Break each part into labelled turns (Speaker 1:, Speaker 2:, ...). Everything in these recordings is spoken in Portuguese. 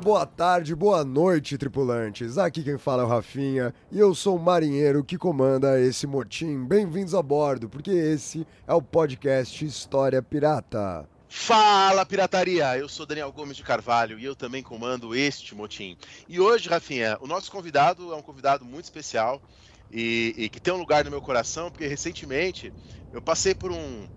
Speaker 1: Boa tarde, boa noite, tripulantes. Aqui quem fala é o Rafinha e eu sou o marinheiro que comanda esse motim. Bem-vindos a bordo, porque esse é o podcast História Pirata.
Speaker 2: Fala, pirataria! Eu sou Daniel Gomes de Carvalho e eu também comando este motim. E hoje, Rafinha, o nosso convidado é um convidado muito especial e, e que tem um lugar no meu coração, porque recentemente eu passei por um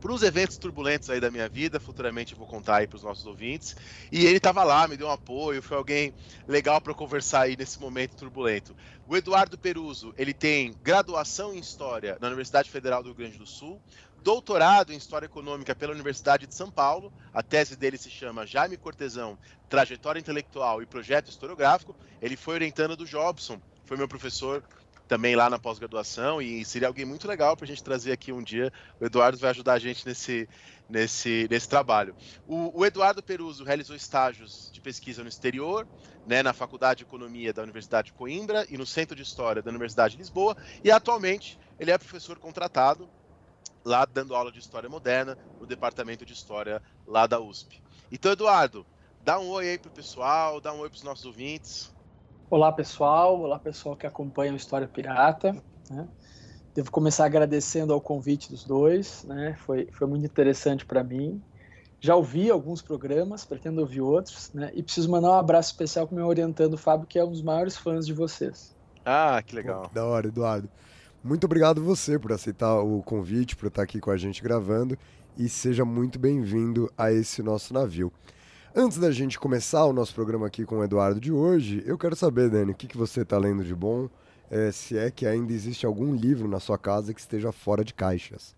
Speaker 2: por uns eventos turbulentos aí da minha vida, futuramente eu vou contar aí para os nossos ouvintes. E ele estava lá, me deu um apoio, foi alguém legal para conversar aí nesse momento turbulento. O Eduardo Peruso, ele tem graduação em História na Universidade Federal do Rio Grande do Sul, doutorado em História Econômica pela Universidade de São Paulo. A tese dele se chama Jaime Cortesão, Trajetória Intelectual e Projeto Historiográfico. Ele foi orientando do Jobson, foi meu professor também lá na pós-graduação e seria alguém muito legal para a gente trazer aqui um dia. O Eduardo vai ajudar a gente nesse, nesse, nesse trabalho. O, o, Eduardo Peruso realizou estágios de pesquisa no exterior, né, na Faculdade de Economia da Universidade de Coimbra e no Centro de História da Universidade de Lisboa, e atualmente ele é professor contratado lá dando aula de História Moderna no Departamento de História lá da USP. Então, Eduardo, dá um oi aí pro pessoal, dá um oi para os nossos ouvintes.
Speaker 3: Olá pessoal, olá pessoal que acompanha o História Pirata. Né? Devo começar agradecendo ao convite dos dois, né? foi, foi muito interessante para mim. Já ouvi alguns programas, pretendo ouvir outros, né? e preciso mandar um abraço especial para o meu orientando Fábio, que é um dos maiores fãs de vocês.
Speaker 2: Ah, que legal.
Speaker 1: Pô, da hora, Eduardo. Muito obrigado você por aceitar o convite, por estar aqui com a gente gravando, e seja muito bem-vindo a esse nosso navio. Antes da gente começar o nosso programa aqui com o Eduardo de hoje, eu quero saber, Dani, o que, que você está lendo de bom? É, se é que ainda existe algum livro na sua casa que esteja fora de caixas.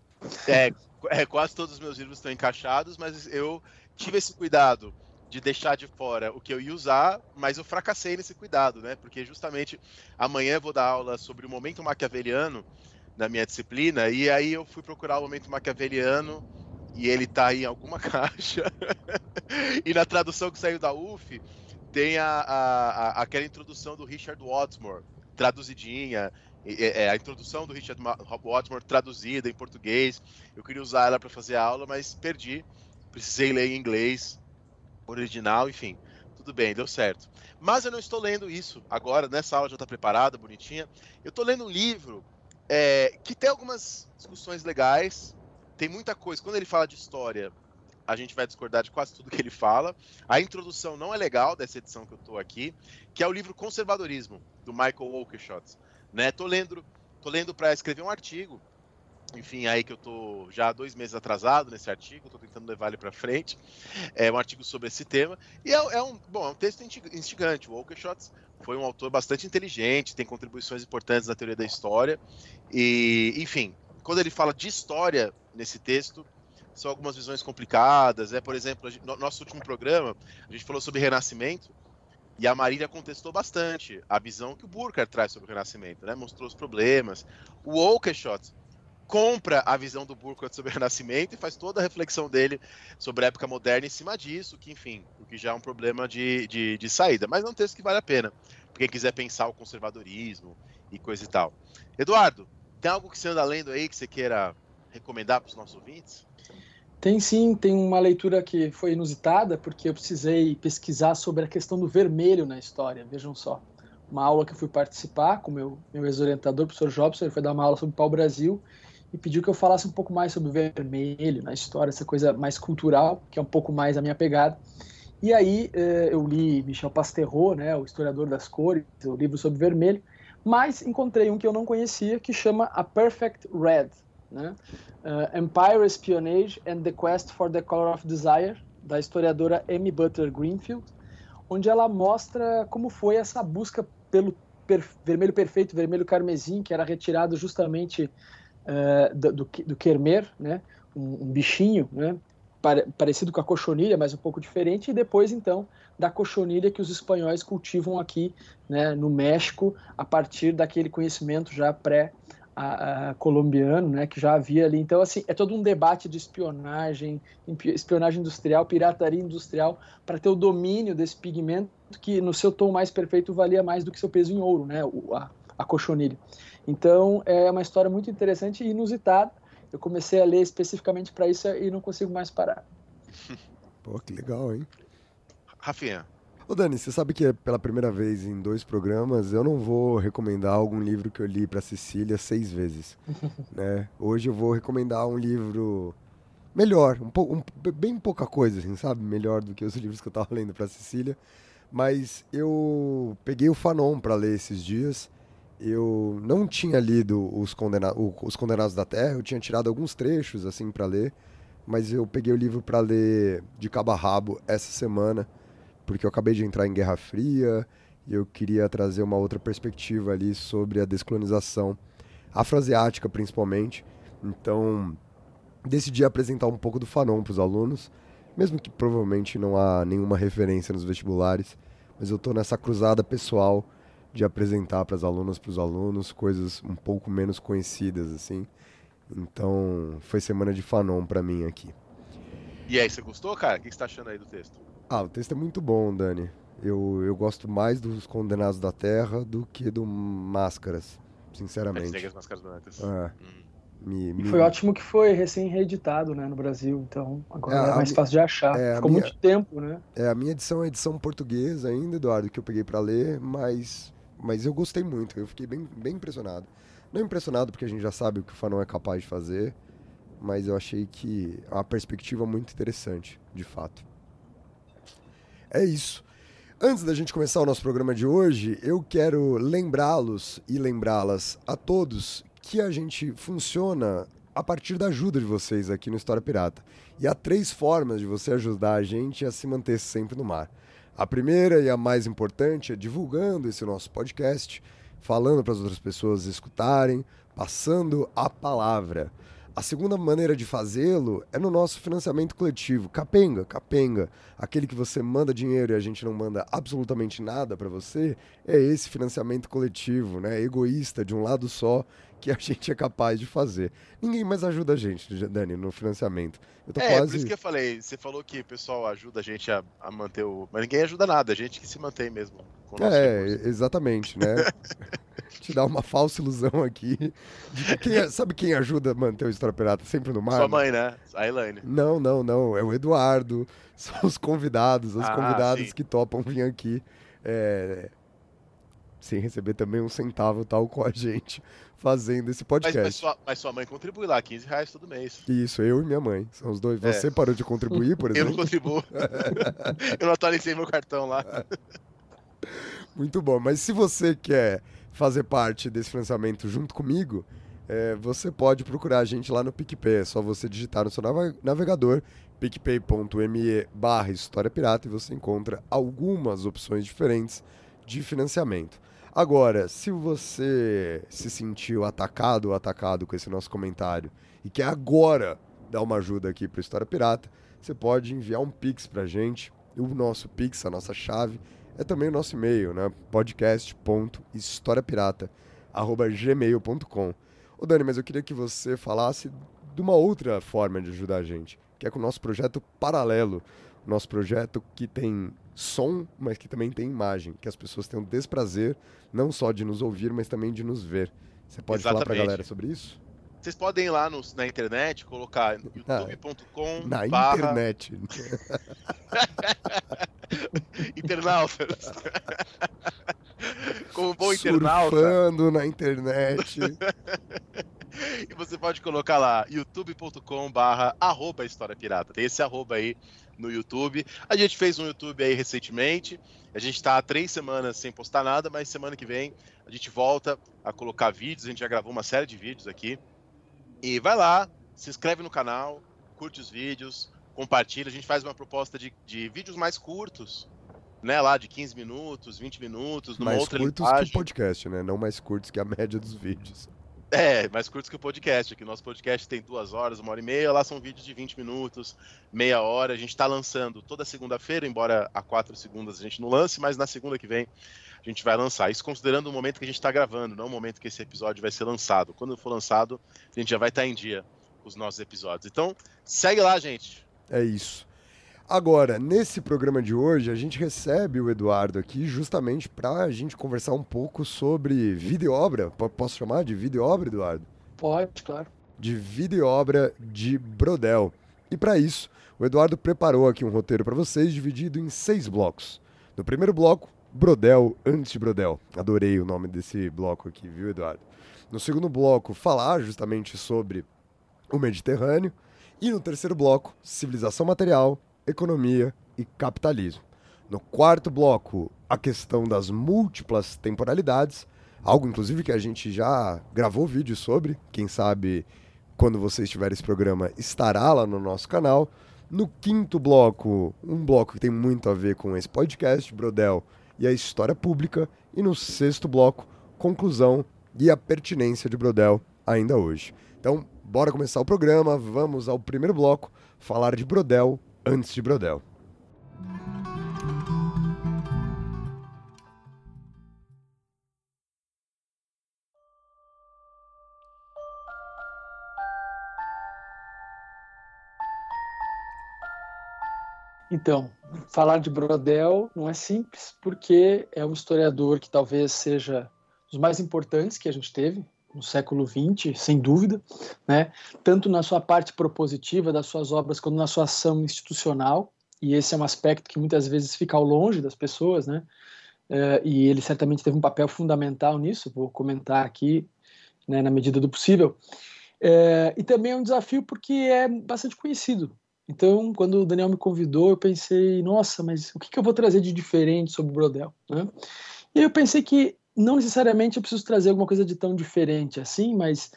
Speaker 2: É, é, quase todos os meus livros estão encaixados, mas eu tive esse cuidado de deixar de fora o que eu ia usar, mas eu fracassei nesse cuidado, né? Porque justamente amanhã eu vou dar aula sobre o momento maquiaveliano na minha disciplina, e aí eu fui procurar o momento maquiaveliano e ele tá em alguma caixa. e na tradução que saiu da UF, tem a, a, a aquela introdução do Richard Watmore, traduzidinha. É, a introdução do Richard Watmore traduzida em português. Eu queria usar ela para fazer aula, mas perdi. Precisei ler em inglês, original, enfim. Tudo bem, deu certo. Mas eu não estou lendo isso agora, nessa aula já está preparada, bonitinha. Eu estou lendo um livro é, que tem algumas discussões legais, tem muita coisa. Quando ele fala de história, a gente vai discordar de quase tudo que ele fala. A introdução não é legal dessa edição que eu estou aqui, que é o livro Conservadorismo, do Michael Walkershot. Né? Tô lendo, tô lendo para escrever um artigo. Enfim, aí que eu tô já dois meses atrasado nesse artigo, estou tentando levar ele para frente. É um artigo sobre esse tema. E é, é, um, bom, é um texto instigante. O Walkershot foi um autor bastante inteligente, tem contribuições importantes na teoria da história. E, enfim, quando ele fala de história nesse texto, são algumas visões complicadas. É, por exemplo, no nosso último programa, a gente falou sobre renascimento e a Marília contestou bastante a visão que o Burkhardt traz sobre o renascimento, né? Mostrou os problemas. O Oakeshott compra a visão do Burkhardt sobre o renascimento e faz toda a reflexão dele sobre a época moderna em cima disso, que enfim, o que já é um problema de, de, de saída. Mas é um texto que vale a pena, para quem quiser pensar o conservadorismo e coisa e tal. Eduardo, tem algo que você anda lendo aí que você queira recomendar para os nossos ouvintes?
Speaker 3: Tem sim, tem uma leitura que foi inusitada, porque eu precisei pesquisar sobre a questão do vermelho na história, vejam só. Uma aula que eu fui participar com meu, meu ex-orientador, o professor Jobson, ele foi dar uma aula sobre pau-brasil e pediu que eu falasse um pouco mais sobre o vermelho na história, essa coisa mais cultural, que é um pouco mais a minha pegada. E aí eh, eu li Michel Pasterro, né, o historiador das cores, o livro sobre vermelho, mas encontrei um que eu não conhecia que chama A Perfect Red, né? Uh, Empire Espionage and the Quest for the Color of Desire, da historiadora Amy Butler Greenfield, onde ela mostra como foi essa busca pelo per vermelho perfeito, vermelho carmesim, que era retirado justamente uh, do, do, do Kermer, né? Um, um, bichinho, né? Parecido com a cochonilha, mas um pouco diferente, e depois então da cochonilha que os espanhóis cultivam aqui né, no México a partir daquele conhecimento já pré a, a, colombiano, né, que já havia ali. Então, assim, é todo um debate de espionagem, espionagem industrial, pirataria industrial, para ter o domínio desse pigmento que, no seu tom mais perfeito, valia mais do que seu peso em ouro, né, a, a cochonilha. Então, é uma história muito interessante e inusitada, eu comecei a ler especificamente para isso e não consigo mais parar.
Speaker 1: Pô, que legal, hein?
Speaker 2: Rafinha.
Speaker 1: Ô Dani, você sabe que é pela primeira vez em dois programas eu não vou recomendar algum livro que eu li para Cecília seis vezes, né? Hoje eu vou recomendar um livro melhor, um um, bem pouca coisa, assim, sabe? Melhor do que os livros que eu tava lendo para Cecília. Mas eu peguei o Fanon para ler esses dias eu não tinha lido os, condena os Condenados da Terra, eu tinha tirado alguns trechos assim para ler, mas eu peguei o livro para ler de cabo a rabo essa semana, porque eu acabei de entrar em Guerra Fria e eu queria trazer uma outra perspectiva ali sobre a descolonização afroasiática principalmente. Então, decidi apresentar um pouco do Fanon para os alunos, mesmo que provavelmente não há nenhuma referência nos vestibulares, mas eu estou nessa cruzada pessoal de apresentar para as alunas, para os alunos, coisas um pouco menos conhecidas, assim. Então, foi semana de Fanon para mim aqui.
Speaker 2: E aí, você gostou, cara? O que você tá achando aí do texto?
Speaker 1: Ah, o texto é muito bom, Dani. Eu, eu gosto mais dos Condenados da Terra do que do Máscaras, sinceramente.
Speaker 2: Negras, Máscaras Brancas.
Speaker 1: É. Hum. Me, me...
Speaker 3: E foi ótimo que foi recém-reeditado né, no Brasil, então agora é, é mais fácil de achar. É, Ficou minha... muito tempo, né?
Speaker 1: É, a minha edição é edição portuguesa ainda, Eduardo, que eu peguei para ler, mas mas eu gostei muito, eu fiquei bem, bem impressionado. Não impressionado porque a gente já sabe o que o Fanon é capaz de fazer, mas eu achei que é uma perspectiva muito interessante, de fato. É isso. Antes da gente começar o nosso programa de hoje, eu quero lembrá-los e lembrá-las a todos que a gente funciona a partir da ajuda de vocês aqui no História Pirata. E há três formas de você ajudar a gente a se manter sempre no mar. A primeira e a mais importante é divulgando esse nosso podcast, falando para as outras pessoas escutarem, passando a palavra. A segunda maneira de fazê-lo é no nosso financiamento coletivo, capenga, capenga. Aquele que você manda dinheiro e a gente não manda absolutamente nada para você, é esse financiamento coletivo, né? Egoísta de um lado só, que a gente é capaz de fazer. Ninguém mais ajuda a gente, Dani, no financiamento.
Speaker 2: Eu tô é, quase... por isso que eu falei. Você falou que o pessoal ajuda a gente a, a manter o. Mas ninguém ajuda nada, a gente que se mantém mesmo.
Speaker 1: é, exatamente, né? Te dá uma falsa ilusão aqui. Quem, é, sabe quem ajuda a manter o História Pirata sempre no mar?
Speaker 2: Sua mãe, né? A Elaine.
Speaker 1: Não, não, não. É o Eduardo. São os convidados, os ah, convidados sim. que topam vir aqui. É, sem receber também um centavo tal com a gente fazendo esse podcast. Mas,
Speaker 2: mas, sua, mas, sua, mãe contribui lá, 15 reais todo mês.
Speaker 1: Isso, eu e minha mãe. São os dois. É. Você parou de contribuir, por exemplo?
Speaker 2: eu não contribuo. eu não atualizei meu cartão lá.
Speaker 1: Muito bom. Mas se você quer fazer parte desse financiamento junto comigo, é, você pode procurar a gente lá no PicPay. É só você digitar no seu navegador picpay.me barra História Pirata e você encontra algumas opções diferentes de financiamento. Agora, se você se sentiu atacado ou atacado com esse nosso comentário e quer agora dar uma ajuda aqui para História Pirata, você pode enviar um pix para a gente. O nosso pix, a nossa chave, é também o nosso e-mail, né? podcast.historiapirata@gmail.com. Ô Dani, mas eu queria que você falasse de uma outra forma de ajudar a gente, que é com o nosso projeto paralelo, nosso projeto que tem som, mas que também tem imagem, que as pessoas tenham desprazer não só de nos ouvir, mas também de nos ver. Você pode Exatamente. falar para a galera sobre isso?
Speaker 2: Vocês podem ir lá no, na internet, colocar youtube.com
Speaker 1: Na barra... internet.
Speaker 2: Internautas. Como bom internauta.
Speaker 1: Surfando na internet.
Speaker 2: e você pode colocar lá youtube.com barra arroba história pirata. Tem esse arroba aí no YouTube. A gente fez um YouTube aí recentemente. A gente está há três semanas sem postar nada, mas semana que vem a gente volta a colocar vídeos. A gente já gravou uma série de vídeos aqui. E vai lá, se inscreve no canal, curte os vídeos, compartilha. A gente faz uma proposta de, de vídeos mais curtos, né? Lá de 15 minutos, 20 minutos, numa
Speaker 1: mais
Speaker 2: outra
Speaker 1: curtos
Speaker 2: limpagem.
Speaker 1: que o podcast, né? Não mais curtos que a média dos vídeos.
Speaker 2: É, mais curtos que o podcast. Aqui nosso podcast tem duas horas, uma hora e meia. Lá são vídeos de 20 minutos, meia hora. A gente está lançando toda segunda-feira, embora há quatro segundas a gente não lance, mas na segunda que vem a gente vai lançar. Isso considerando o momento que a gente está gravando, não o momento que esse episódio vai ser lançado. Quando for lançado, a gente já vai estar tá em dia os nossos episódios. Então, segue lá, gente.
Speaker 1: É isso. Agora, nesse programa de hoje, a gente recebe o Eduardo aqui justamente para a gente conversar um pouco sobre vida e obra. Posso chamar de vida e obra, Eduardo?
Speaker 3: Pode, claro.
Speaker 1: De vida e obra de Brodel. E para isso, o Eduardo preparou aqui um roteiro para vocês dividido em seis blocos. No primeiro bloco, Brodel antes de Brodel. Adorei o nome desse bloco aqui, viu, Eduardo? No segundo bloco, falar justamente sobre o Mediterrâneo. E no terceiro bloco, civilização material, economia e capitalismo. No quarto bloco, a questão das múltiplas temporalidades, algo inclusive que a gente já gravou vídeo sobre, quem sabe quando você estiver esse programa estará lá no nosso canal. No quinto bloco, um bloco que tem muito a ver com esse podcast, Brodel e a história pública. E no sexto bloco, conclusão e a pertinência de Brodel ainda hoje. Então, bora começar o programa, vamos ao primeiro bloco, falar de Brodel antes de Brodel.
Speaker 3: Então, falar de Brodel não é simples, porque é um historiador que talvez seja dos mais importantes que a gente teve no século XX, sem dúvida, né? tanto na sua parte propositiva das suas obras, quanto na sua ação institucional, e esse é um aspecto que muitas vezes fica ao longe das pessoas, né? Uh, e ele certamente teve um papel fundamental nisso, vou comentar aqui né, na medida do possível. Uh, e também é um desafio porque é bastante conhecido então, quando o Daniel me convidou, eu pensei, nossa, mas o que, que eu vou trazer de diferente sobre o Brodel? Né? E eu pensei que não necessariamente eu preciso trazer alguma coisa de tão diferente assim, mas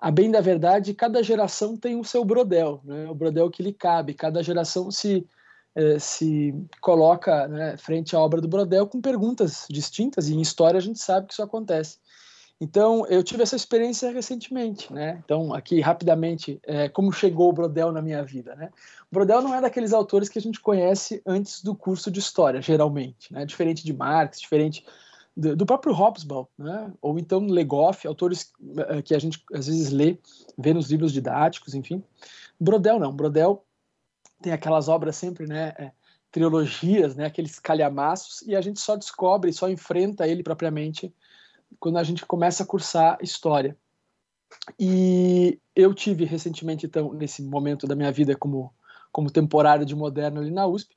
Speaker 3: a bem da verdade, cada geração tem o seu Brodel, né? o Brodel que lhe cabe. Cada geração se, eh, se coloca né, frente à obra do Brodel com perguntas distintas, e em história a gente sabe que isso acontece. Então, eu tive essa experiência recentemente, né? Então, aqui rapidamente, é, como chegou o Brodel na minha vida, né? O Brodel não é daqueles autores que a gente conhece antes do curso de história, geralmente, né? Diferente de Marx, diferente do, próprio Hobsbawm, né? Ou então Legoff, autores é, que a gente às vezes lê, vê nos livros didáticos, enfim. Brodel não, Brodel tem aquelas obras sempre, né? É, trilogias, né? Aqueles calhamaços, e a gente só descobre, só enfrenta ele propriamente quando a gente começa a cursar história. E eu tive recentemente, então, nesse momento da minha vida como, como temporário de moderno ali na USP,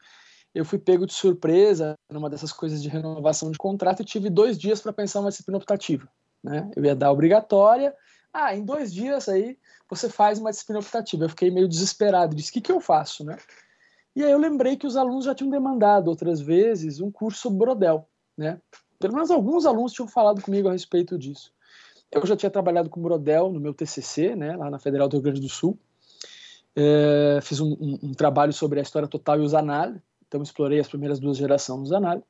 Speaker 3: eu fui pego de surpresa numa dessas coisas de renovação de contrato e tive dois dias para pensar uma disciplina optativa. Né? Eu ia dar obrigatória, ah, em dois dias aí você faz uma disciplina optativa. Eu fiquei meio desesperado, disse, o que, que eu faço, né? E aí eu lembrei que os alunos já tinham demandado outras vezes um curso Brodel, né? Pelo menos alguns alunos tinham falado comigo a respeito disso. Eu já tinha trabalhado com Brodel no meu TCC, né, lá na Federal do Rio Grande do Sul. É, fiz um, um, um, trabalho sobre a história total e o Zanal, então explorei as primeiras duas gerações do Zanal.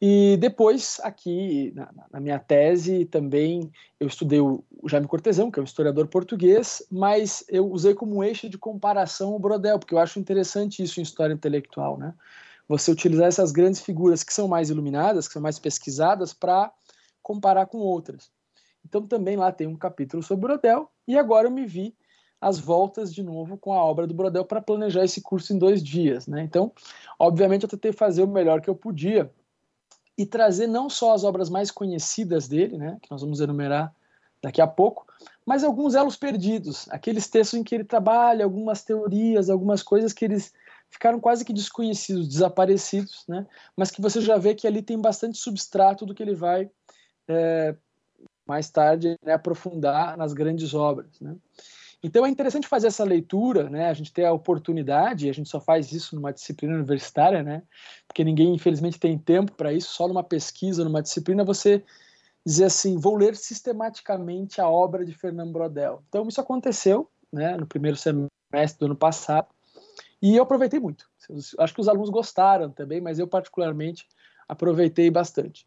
Speaker 3: E depois, aqui na, na, minha tese, também eu estudei o, o Jaime Cortesão, que é um historiador português, mas eu usei como eixo de comparação o Brodel, porque eu acho interessante isso em história intelectual, né? você utilizar essas grandes figuras que são mais iluminadas, que são mais pesquisadas, para comparar com outras. Então também lá tem um capítulo sobre Brodel, e agora eu me vi as voltas de novo com a obra do Brodel para planejar esse curso em dois dias. Né? Então, obviamente, eu tentei fazer o melhor que eu podia e trazer não só as obras mais conhecidas dele, né, que nós vamos enumerar daqui a pouco, mas alguns elos perdidos, aqueles textos em que ele trabalha algumas teorias, algumas coisas que eles ficaram quase que desconhecidos, desaparecidos, né? mas que você já vê que ali tem bastante substrato do que ele vai é, mais tarde né, aprofundar nas grandes obras. Né? Então é interessante fazer essa leitura, né? a gente ter a oportunidade, a gente só faz isso numa disciplina universitária, né? porque ninguém infelizmente tem tempo para isso, só numa pesquisa, numa disciplina, você dizer assim, vou ler sistematicamente a obra de Fernando Brodel. Então isso aconteceu né, no primeiro semestre do ano passado, e eu aproveitei muito. Acho que os alunos gostaram também, mas eu particularmente aproveitei bastante.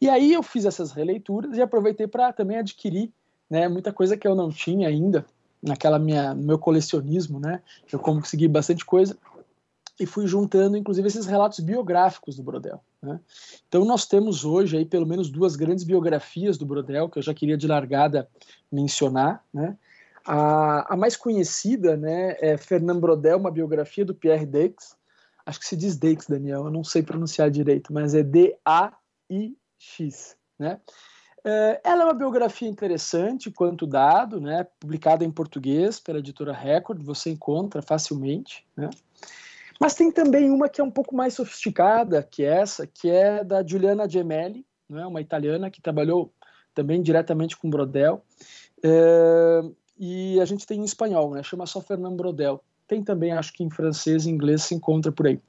Speaker 3: E aí eu fiz essas releituras e aproveitei para também adquirir né, muita coisa que eu não tinha ainda naquela minha meu colecionismo, né? Eu consegui bastante coisa e fui juntando, inclusive, esses relatos biográficos do Brodel. Né? Então, nós temos hoje aí pelo menos duas grandes biografias do Brodel que eu já queria de largada mencionar, né? A, a mais conhecida, né, é Fernand Brodel, uma biografia do Pierre Daix. Acho que se diz Daix, Daniel, eu não sei pronunciar direito, mas é D-A-I-X, né? É, ela é uma biografia interessante quanto dado, né? Publicada em português pela editora Record, você encontra facilmente, né? Mas tem também uma que é um pouco mais sofisticada que essa, que é da Giuliana Gemelli, né? Uma italiana que trabalhou também diretamente com Brodel. É, e a gente tem em espanhol, né? Chama só Fernando Brodel. Tem também, acho que em francês e inglês se encontra por aí.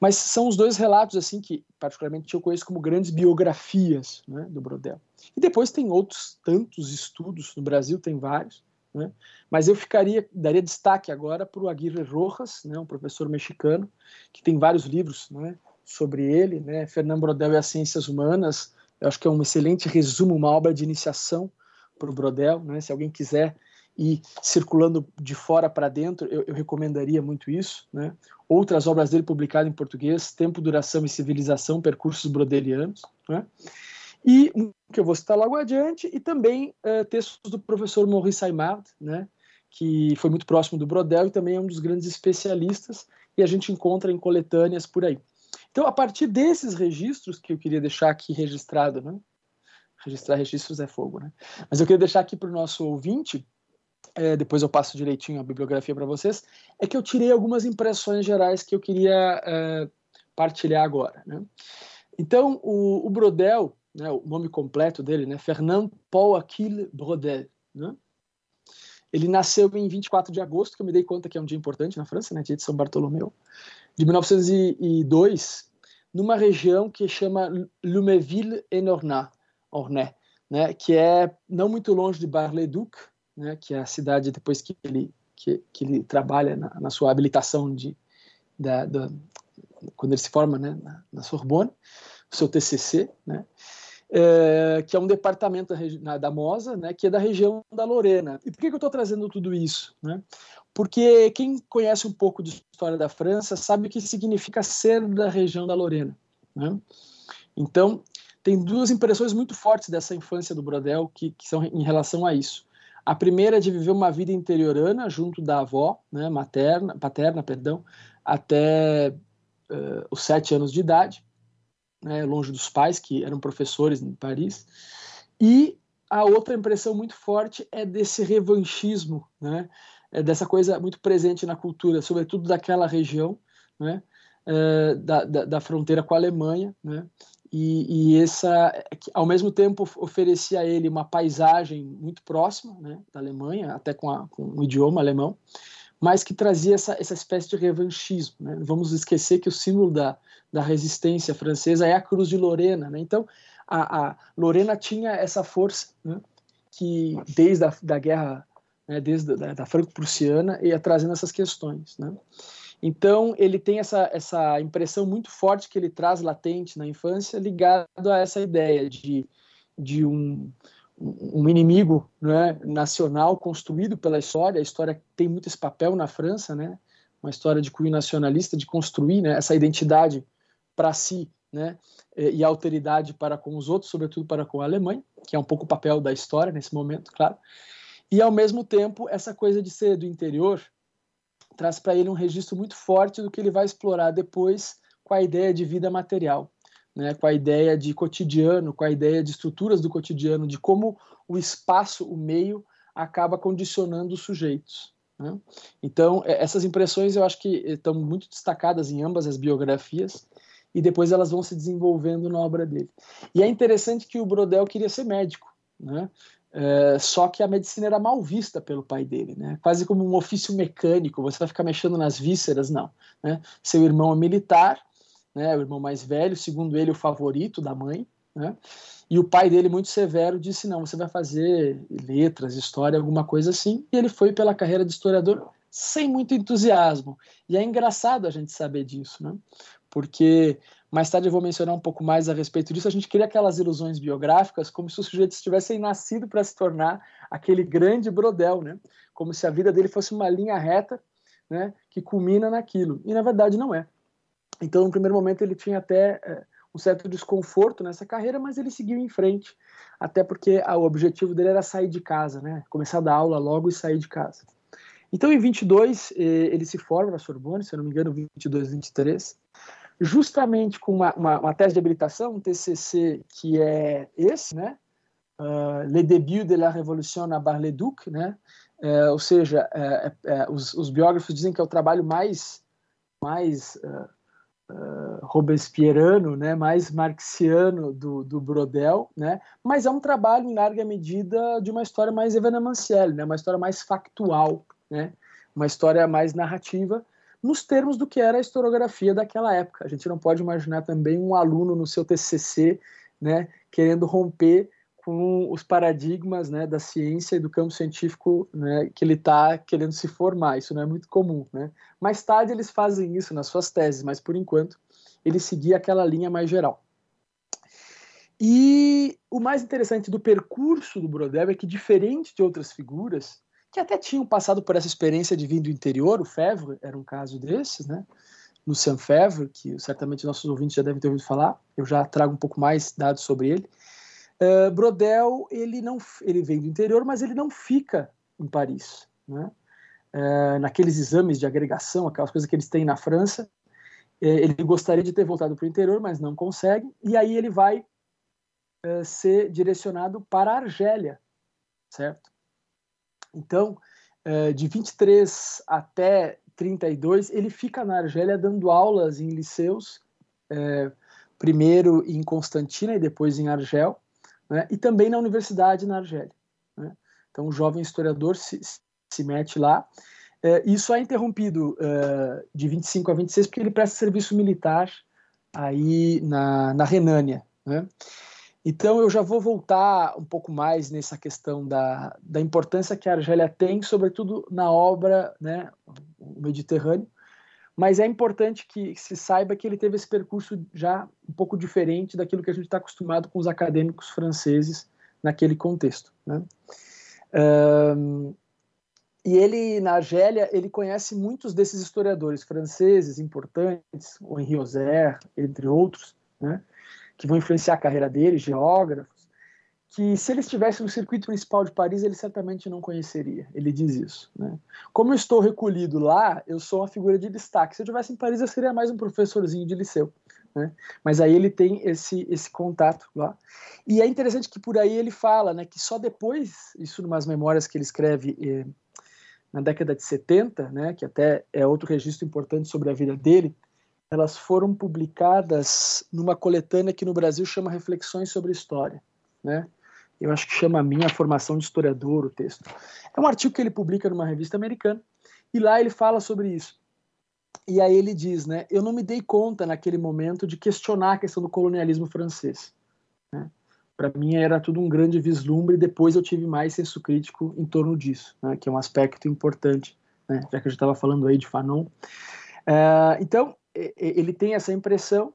Speaker 3: Mas são os dois relatos assim que, particularmente, eu conheço como grandes biografias né, do Brodel. E depois tem outros tantos estudos no Brasil, tem vários. Né? Mas eu ficaria, daria destaque agora para o Aguirre Rojas, né, um professor mexicano que tem vários livros né, sobre ele, né? Fernando Brodel e as Ciências Humanas. Eu acho que é um excelente resumo, uma obra de iniciação para o Brodel. Né? Se alguém quiser e circulando de fora para dentro, eu, eu, recomendaria muito isso. Né? Outras obras dele publicadas em português, Tempo, Duração e Civilização, Percursos Brodelianos. Né? E que eu vou citar logo adiante, e também uh, textos do professor Maurice Aymard, né? que foi muito próximo do Brodel e também é um dos grandes especialistas, e a gente encontra em coletâneas por aí. Então, a partir desses registros que eu queria deixar aqui registrado, né? registrar registros é fogo, né? Mas eu queria deixar aqui para o nosso ouvinte é, depois eu passo direitinho a bibliografia para vocês, é que eu tirei algumas impressões gerais que eu queria é, partilhar agora. Né? Então, o, o Brodel, né, o nome completo dele, né, Fernand Paul Achille Brodel, né? ele nasceu em 24 de agosto, que eu me dei conta que é um dia importante na França, né, dia de São Bartolomeu, de 1902, numa região que chama Luméville et Ornay, né, que é não muito longe de Bar-le-Duc, né, que é a cidade depois que ele que, que ele trabalha na, na, sua habilitação de da, da, quando ele se forma né, na, na Sorbonne, seu TCC, né, é, que é um departamento da, da Mosa, né, que é da região da Lorena. E por que, que eu estou trazendo tudo isso? Né? Porque quem conhece um pouco de história da França sabe o que significa ser da região da Lorena. Né? Então, tem duas impressões muito fortes dessa infância do Brodel que, que são em relação a isso. A primeira é de viver uma vida interiorana junto da avó, né, materna, paterna, perdão, até uh, os sete anos de idade, né, longe dos pais que eram professores em Paris. E a outra impressão muito forte é desse revanchismo, né, é dessa coisa muito presente na cultura, sobretudo daquela região, né, uh, da, da, da, fronteira com a Alemanha, né, e, e, essa, ao mesmo tempo, oferecia a ele uma paisagem muito próxima né, da Alemanha, até com, a, com o idioma alemão, mas que trazia essa, essa espécie de revanchismo. Né? Vamos esquecer que o símbolo da, da resistência francesa é a Cruz de Lorena. Né? Então, a, a, Lorena tinha essa força né, que, desde a da guerra, né, desde da, da franco-prussiana, ia trazendo essas questões. Né? Então, ele tem essa, essa impressão muito forte que ele traz latente na infância, ligado a essa ideia de, de um, um inimigo né, nacional construído pela história. A história tem muito esse papel na França, né? uma história de cunho nacionalista, de construir né, essa identidade para si né, e alteridade para com os outros, sobretudo para com a Alemanha, que é um pouco o papel da história nesse momento, claro. E, ao mesmo tempo, essa coisa de ser do interior, traz para ele um registro muito forte do que ele vai explorar depois com a ideia de vida material, né? com a ideia de cotidiano, com a ideia de estruturas do cotidiano, de como o espaço, o meio, acaba condicionando os sujeitos. Né? Então, é, essas impressões eu acho que estão muito destacadas em ambas as biografias e depois elas vão se desenvolvendo na obra dele. E é interessante que o Brodel queria ser médico, né? É, só que a medicina era mal vista pelo pai dele, né? quase como um ofício mecânico, você vai ficar mexendo nas vísceras, não. Né? Seu irmão é militar, né? o irmão mais velho, segundo ele, o favorito da mãe, né? e o pai dele, muito severo, disse: não, você vai fazer letras, história, alguma coisa assim, e ele foi pela carreira de historiador sem muito entusiasmo. E é engraçado a gente saber disso, né? porque mais tarde eu vou mencionar um pouco mais a respeito disso. A gente cria aquelas ilusões biográficas como se os sujeitos tivessem nascido para se tornar aquele grande Brodel, né? Como se a vida dele fosse uma linha reta, né? Que culmina naquilo. E na verdade não é. Então, no primeiro momento, ele tinha até é, um certo desconforto nessa carreira, mas ele seguiu em frente, até porque ah, o objetivo dele era sair de casa, né? Começar a dar aula logo e sair de casa. Então, em 22, eh, ele se forma na Sorbonne, se eu não me engano, 22, 23, justamente com uma, uma, uma tese de habilitação, um TCC que é esse, né? Uh, Le début de la révolution à Bar-le-Duc, né? Uh, ou seja, uh, os, os, biógrafos dizem que é o trabalho mais, mais robespierano, né? mais marxiano do, do Brodel, né? mas é um trabalho, em larga medida, de uma história mais evenementielle, né? uma história mais factual, né? uma história mais narrativa, nos termos do que era a historiografia daquela época. A gente não pode imaginar também um aluno no seu TCC, né, querendo romper com os paradigmas né, da ciência e do campo científico né, que ele está querendo se formar. Isso não é muito comum. Né? Mais tarde eles fazem isso nas suas teses, mas por enquanto ele seguia aquela linha mais geral. E o mais interessante do percurso do Brodel é que, diferente de outras figuras, que até tinham passado por essa experiência de vir do interior, o Fevre era um caso desses, né? No Saint-Fevre, que certamente nossos ouvintes já devem ter ouvido falar, eu já trago um pouco mais dados sobre ele. Uh, Brodel, ele não, ele vem do interior, mas ele não fica em Paris, né? Uh, naqueles exames de agregação, aquelas coisas que eles têm na França, uh, ele gostaria de ter voltado para o interior, mas não consegue, e aí ele vai ser direcionado para a Argélia, certo? Então, eh, de 23 até 32, ele fica na Argélia dando aulas em liceus, eh, primeiro em Constantina e depois em Argel, né, e também na universidade na Argélia. Né? Então, o jovem historiador se, se mete lá. Eh, isso é interrompido de 25 a 26 porque ele presta serviço militar aí na, na Renânia. Né? Então, eu já vou voltar um pouco mais nessa questão da, da importância que a Argélia tem, sobretudo na obra, né, o Mediterrâneo, mas é importante que se saiba que ele teve esse percurso já um pouco diferente daquilo que a gente está acostumado com os acadêmicos franceses naquele contexto. Né? Um, e ele, na Argélia, ele conhece muitos desses historiadores franceses importantes, o Henri Ozer, entre outros, né? Que vão influenciar a carreira dele, geógrafos, que se ele estivesse no circuito principal de Paris, ele certamente não conheceria. Ele diz isso. Né? Como eu estou recolhido lá, eu sou uma figura de destaque. Se eu estivesse em Paris, eu seria mais um professorzinho de liceu. Né? Mas aí ele tem esse, esse contato lá. E é interessante que por aí ele fala né, que só depois, isso numas memórias que ele escreve eh, na década de 70, né, que até é outro registro importante sobre a vida dele, elas foram publicadas numa coletânea que no Brasil chama Reflexões sobre História, né? Eu acho que chama a minha formação de historiador o texto. É um artigo que ele publica numa revista americana e lá ele fala sobre isso. E aí ele diz, né? Eu não me dei conta naquele momento de questionar a questão do colonialismo francês. Né? Para mim era tudo um grande vislumbre. e Depois eu tive mais senso crítico em torno disso, né? que é um aspecto importante, né? já que gente estava falando aí de Fanon. Uh, então ele tem essa impressão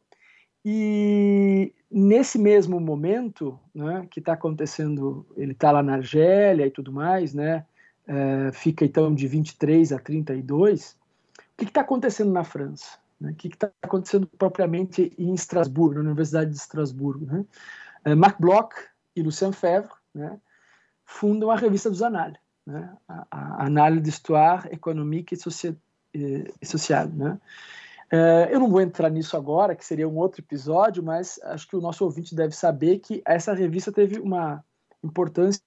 Speaker 3: e nesse mesmo momento, né, que está acontecendo, ele está lá na Argélia e tudo mais, né, é, fica então de 23 a 32. O que está acontecendo na França? Né? O que está acontecendo propriamente em Estrasburgo, na Universidade de Estrasburgo? Né? É, Marc Bloch e Lucien Febvre né, fundam a revista dos Annales, né, a, a Annales d'Histoire économique et, et Sociale. Né? É, eu não vou entrar nisso agora, que seria um outro episódio, mas acho que o nosso ouvinte deve saber que essa revista teve uma importância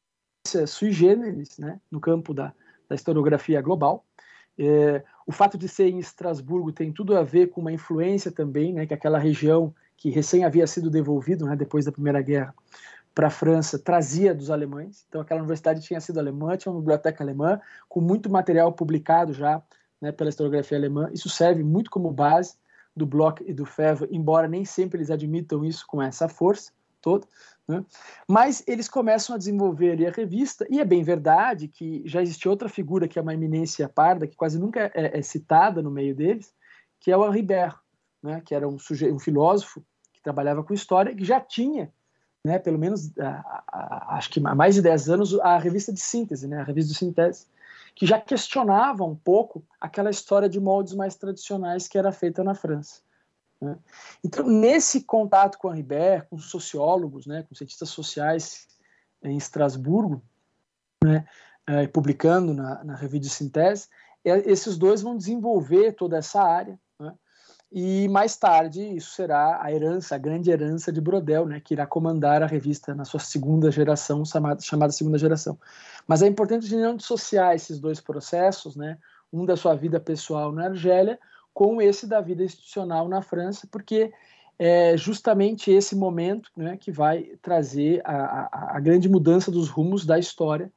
Speaker 3: sui generis né, no campo da, da historiografia global. É, o fato de ser em Estrasburgo tem tudo a ver com uma influência também, né, que aquela região que recém havia sido devolvido né, depois da Primeira Guerra para a França trazia dos alemães. Então aquela universidade tinha sido alemã, tinha uma biblioteca alemã com muito material publicado já né, pela historiografia alemã. Isso serve muito como base do Bloch e do Fevre, embora nem sempre eles admitam isso com essa força toda. Né? Mas eles começam a desenvolver ali a revista, e é bem verdade que já existe outra figura que é uma eminência parda, que quase nunca é, é citada no meio deles, que é o Henri Ber, né, que era um, sujeito, um filósofo que trabalhava com história, que já tinha, né, pelo menos, a, a, acho que há mais de 10 anos, a revista de síntese, né, a revista de síntese, que já questionava um pouco aquela história de moldes mais tradicionais que era feita na França. Né? Então, nesse contato com a Ribert, com sociólogos, né, com cientistas sociais em Estrasburgo, né, é, publicando na, na revista de síntese, é, esses dois vão desenvolver toda essa área? E mais tarde isso será a herança, a grande herança de Brodel, né, que irá comandar a revista na sua segunda geração, chamada, chamada segunda geração. Mas é importante não dissociar esses dois processos, né, um da sua vida pessoal na Argélia com esse da vida institucional na França, porque é justamente esse momento né, que vai trazer a, a, a grande mudança dos rumos da história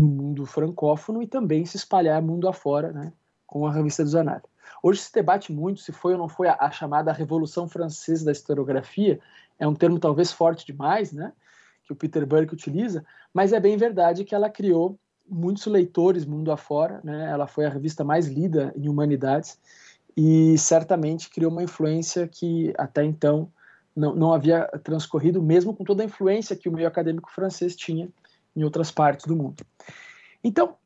Speaker 3: no mundo francófono e também se espalhar mundo afora, né, com a revista dos Análises. Hoje se debate muito se foi ou não foi a, a, chamada Revolução Francesa da Historiografia, é um termo talvez forte demais, né, que o Peter Burke utiliza, mas é bem verdade que ela criou muitos leitores mundo afora, né, ela foi a revista mais lida em humanidades e certamente criou uma influência que até então não, não havia transcorrido, mesmo com toda a influência que o meio acadêmico francês tinha em outras partes do mundo. Então,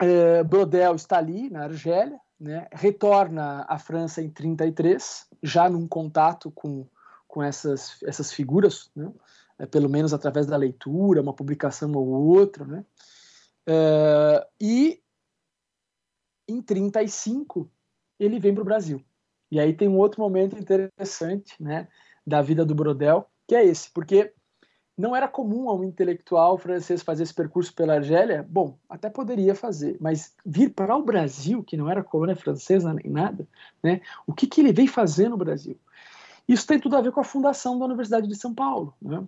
Speaker 3: é, Brodel está ali na Argélia, né, retorna à França em 33, já num contato com, com essas, essas figuras, né, é, pelo menos através da leitura, uma publicação ou outra, né, é, e em 35 ele vem para o Brasil. E aí tem um outro momento interessante né, da vida do Brodel, que é esse, porque não era comum a um intelectual francês fazer esse percurso pela Argélia. Bom, até poderia fazer, mas vir para o Brasil, que não era colônia francesa nem nada, né? O que, que ele veio fazer no Brasil? Isso tem tudo a ver com a fundação da Universidade de São Paulo. Né?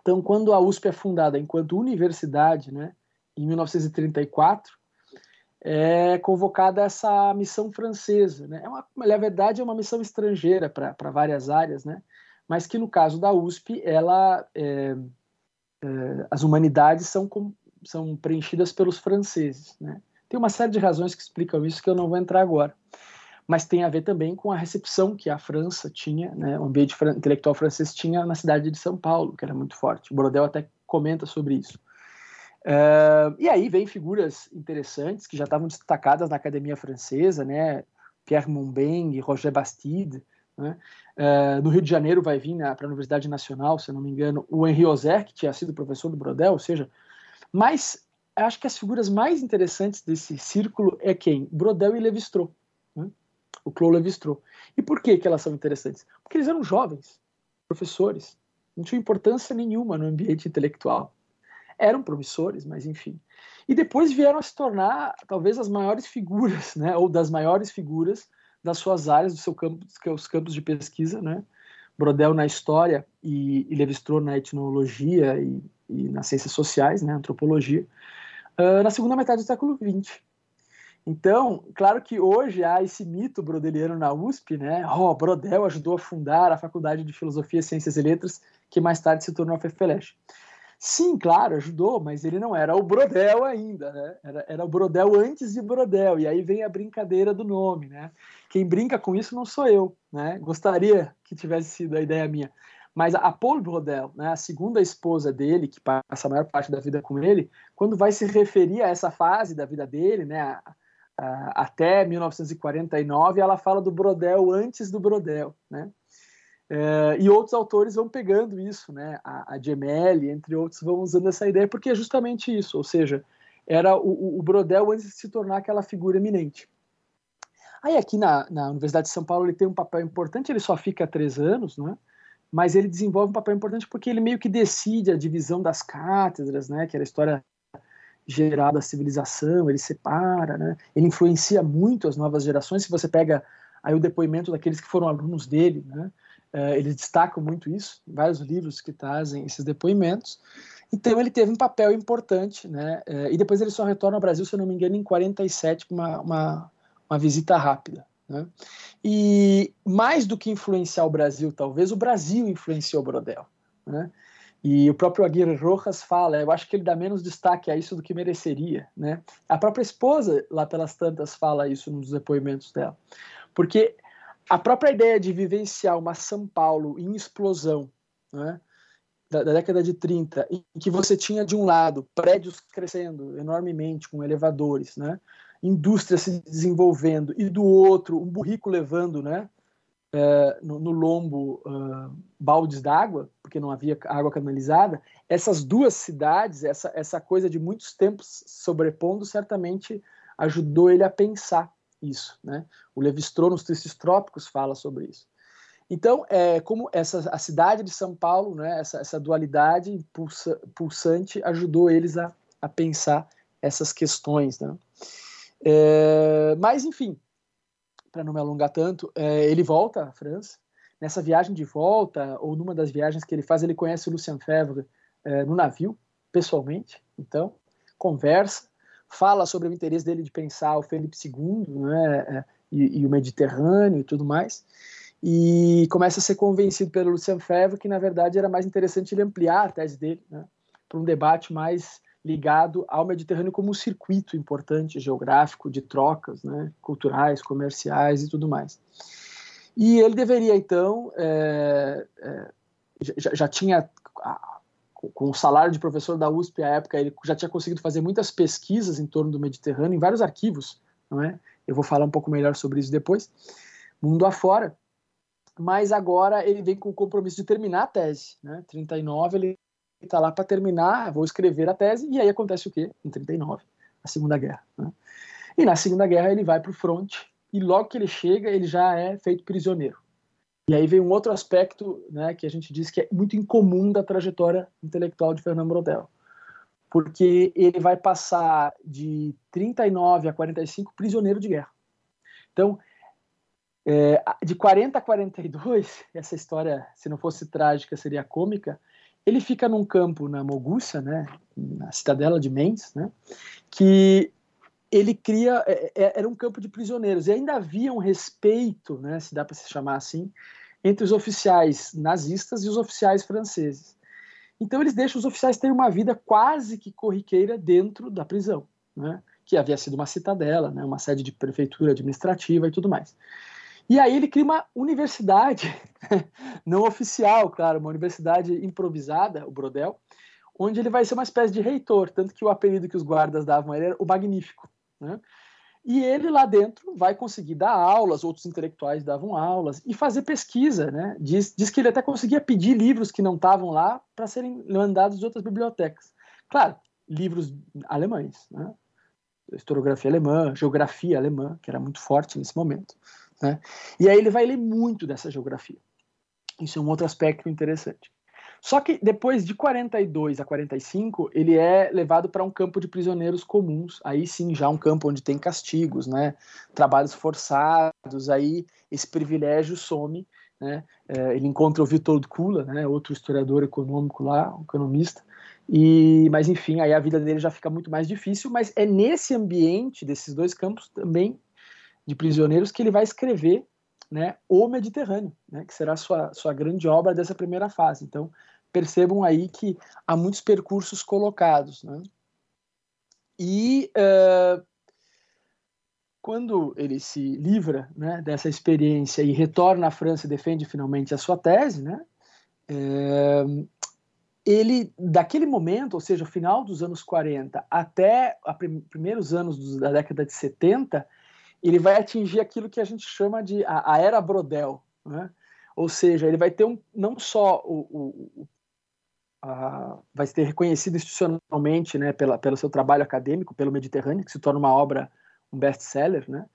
Speaker 3: Então, quando a USP é fundada enquanto universidade, né, em 1934, é convocada essa missão francesa. Né? É uma, na verdade, é uma missão estrangeira para várias áreas, né? Mas que no caso da USP, ela, é, é, as humanidades são, com, são preenchidas pelos franceses. Né? Tem uma série de razões que explicam isso que eu não vou entrar agora, mas tem a ver também com a recepção que a França tinha, né, o ambiente intelectual francês tinha na cidade de São Paulo, que era muito forte. Brodel até comenta sobre isso. Uh, e aí vem figuras interessantes que já estavam destacadas na academia francesa, né? Pierre Montbeng, Roger Bastide, né? Uh, no Rio de Janeiro vai vir para a Universidade Nacional, se não me engano, o Henri Ozer, que tinha sido professor do Brodel, ou seja, mas acho que as figuras mais interessantes desse círculo é quem? Brodel e Levi-Strauss, né? o Claude Levi-Strauss. E por que, que elas são interessantes? Porque eles eram jovens, professores, não tinham importância nenhuma no ambiente intelectual. Eram promissores, mas enfim. E depois vieram a se tornar talvez as maiores figuras, né, ou das maiores figuras das suas áreas, do seu campo, os campos de pesquisa, né? Brodel na história e, e Levi-Strauss na etnologia e, e, nas ciências sociais, né, antropologia, uh, na segunda metade do século XX. Então, claro que hoje há esse mito brodeliano na USP, né? Oh, Brodel ajudou a fundar a Faculdade de Filosofia, Ciências e Letras, que mais tarde se tornou a FEFELESH. Sim, claro, ajudou, mas ele não era o Brodel ainda, né? Era, era o Brodel antes de Brodel, e aí vem a brincadeira do nome, né? Quem brinca com isso não sou eu, né? Gostaria que tivesse sido a ideia minha. Mas a Paul Brodel, né, a segunda esposa dele, que passa a maior parte da vida com ele, quando vai se referir a essa fase da vida dele, né, a, a, até 1949, ela fala do Brodel antes do Brodel, né? É, e outros autores vão pegando isso, né? A, a Gemelli, entre outros, vão usando essa ideia, porque é justamente isso, ou seja, era o, o Brodel antes de se tornar aquela figura eminente. Aí aqui na, na Universidade de São Paulo ele tem um papel importante, ele só fica três anos, né? mas ele desenvolve um papel importante porque ele meio que decide a divisão das cátedras, né? que era a história geral da civilização, ele separa, né? ele influencia muito as novas gerações, se você pega aí o depoimento daqueles que foram alunos dele, né? Uh, eles destacam muito isso, vários livros que trazem esses depoimentos. Então ele teve um papel importante, né? Uh, e depois ele só retorna ao Brasil, se eu não me engano, em 47, com uma, uma, uma visita rápida. Né? E mais do que influenciar o Brasil, talvez o Brasil influenciou Brodel. Né? E o próprio Aguirre Rojas fala, eu acho que ele dá menos destaque a isso do que mereceria. Né? A própria esposa, lá pelas tantas, fala isso nos depoimentos dela. Porque a própria ideia de vivenciar uma São Paulo em explosão, né, da, da, década de 30, em que você tinha de um lado prédios crescendo enormemente com elevadores, né, indústria se desenvolvendo, e do outro um burrico levando né, é, no, no, lombo uh, baldes d'água, porque não havia água canalizada, essas duas cidades, essa, essa coisa de muitos tempos sobrepondo, certamente ajudou ele a pensar isso. Né? O Levi-Strauss, nos Tristes Trópicos, fala sobre isso. Então, é, como essa, a cidade de São Paulo, né, essa, essa dualidade pulsa, pulsante, ajudou eles a, a pensar essas questões. Né? É, mas, enfim, para não me alongar tanto, é, ele volta à França. Nessa viagem de volta, ou numa das viagens que ele faz, ele conhece o Lucien Febvre é, no navio, pessoalmente. Então, conversa, fala sobre o interesse dele de pensar o Felipe II né, é, e, e, o Mediterrâneo e tudo mais. E começa a ser convencido pelo Lucien Febvre que, na verdade, era mais interessante ele ampliar a tese dele né, para um debate mais ligado ao Mediterrâneo como um circuito importante geográfico de trocas né, culturais, comerciais e tudo mais. E ele deveria, então, é, é, já, já, tinha, com o salário de professor da USP à época, ele já tinha conseguido fazer muitas pesquisas em torno do Mediterrâneo, em vários arquivos, não é? Eu vou falar um pouco melhor sobre isso depois, mundo afora. Mas agora ele vem com o compromisso de terminar a tese. Né? 39 ele está lá para terminar, vou escrever a tese, e aí acontece o quê? Em 39, a Segunda Guerra. Né? E na Segunda Guerra ele vai para o fronte, e logo que ele chega, ele já é feito prisioneiro. E aí vem um outro aspecto né, que a gente diz que é muito incomum da trajetória intelectual de Fernando Brodel. Porque ele vai passar de 39 a 45 prisioneiro de guerra. Então, é, de 40 a 42, essa história, se não fosse trágica, seria cômica, ele fica num campo na Mogussa, né, na cidadela de Mendes, né, que ele cria é, é, era um campo de prisioneiros e ainda havia um respeito, né, se dá para se chamar assim, entre os oficiais nazistas e os oficiais franceses. Então eles deixam os oficiais terem uma vida quase que corriqueira dentro da prisão, né, que havia sido uma citadela, né, uma sede de prefeitura administrativa e tudo mais. E aí ele cria uma universidade, não oficial, claro, uma universidade improvisada, o Brodel, onde ele vai ser uma espécie de reitor, tanto que o apelido que os guardas davam a ele era o Magnífico. Né? E ele lá dentro vai conseguir dar aulas, outros intelectuais davam aulas e fazer pesquisa. Né? Diz, diz que ele até conseguia pedir livros que não estavam lá para serem mandados de outras bibliotecas. Claro, livros alemães, né? historiografia alemã, geografia alemã, que era muito forte nesse momento. Né? E aí ele vai ler muito dessa geografia. Isso é um outro aspecto interessante. Só que depois de 42 a 45, ele é levado para um campo de prisioneiros comuns. Aí sim, já um campo onde tem castigos, né? trabalhos forçados. Aí esse privilégio some. Né? É, ele encontra o Vitor Kula, né? outro historiador econômico lá, um economista. E, mas enfim, aí a vida dele já fica muito mais difícil. Mas é nesse ambiente desses dois campos também de prisioneiros que ele vai escrever né, o Mediterrâneo, né, que será sua, sua grande obra dessa primeira fase. Então, percebam aí que há muitos percursos colocados. Né? E uh, quando ele se livra né, dessa experiência e retorna à França e defende finalmente a sua tese, né, uh, ele, daquele momento, ou seja, final dos anos 40 até os prim primeiros anos da década de 70, ele vai atingir aquilo que a gente chama de a, a era Brodel, né? Ou seja, ele vai ter um, não só o, o vai ser reconhecido institucionalmente, né, pela, pelo seu trabalho acadêmico, pelo Mediterrâneo, que se torna uma obra, um best-seller, né?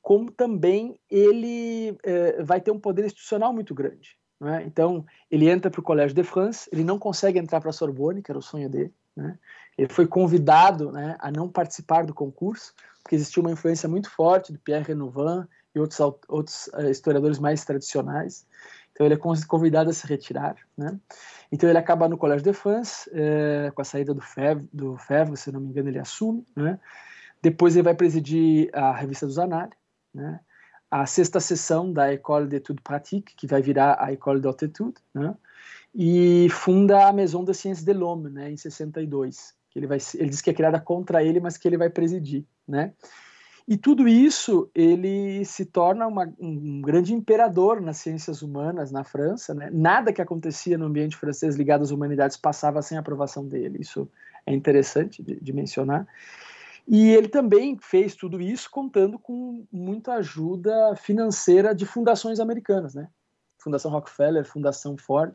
Speaker 3: Como também ele é, vai ter um poder institucional muito grande. Né? Então, ele entra para o Collège de France, ele não consegue entrar para a Sorbonne, que era o sonho dele. Né? Ele foi convidado né, a não participar do concurso, porque existia uma influência muito forte do Pierre Renouvin e outros, outros uh, historiadores mais tradicionais. Então ele é convidado a se retirar. Né? Então ele acaba no Collège de France, uh, com a saída do Fevre, do Fevre, se não me engano ele assume. Né? Depois ele vai presidir a Revista dos Análises, né? a sexta sessão da École d'études pratiques, que vai virar a École d'Haute Étude, né? e funda a Maison des Sciences de l'Homme, né, em 62 que ele vai ele diz que é criada contra ele, mas que ele vai presidir, né? E tudo isso ele se torna uma, um grande imperador nas ciências humanas na França. Né? Nada que acontecia no ambiente francês ligado às humanidades passava sem aprovação dele. Isso é interessante de, de mencionar. E ele também fez tudo isso contando com muita ajuda financeira de fundações americanas, né? Fundação Rockefeller, Fundação Ford,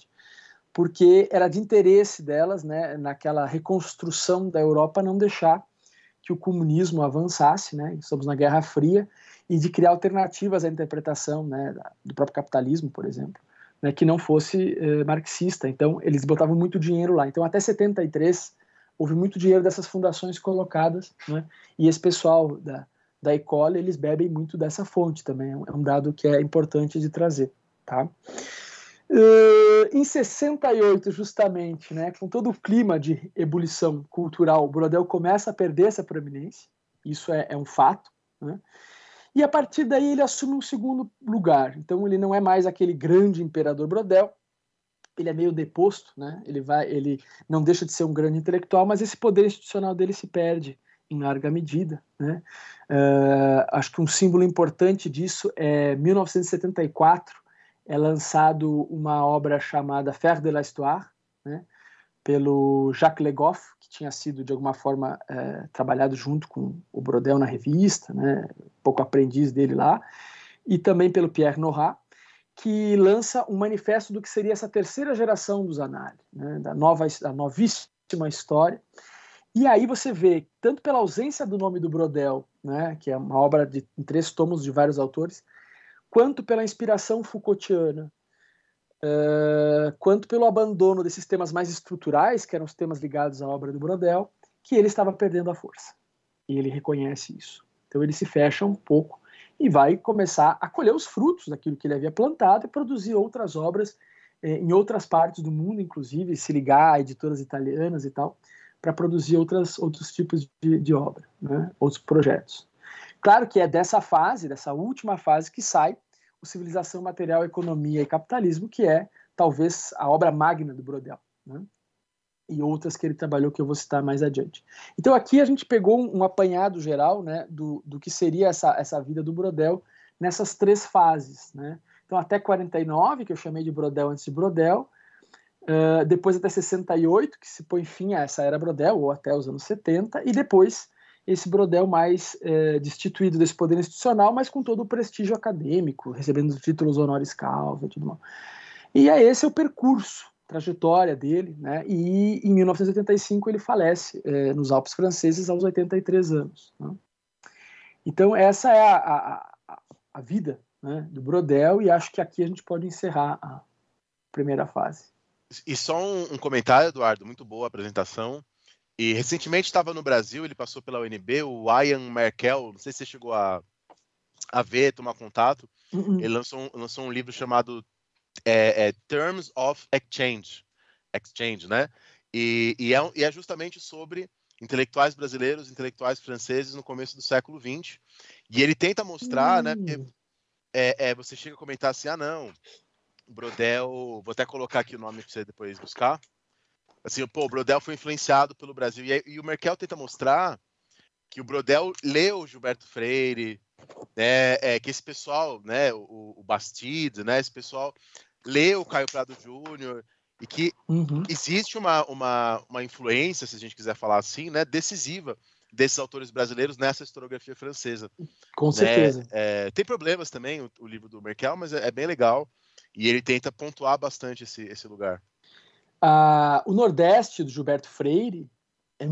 Speaker 3: porque era de interesse delas, né, naquela reconstrução da Europa, não deixar que o comunismo avançasse, né? Estamos na Guerra Fria e de criar alternativas à interpretação, né, do próprio capitalismo, por exemplo, né, que não fosse eh, marxista. Então, eles botavam muito dinheiro lá. Então, até 73 houve muito dinheiro dessas fundações colocadas, né? E esse pessoal da da Ecole, eles bebem muito dessa fonte também. É um dado que é importante de trazer, tá? Uh, em 68, justamente, né, com todo o clima de ebulição cultural, o Brodel começa a perder essa proeminência, isso é, é um fato, né? e a partir daí ele assume um segundo lugar. Então ele não é mais aquele grande imperador Brodel, ele é meio deposto, né? ele, vai, ele não deixa de ser um grande intelectual, mas esse poder institucional dele se perde em larga medida. Né? Uh, acho que um símbolo importante disso é 1974, é lançado uma obra chamada Faire de la Histoire, né, pelo Jacques Legoff, que tinha sido de alguma forma é, trabalhado junto com o Brodel na revista, né, pouco aprendiz dele lá, e também pelo Pierre Nora, que lança um manifesto do que seria essa terceira geração dos análises, né, da, nova, da novíssima história. E aí você vê, tanto pela ausência do nome do Brodel, né, que é uma obra de, em três tomos de vários autores, quanto pela inspiração Foucaultiana, uh, quanto pelo abandono desses temas mais estruturais, que eram os temas ligados à obra do Brodel, que ele estava perdendo a força. E ele reconhece isso. Então ele se fecha um pouco e vai começar a colher os frutos daquilo que ele havia plantado e produzir outras obras eh, em outras partes do mundo, inclusive se ligar a editoras italianas e tal, para produzir outras, outros tipos de, de obra, né? outros projetos. Claro que é dessa fase, dessa última fase, que sai o Civilização, Material, Economia e Capitalismo, que é talvez a obra magna do Brodel, né? e outras que ele trabalhou que eu vou citar mais adiante. Então aqui a gente pegou um, apanhado geral né, do, do que seria essa, essa vida do Brodel nessas três fases. Né? Então até 49, que eu chamei de Brodel antes de Brodel, uh, depois até 68, que se põe fim a essa era Brodel, ou até os anos 70, e depois esse Brodel mais é, destituído desse poder institucional, mas com todo o prestígio acadêmico, recebendo títulos honoris causa e tudo mais. E é esse é o percurso, trajetória dele, né? E em 1985 ele falece é, nos Alpes franceses aos 83 anos. Né? Então essa é a, a, a vida né, do Brodel e acho que aqui a gente pode encerrar a primeira fase.
Speaker 2: E só um, um comentário, Eduardo, muito boa a apresentação. E recentemente estava no Brasil, ele passou pela UNB, o Ian Merkel, não sei se você chegou a, a ver, tomar contato. Uhum. Ele lançou um, lançou um livro chamado é, é, Terms of Exchange, Exchange, né? E, e, é, e é justamente sobre intelectuais brasileiros, intelectuais franceses no começo do século XX. E ele tenta mostrar, né? Porque, hum. é, é, você chega a comentar assim, ah, não, Brodel, vou até colocar aqui o nome para você depois buscar. Assim, pô, o Brodel foi influenciado pelo Brasil. E, e o Merkel tenta mostrar que o Brodel leu Gilberto Freire, né, é, que esse pessoal, né, o, o Bastides, né, esse pessoal leu Caio Prado Júnior e que uhum. existe uma, uma, uma influência, se a gente quiser falar assim, né, decisiva desses autores brasileiros nessa historiografia francesa.
Speaker 3: Com certeza.
Speaker 2: É, é, tem problemas também o, o, livro do Merkel, mas é, é, bem legal e ele tenta pontuar bastante esse, esse lugar.
Speaker 3: Ah, o Nordeste do Gilberto Freire é,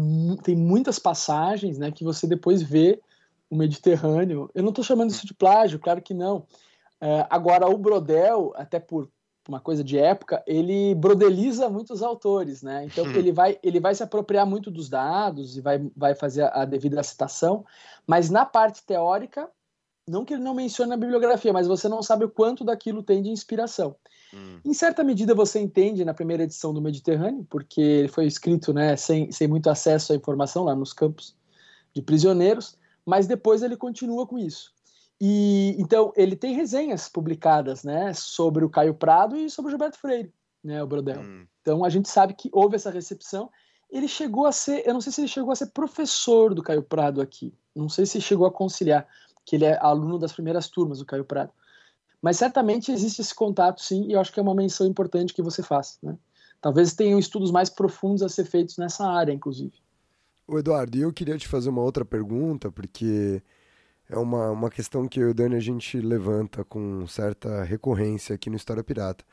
Speaker 3: tem muitas passagens né, que você depois vê o Mediterrâneo. Eu não estou chamando isso de plágio, claro que não. É, agora, o Brodel, até por uma coisa de época, ele brodeliza muitos autores, né? Então ele vai, ele vai se apropriar muito dos dados e vai, vai fazer a, a devida citação, mas na parte teórica, não que ele não mencione na bibliografia, mas você não sabe o quanto daquilo tem de inspiração. Hum. Em certa medida você entende na primeira edição do Mediterrâneo, porque ele foi escrito né, sem, sem muito acesso à informação lá nos campos de prisioneiros, mas depois ele continua com isso. E então ele tem resenhas publicadas, né, sobre o Caio Prado e sobre o Gilberto Freire, né, o Brodel. Hum. Então a gente sabe que houve essa recepção ele chegou a ser, eu não sei se ele chegou a ser professor do Caio Prado aqui, não sei se chegou a conciliar, que ele é aluno das primeiras turmas do Caio Prado. Mas certamente existe esse contato, sim, e eu acho que é uma menção importante que você faz. Né? Talvez tenham estudos mais profundos a ser feitos nessa área, inclusive.
Speaker 1: O Eduardo, eu queria te fazer uma outra pergunta, porque é uma, uma questão que eu e o Dani a gente levanta com certa recorrência aqui no História Pirata.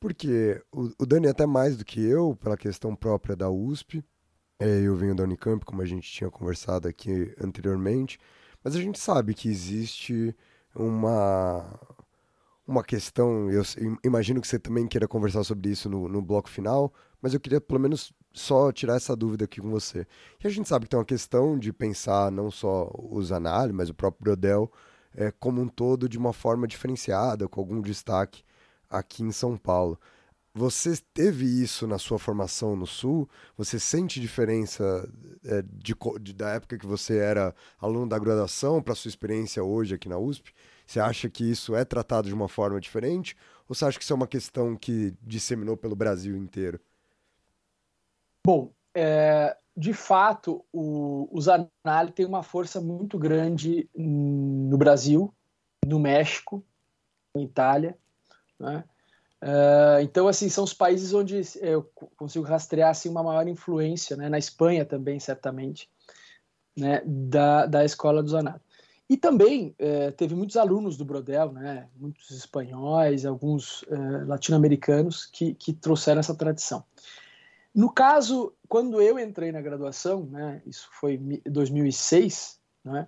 Speaker 1: Porque o, o Dani, até mais do que eu, pela questão própria da USP, é, eu venho da Unicamp, como a gente tinha conversado aqui anteriormente, mas a gente sabe que existe uma, uma questão, eu imagino que você também queira conversar sobre isso no, no bloco final, mas eu queria pelo menos só tirar essa dúvida aqui com você. E a gente sabe que tem uma questão de pensar não só os análises, mas o próprio Brodel é, como um todo de uma forma diferenciada, com algum destaque aqui em São Paulo. Você teve isso na sua formação no Sul? Você sente diferença é, de, de, da época que você era aluno da graduação para sua experiência hoje aqui na USP? Você acha que isso é tratado de uma forma diferente? Ou você acha que isso é uma questão que disseminou pelo Brasil inteiro?
Speaker 3: Bom, é, de fato, o, o Zanelli tem uma força muito grande no Brasil, no México, na Itália, né? Uh, então, assim, são os países onde eu consigo rastrear assim, uma maior influência, né? na Espanha também, certamente, né? da, da escola do Zanato. E também uh, teve muitos alunos do Brodel, né? muitos espanhóis, alguns uh, latino-americanos que, que trouxeram essa tradição. No caso, quando eu entrei na graduação, né? isso foi 2006, né?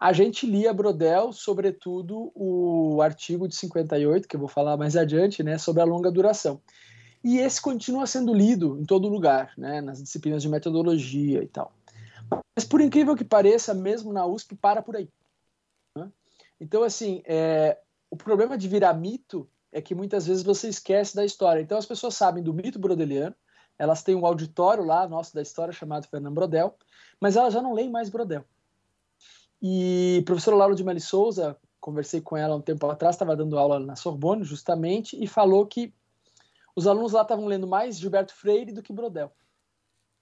Speaker 3: A gente lia Brodel, sobretudo o artigo de 58, que eu vou falar mais adiante, né, sobre a longa duração. E esse continua sendo lido em todo lugar, né, nas disciplinas de metodologia e tal. Mas por incrível que pareça, mesmo na USP, para por aí. Né? Então, assim, é, o problema de virar mito é que muitas vezes você esquece da história. Então, as pessoas sabem do mito brodeliano, elas têm um auditório lá, nosso da história, chamado Fernando Brodel, mas elas já não leem mais Brodel. E a professora Laura de Meli Souza, conversei com ela um tempo atrás, estava dando aula na Sorbonne, justamente, e falou que os alunos lá estavam lendo mais Gilberto Freire do que Brodel.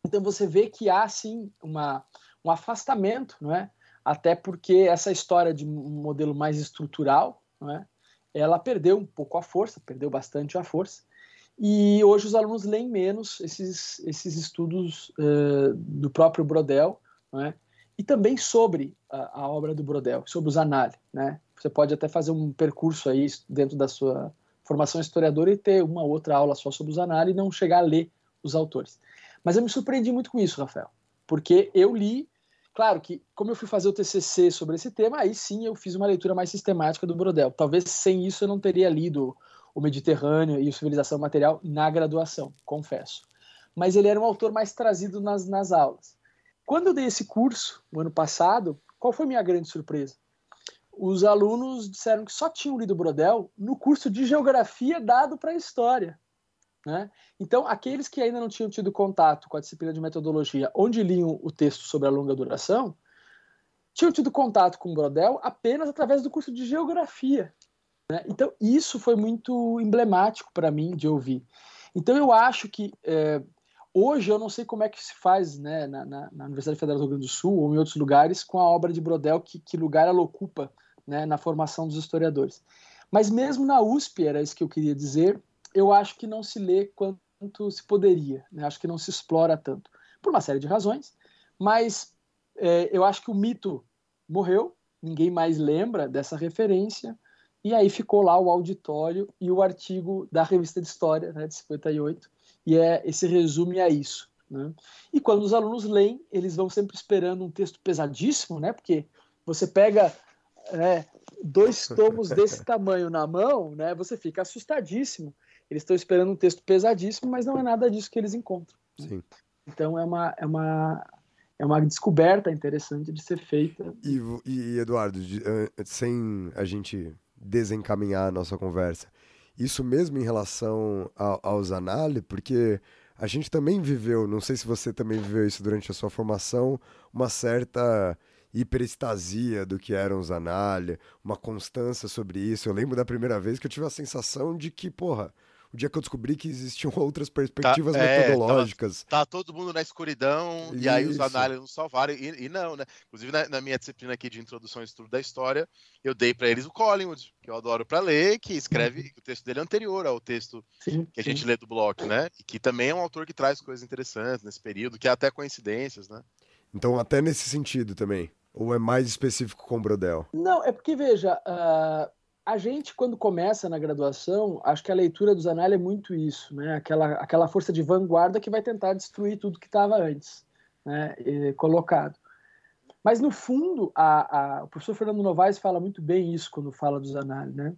Speaker 3: Então você vê que há, sim, uma, um afastamento, não é? até porque essa história de um modelo mais estrutural, não é? ela perdeu um pouco a força, perdeu bastante a força, e hoje os alunos leem menos esses, esses estudos uh, do próprio Brodel, não é? E também sobre a, a obra do Brodel, sobre os Zanali, né? Você pode até fazer um percurso aí dentro da sua formação historiadora e ter uma outra aula só sobre os Zanali e não chegar a ler os autores. Mas eu me surpreendi muito com isso, Rafael, porque eu li, claro que como eu fui fazer o TCC sobre esse tema, aí sim eu fiz uma leitura mais sistemática do Brodel. Talvez sem isso eu não teria lido o Mediterrâneo e a Civilização Material na graduação, confesso. Mas ele era um autor mais trazido nas, nas aulas. Quando eu dei esse curso, no ano passado, qual foi minha grande surpresa? Os alunos disseram que só tinham lido Brodel no curso de geografia dado para a história. Né? Então, aqueles que ainda não tinham tido contato com a disciplina de metodologia, onde liam o texto sobre a longa duração, tinham tido contato com Brodel apenas através do curso de geografia. Né? Então, isso foi muito emblemático para mim de ouvir. Então, eu acho que é, Hoje eu não sei como é que se faz né, na, na, na, Universidade Federal do Rio Grande do Sul ou em outros lugares com a obra de Brodel, que, que lugar ela ocupa né, na formação dos historiadores. Mas mesmo na USP, era isso que eu queria dizer, eu acho que não se lê quanto se poderia, né? acho que não se explora tanto, por uma série de razões, mas é, eu acho que o mito morreu, ninguém mais lembra dessa referência, e aí ficou lá o auditório e o artigo da revista de História, né, de 58, e é esse resume a isso. Né? E quando os alunos leem, eles vão sempre esperando um texto pesadíssimo, né? Porque você pega é, dois tomos desse tamanho na mão, né? Você fica assustadíssimo. Eles estão esperando um texto pesadíssimo, mas não é nada disso que eles encontram. Né? Então é uma, é uma é uma descoberta interessante de ser feita.
Speaker 1: E, e Eduardo, sem a gente desencaminhar a nossa conversa, isso mesmo em relação ao, aos Zanali, porque a gente também viveu, não sei se você também viveu isso durante a sua formação, uma certa hiperestasia do que eram os Zanali, uma constância sobre isso. Eu lembro da primeira vez que eu tive a sensação de que, porra, o dia que eu descobri que existiam outras perspectivas
Speaker 2: tá, é,
Speaker 1: metodológicas.
Speaker 2: Tá, tá, todo mundo na escuridão, Isso. e aí os análises não salvaram, e, e não, né? Inclusive, na, na, minha disciplina aqui de introdução ao estudo da história, eu dei para eles o Collingwood, que eu adoro para ler, que escreve, uhum. o texto dele é anterior ao texto sim, que a gente lê do bloco, né? E que também é um autor que traz coisas interessantes nesse período, que é até coincidências, né?
Speaker 1: Então, até nesse sentido também. Ou é mais específico com o Brodel?
Speaker 3: Não, é porque, veja, uh, a gente, quando começa na graduação, acho que a leitura dos análises é muito isso, né? Aquela, aquela força de vanguarda que vai tentar destruir tudo que estava antes, né? E, colocado. Mas, no fundo, a, a, o professor Fernando Novaes fala muito bem isso quando fala dos análises, né?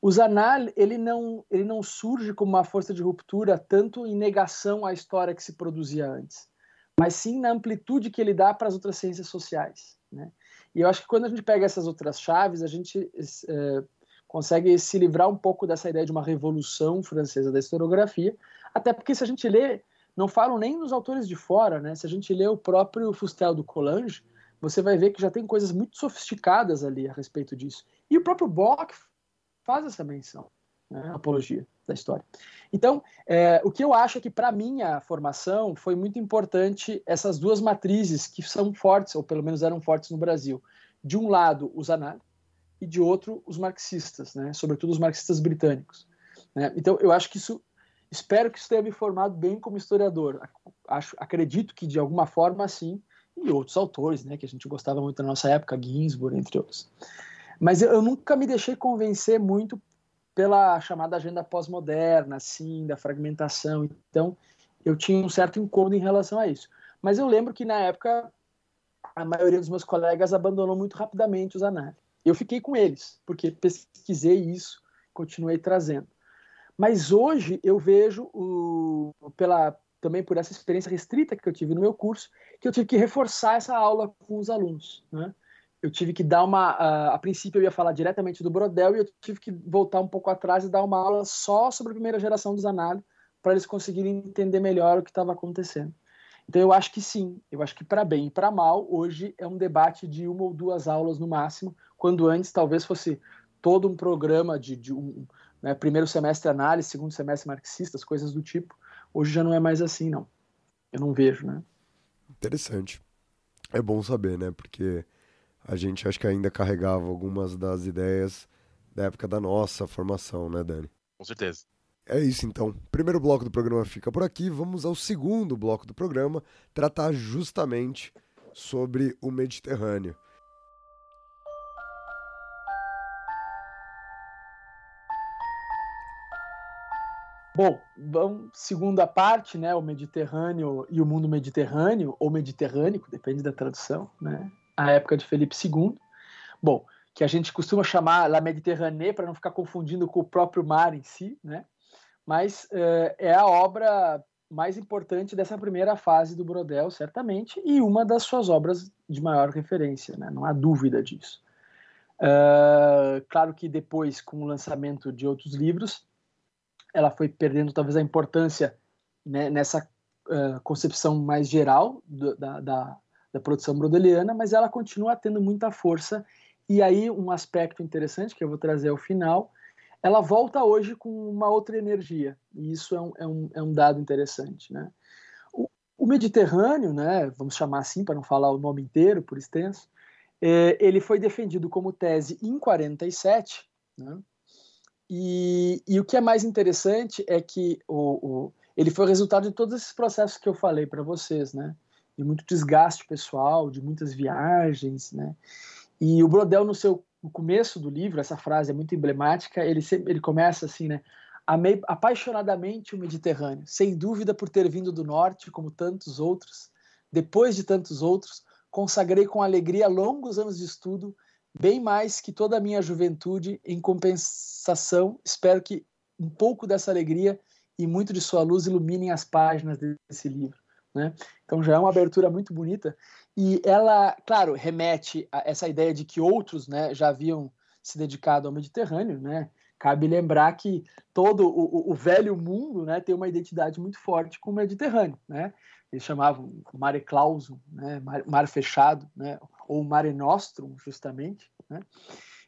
Speaker 3: Os análises, ele não, ele não surge como uma força de ruptura tanto em negação à história que se produzia antes, mas sim na amplitude que ele dá para as outras ciências sociais. Né? E eu acho que quando a gente pega essas outras chaves, a gente é, consegue se livrar um pouco dessa ideia de uma revolução francesa da historiografia, até porque se a gente lê, não falam nem nos autores de fora, né? se a gente lê o próprio Fustel do Collange, você vai ver que já tem coisas muito sofisticadas ali a respeito disso. E o próprio Bock faz essa menção, né? apologia da história. Então, é, o que eu acho é que para minha formação foi muito importante essas duas matrizes que são fortes, ou pelo menos eram fortes no Brasil. De um lado, os análises, e de outro, os marxistas, né? sobretudo os marxistas britânicos. Né? Então, eu acho que isso, espero que isso tenha me formado bem como historiador. Acho, acredito que de alguma forma sim, e outros autores, né, que a gente gostava muito na nossa época, Ginsburg, entre outros. Mas eu, eu nunca me deixei convencer muito pela chamada agenda pós-moderna, assim, da fragmentação. Então, eu tinha um certo incômodo em relação a isso. Mas eu lembro que na época a maioria dos meus colegas abandonou muito rapidamente os análises. Eu fiquei com eles, porque pesquisei isso, continuei trazendo. Mas hoje eu vejo, o, pela, também por essa experiência restrita que eu tive no meu curso, que eu tive que reforçar essa aula com os alunos. Né? eu tive que dar uma. A, a, princípio eu ia falar diretamente do Brodel e eu tive que voltar um pouco atrás e dar uma aula só sobre a primeira geração dos análises para eles conseguirem entender melhor o que estava acontecendo. Então eu acho que sim, eu acho que para bem e para mal, hoje é um debate de uma ou duas aulas no máximo, quando antes talvez fosse todo um programa de, de um né, primeiro semestre análise, segundo semestre marxistas, coisas do tipo. Hoje já não é mais assim, não. Eu não vejo, né?
Speaker 1: Interessante. É bom saber, né? Porque a gente acho que ainda carregava algumas das ideias da época da nossa formação, né, Dani?
Speaker 2: Com certeza.
Speaker 1: É isso então. Primeiro bloco do programa fica por aqui. Vamos ao segundo bloco do programa, tratar justamente sobre o Mediterrâneo.
Speaker 3: Bom, vamos segunda parte, né, o Mediterrâneo e o mundo mediterrâneo ou mediterrâneo, depende da tradução, né? a época de Felipe II. Bom, que a gente costuma chamar La Méditerranée para não ficar confundindo com o próprio mar em si, né? Mas uh, é a obra mais importante dessa primeira fase do Brodel, certamente, e uma das suas obras de maior referência, né? não há dúvida disso. Uh, claro que depois, com o lançamento de outros livros, ela foi perdendo talvez a importância né, nessa uh, concepção mais geral do, da, da, da produção brodeliana, mas ela continua tendo muita força. E aí, um aspecto interessante que eu vou trazer ao final, ela volta hoje com uma outra energia, e isso é um, é um, é um dado interessante. Né? O, o, Mediterrâneo, né, vamos chamar assim, para não falar o nome inteiro, por extenso, é, ele foi defendido como tese em 47, né? e, e o que é mais interessante é que o, o, ele foi resultado de todos esses processos que eu falei para vocês, né? de muito desgaste pessoal, de muitas viagens, né? E o Brodel no seu no começo do livro, essa frase é muito emblemática, ele ele começa assim, né? Amei apaixonadamente o Mediterrâneo, sem dúvida por ter vindo do norte, como tantos outros. Depois de tantos outros, consagrei com alegria longos anos de estudo, bem mais que toda a minha juventude. Em compensação, espero que um pouco dessa alegria e muito de sua luz iluminem as páginas desse livro. Né? Então já é uma abertura muito bonita e ela, claro, remete a essa ideia de que outros, né, já haviam se dedicado ao Mediterrâneo, né? Cabe lembrar que todo o, o velho mundo, né, tem uma identidade muito forte com o Mediterrâneo, né? Eles chamavam Mare Clausum, né, mar, mar fechado, né, ou Mare Nostrum, justamente, né?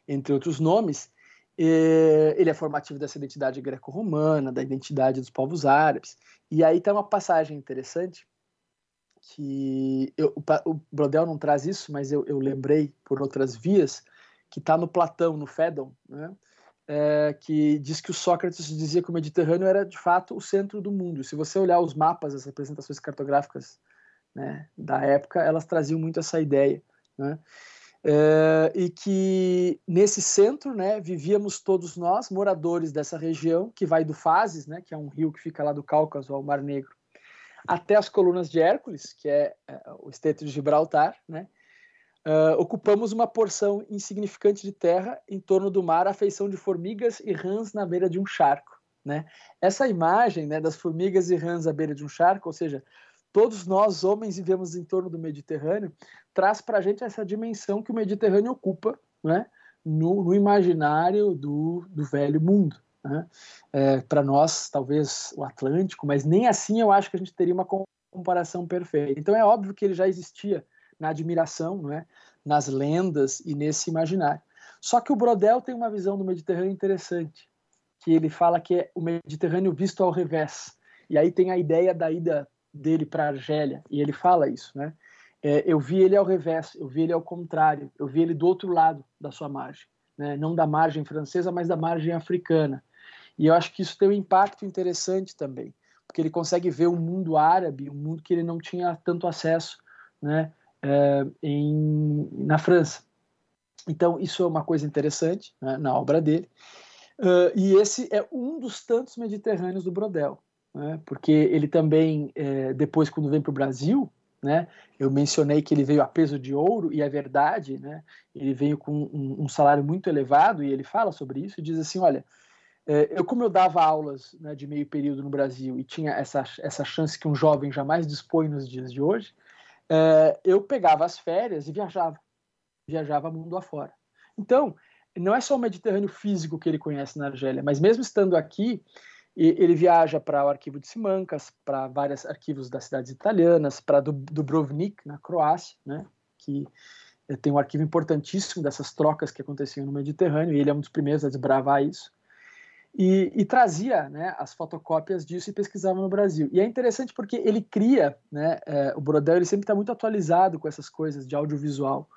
Speaker 3: entre outros nomes. ele é formativo dessa identidade greco-romana, da identidade dos povos árabes. E aí tem uma passagem interessante que eu, o Brodel não traz isso, mas eu, eu lembrei por outras vias, que está no Platão, no Fédon, né? É, que diz que o Sócrates dizia que o Mediterrâneo era de fato o centro do mundo. Se você olhar os mapas, as representações cartográficas né, da época, elas traziam muito essa ideia. Né? É, e que nesse centro né, vivíamos todos nós, moradores dessa região, que vai do Fazes, né, que é um rio que fica lá do Cáucaso ao Mar Negro, até as colunas de Hércules, que é, é o estreito de Gibraltar, né, Uh, ocupamos uma porção insignificante de terra em torno do mar, à feição de formigas e rãs na beira de um charco. Né? Essa imagem né, das formigas e rãs à beira de um charco, ou seja, todos nós, homens, vivemos em torno do Mediterrâneo, traz para a gente essa dimensão que o Mediterrâneo ocupa né, no, no imaginário do, do velho mundo. Né? É, para nós, talvez o Atlântico, mas nem assim eu acho que a gente teria uma comparação perfeita. Então é óbvio que ele já existia na admiração, não é? nas lendas e nesse imaginário. Só que o Brodel tem uma visão do Mediterrâneo interessante, que ele fala que é o Mediterrâneo visto ao revés. E aí tem a ideia da ida dele para a Argélia, e ele fala isso, né? É, eu vi ele ao revés, eu vi ele ao contrário, eu vi ele do outro lado da sua margem, né? não da margem francesa, mas da margem africana. E eu acho que isso tem um impacto interessante também, porque ele consegue ver o mundo árabe, um mundo que ele não tinha tanto acesso, né? é, em, na França. Então, isso é uma coisa interessante né, na obra dele. Uh, e esse é um dos tantos mediterrâneos do Brodel, né, porque ele também, é, depois, quando vem para o Brasil, né, eu mencionei que ele veio a peso de ouro, e é verdade, né, ele veio com um, um salário muito elevado, e ele fala sobre isso, e diz assim: olha, eu, como eu dava aulas né, de meio período no Brasil e tinha essa, essa chance que um jovem jamais dispõe nos dias de hoje, é, eu pegava as férias e viajava, viajava mundo afora. Então, não é só o Mediterrâneo físico que ele conhece na Argélia, mas mesmo estando aqui, ele viaja para o arquivo de Simancas, para vários arquivos das cidades italianas, para Dubrovnik, na Croácia, né, que tem um arquivo importantíssimo dessas trocas que aconteciam no Mediterrâneo, e ele é um dos primeiros a desbravar isso e, e, trazia né, as fotocópias disso e pesquisava no Brasil. E é interessante porque ele cria, né, é, o Brodel ele sempre está muito atualizado com essas coisas de audiovisual.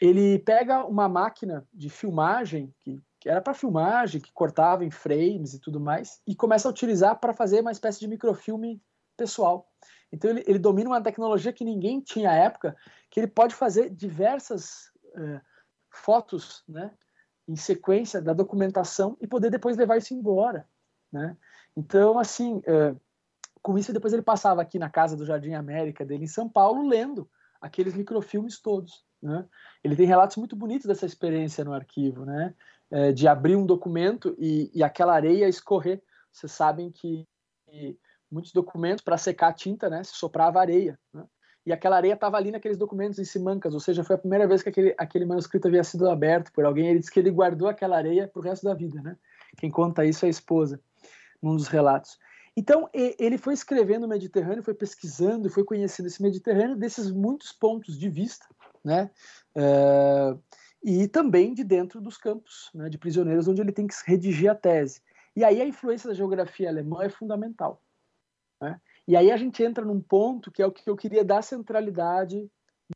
Speaker 3: Ele pega uma máquina de filmagem, que, que era para filmagem, que cortava em frames e tudo mais, e começa a utilizar para fazer uma espécie de microfilme pessoal. Então ele, ele, domina uma tecnologia que ninguém tinha à época, que ele pode fazer diversas uh, fotos, né, em sequência da documentação e poder depois levar isso embora, né? Então, assim, é, com isso depois ele passava aqui na casa do Jardim América dele em São Paulo lendo aqueles microfilmes todos, né? Ele tem relatos muito bonitos dessa experiência no arquivo, né? É, de abrir um documento e, e, aquela areia escorrer. Vocês sabem que, muitos documentos para secar a tinta, né, se soprava areia, né? E aquela areia estava ali naqueles documentos em Simancas, ou seja, foi a primeira vez que aquele, aquele manuscrito havia sido aberto por alguém. Ele disse que ele guardou aquela areia para o resto da vida, né? Quem conta isso é a esposa, num dos relatos. Então, ele foi escrevendo o Mediterrâneo, foi pesquisando, foi conhecendo esse Mediterrâneo desses muitos pontos de vista, né? Uh, e também de dentro dos campos né, de prisioneiros, onde ele tem que redigir a tese. E aí a influência da geografia alemã é fundamental. Né? E aí a gente entra num ponto que é o que eu queria dar centralidade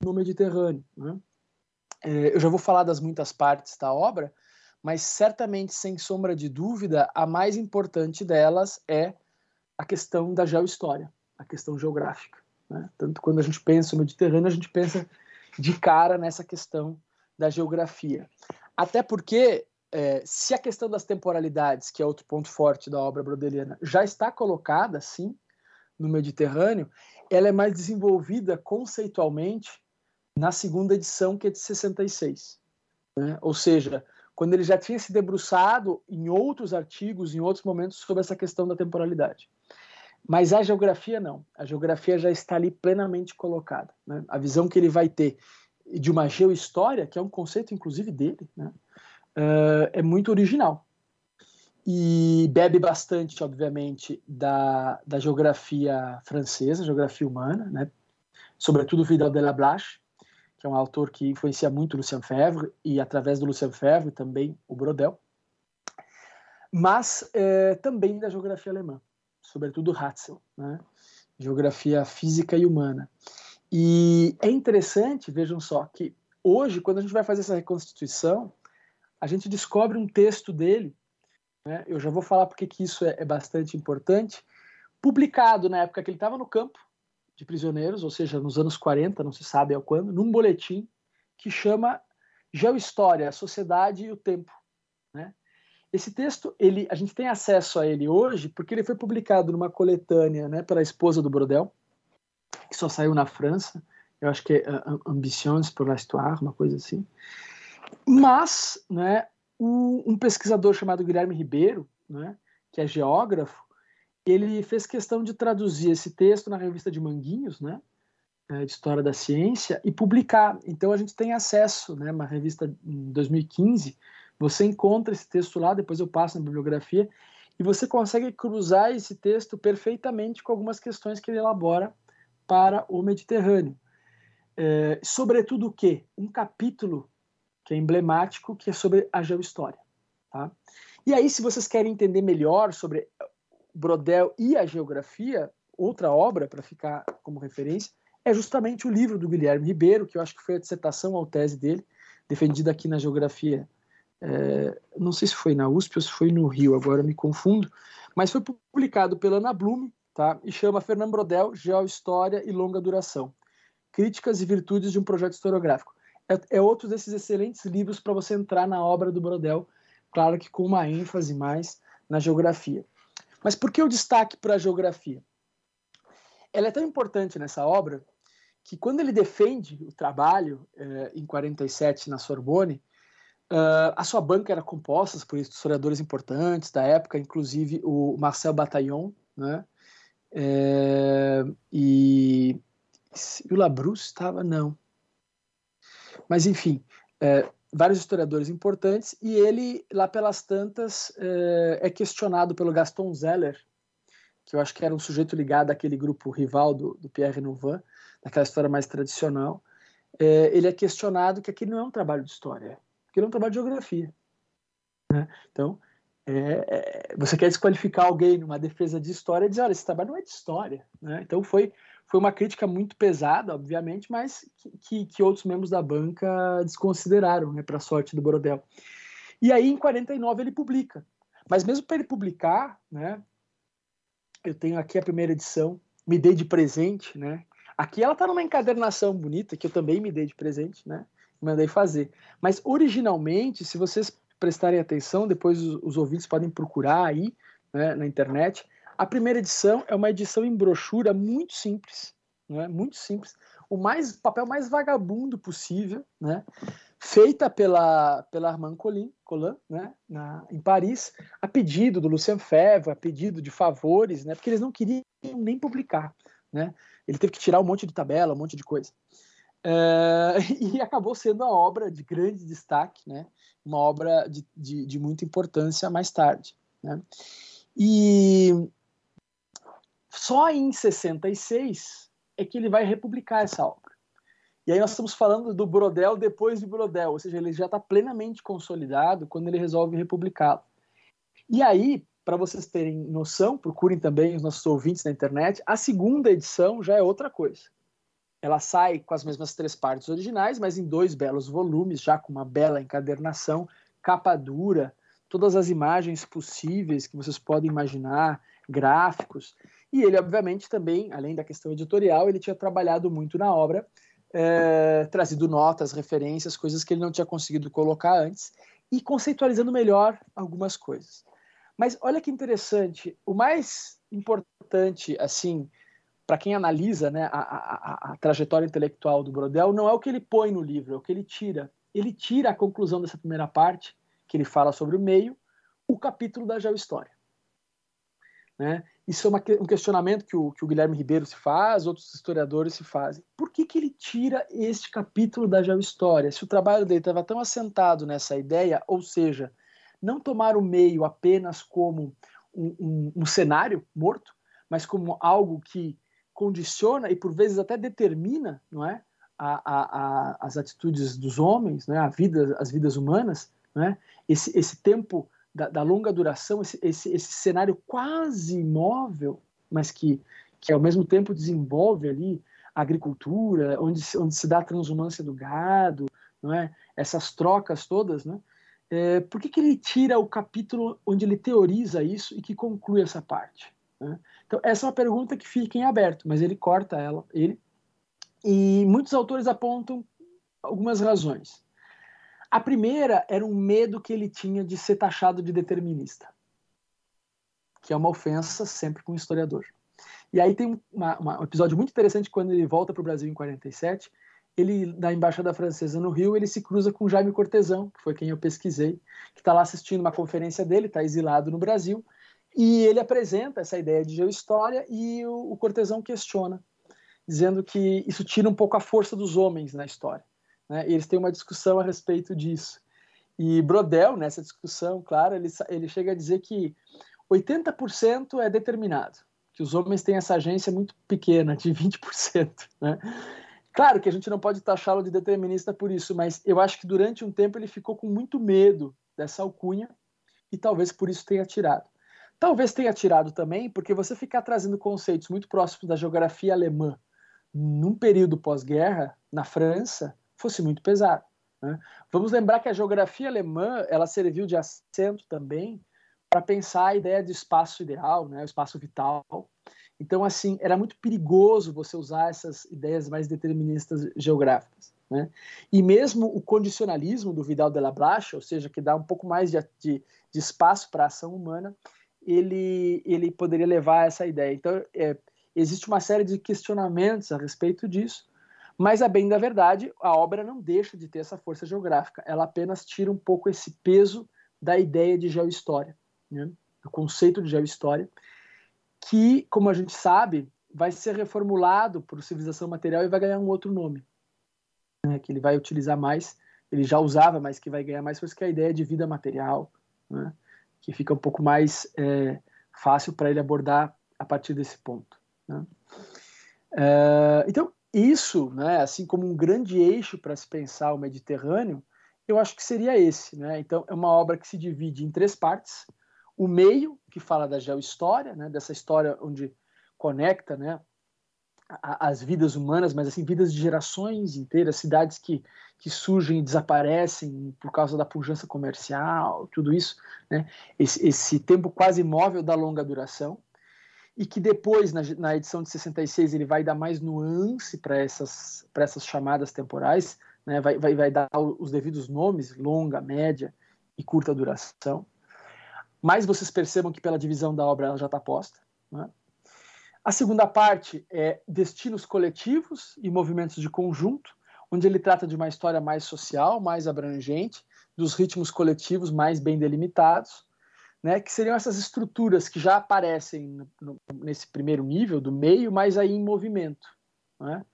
Speaker 3: no Mediterrâneo. Né? É, eu já vou falar das muitas partes da obra, mas certamente, sem sombra de dúvida, a mais importante delas é a questão da geohistória, a questão geográfica. Né? Tanto quando a gente pensa no Mediterrâneo, a gente pensa de cara nessa questão da geografia. Até porque, é, se a questão das temporalidades, que é outro ponto forte da obra brodeliana, já está colocada, sim, no Mediterrâneo, ela é mais desenvolvida conceitualmente na segunda edição, que é de 66. Né? Ou seja, quando ele já tinha se debruçado em outros artigos, em outros momentos, sobre essa questão da temporalidade. Mas a geografia não. A geografia já está ali plenamente colocada. Né? A visão que ele vai ter de uma geohistória, que é um conceito inclusive dele, né? uh, é muito original e bebe bastante, obviamente, da, da geografia francesa, geografia humana, né? sobretudo Vidal de la Blache, que é um autor que influencia muito Lucien Febvre, e através do Lucien Febvre também o Brodel. mas é, também da geografia alemã, sobretudo Hatzel, né? geografia física e humana. E é interessante, vejam só, que hoje, quando a gente vai fazer essa reconstituição, a gente descobre um texto dele, né? eu já vou falar porque que isso é, é bastante importante, publicado na época que ele estava no campo de prisioneiros, ou seja, nos anos 40, não se sabe ao quando, num boletim que chama Geohistória, a Sociedade e o Tempo. Né? Esse texto, ele, a gente tem acesso a ele hoje porque ele foi publicado numa coletânea né, pela esposa do Brodel, que só saiu na França, eu acho que é uh, Ambitions pour l'Histoire, uma coisa assim. Mas, né, um, pesquisador chamado Guilherme Ribeiro, né, que é geógrafo, ele fez questão de traduzir esse texto na revista de Manguinhos, né, é, de História da Ciência, e publicar. Então a gente tem acesso, né, uma revista em 2015, você encontra esse texto lá, depois eu passo na bibliografia, e você consegue cruzar esse texto perfeitamente com algumas questões que ele elabora para o Mediterrâneo. É, sobretudo o quê? Um capítulo que é emblemático, que é sobre a geohistória. Tá? E aí, se vocês querem entender melhor sobre Brodel e a geografia, outra obra para ficar como referência, é justamente o livro do Guilherme Ribeiro, que eu acho que foi a dissertação ou tese dele, defendida aqui na geografia. É, não sei se foi na USP ou se foi no Rio, agora me confundo, mas foi publicado pela Ana Blume, tá? E chama Fernando Brodel, Geohistória e Longa Duração. Críticas e Virtudes de um Projeto Historiográfico. É, é outro desses excelentes livros para você entrar na obra do Brodel, claro que com uma ênfase mais na geografia. Mas por que o destaque para a geografia? Ela é tão importante nessa obra que quando ele defende o trabalho eh, em 47 na Sorbonne, uh, a sua banca era composta por historiadores importantes da época, inclusive o Marcel Bataillon, né? É, e, e, o Labrousse estava não, mas enfim, é, vários historiadores importantes, e ele, lá pelas tantas, é, é, questionado pelo Gaston Zeller, que eu acho que era um sujeito ligado àquele grupo rival do, do Pierre Nouvan, daquela história mais tradicional. É, ele é questionado que aquilo não é um trabalho de história, aquilo é um trabalho de geografia. Né? Então, é, é, você quer desqualificar alguém numa defesa de história e dizer, olha, esse trabalho não é de história. Né? Então, foi foi uma crítica muito pesada, obviamente, mas que, que outros membros da banca desconsideraram, né, para a sorte do Borodel. E aí, em 49, ele publica. Mas mesmo para ele publicar, né, eu tenho aqui a primeira edição, me dei de presente, né? Aqui ela está numa encadernação bonita, que eu também me dei de presente, né? Mandei fazer. Mas originalmente, se vocês prestarem atenção, depois os, os ouvintes podem procurar aí né, na internet, a primeira edição é uma edição em brochura muito simples, né? muito simples, o mais papel mais vagabundo possível, né? feita pela, pela Armand Collin, né? Na, em Paris, a pedido do Lucien Febvre, a pedido de favores, né? porque eles não queriam nem publicar. Né? Ele teve que tirar um monte de tabela, um monte de coisa. É, e acabou sendo a obra de grande destaque, né? uma obra de, de, de muita importância mais tarde. Né? E só em 66 é que ele vai republicar essa obra. E aí nós estamos falando do Brodel depois de Brodel, ou seja, ele já está plenamente consolidado quando ele resolve republicá-lo. E aí, para vocês terem noção, procurem também os nossos ouvintes na internet, a segunda edição já é outra coisa. Ela sai com as mesmas três partes originais, mas em dois belos volumes, já com uma bela encadernação, capa dura, todas as imagens possíveis que vocês podem imaginar, gráficos. E ele, obviamente, também, além da questão editorial, ele tinha trabalhado muito na obra, é, trazido notas, referências, coisas que ele não tinha conseguido colocar antes, e conceitualizando melhor algumas coisas. Mas olha que interessante, o mais importante, assim, para quem analisa né, a, a, a, trajetória intelectual do Brodel, não é o que ele põe no livro, é o que ele tira. Ele tira a conclusão dessa primeira parte, que ele fala sobre o meio, o capítulo da geohistória. Né? Isso é uma, um questionamento que o, que o, Guilherme Ribeiro se faz, outros historiadores se fazem. Por que, que ele tira este capítulo da geohistória? Se o trabalho dele estava tão assentado nessa ideia, ou seja, não tomar o meio apenas como um, um, um cenário morto, mas como algo que condiciona e por vezes até determina, não é, a, a, a, as atitudes dos homens, né, a vida, as vidas humanas, né, esse, esse tempo da, da longa duração, esse, esse, esse, cenário quase imóvel, mas que, que ao mesmo tempo desenvolve ali a agricultura, onde, onde se dá a transumância do gado, não é? essas trocas todas, né? É, por que, que ele tira o capítulo onde ele teoriza isso e que conclui essa parte? Né? Então, essa é uma pergunta que fica em aberto, mas ele corta ela, ele. E muitos autores apontam algumas razões. A primeira era um medo que ele tinha de ser taxado de determinista, que é uma ofensa sempre com o historiador. E aí tem uma, uma, um episódio muito interessante quando ele volta para o Brasil em 47. Ele, da embaixada francesa no Rio, ele se cruza com Jaime Cortesão, que foi quem eu pesquisei, que está lá assistindo uma conferência dele, está exilado no Brasil, e ele apresenta essa ideia de geohistória e o, o Cortesão questiona, dizendo que isso tira um pouco a força dos homens na história. Né? E eles têm uma discussão a respeito disso. E Brodel, nessa discussão, claro, ele, ele chega a dizer que 80% é determinado, que os homens têm essa agência muito pequena, de 20%. Né? Claro que a gente não pode taxá-lo de determinista por isso, mas eu acho que durante um tempo ele ficou com muito medo dessa alcunha e talvez por isso tenha tirado. Talvez tenha tirado também porque você ficar trazendo conceitos muito próximos da geografia alemã num período pós-guerra, na França, fosse muito pesado. Né? Vamos lembrar que a geografia alemã ela serviu de assento também para pensar a ideia de espaço ideal, né, o espaço vital. Então, assim, era muito perigoso você usar essas ideias mais deterministas geográficas. Né? E mesmo o condicionalismo do Vidal de la Blache, ou seja, que dá um pouco mais de, de, de espaço para a ação humana, ele, ele poderia levar a essa ideia. Então, é, existe uma série de questionamentos a respeito disso, mas, a bem da verdade, a obra não deixa de ter essa força geográfica, ela apenas tira um pouco esse peso da ideia de geohistória, né? do conceito de geohistória, que, como a gente sabe, vai ser reformulado por civilização material e vai ganhar um outro nome, né? que ele vai utilizar mais, ele já usava, mas que vai ganhar mais força, que é a ideia de vida material, né? que fica um pouco mais é, fácil para ele abordar a partir desse ponto. Né? É, então, isso, né, assim como um grande eixo para se pensar o Mediterrâneo, eu acho que seria esse. Né? Então, é uma obra que se divide em três partes. O meio, que fala da geohistória, né, dessa história onde conecta né, as vidas humanas, mas assim, vidas de gerações inteiras, cidades que, que surgem e desaparecem por causa da pujança comercial, tudo isso, né? esse, esse tempo quase móvel da longa duração e que depois, na, na edição de 66, ele vai dar mais nuance para essas, essas chamadas temporais, né? vai, vai, vai dar os devidos nomes, longa, média e curta duração. Mas vocês percebam que pela divisão da obra ela já está posta. Né? A segunda parte é destinos coletivos e movimentos de conjunto, onde ele trata de uma história mais social, mais abrangente, dos ritmos coletivos mais bem delimitados, né, que seriam essas estruturas que já aparecem no, nesse primeiro nível do meio, mas aí em movimento. Né?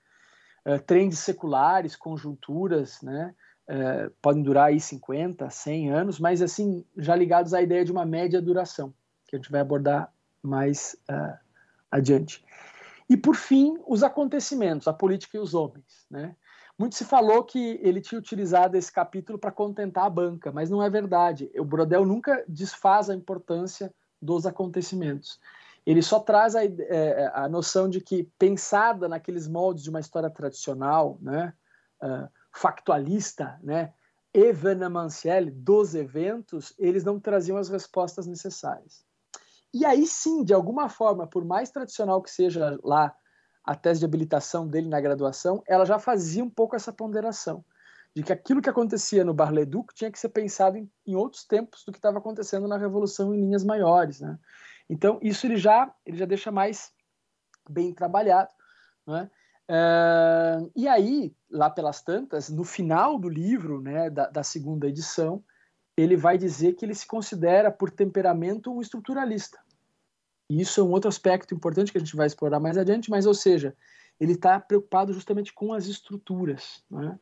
Speaker 3: Uh, trends seculares, conjunturas, né, uh, podem durar aí 50, 100 anos, mas assim, já ligados à ideia de uma média duração, que a gente vai abordar mais uh, adiante. E, por fim, os acontecimentos, a política e os homens. Né? Muito se falou que ele tinha utilizado esse capítulo para contentar a banca, mas não é verdade. O Brodel nunca desfaz a importância dos acontecimentos. Ele só traz a, é, a noção de que, pensada naqueles moldes de uma história tradicional, né, uh, factualista, né, dos eventos, eles não traziam as respostas necessárias. E aí sim, de alguma forma, por mais tradicional que seja lá a tese de habilitação dele na graduação, ela já fazia um pouco essa ponderação de que aquilo que acontecia no Bar-le-Duc tinha que ser pensado em, em outros tempos do que estava acontecendo na Revolução em linhas maiores, né? Então isso ele já ele já deixa mais bem trabalhado, né? Uh, e aí lá pelas tantas, no final do livro, né, da, da segunda edição, ele vai dizer que ele se considera por temperamento um estruturalista. E isso é um outro aspecto importante que a gente vai explorar mais adiante, mas, ou seja, ele está preocupado justamente com as estruturas, né?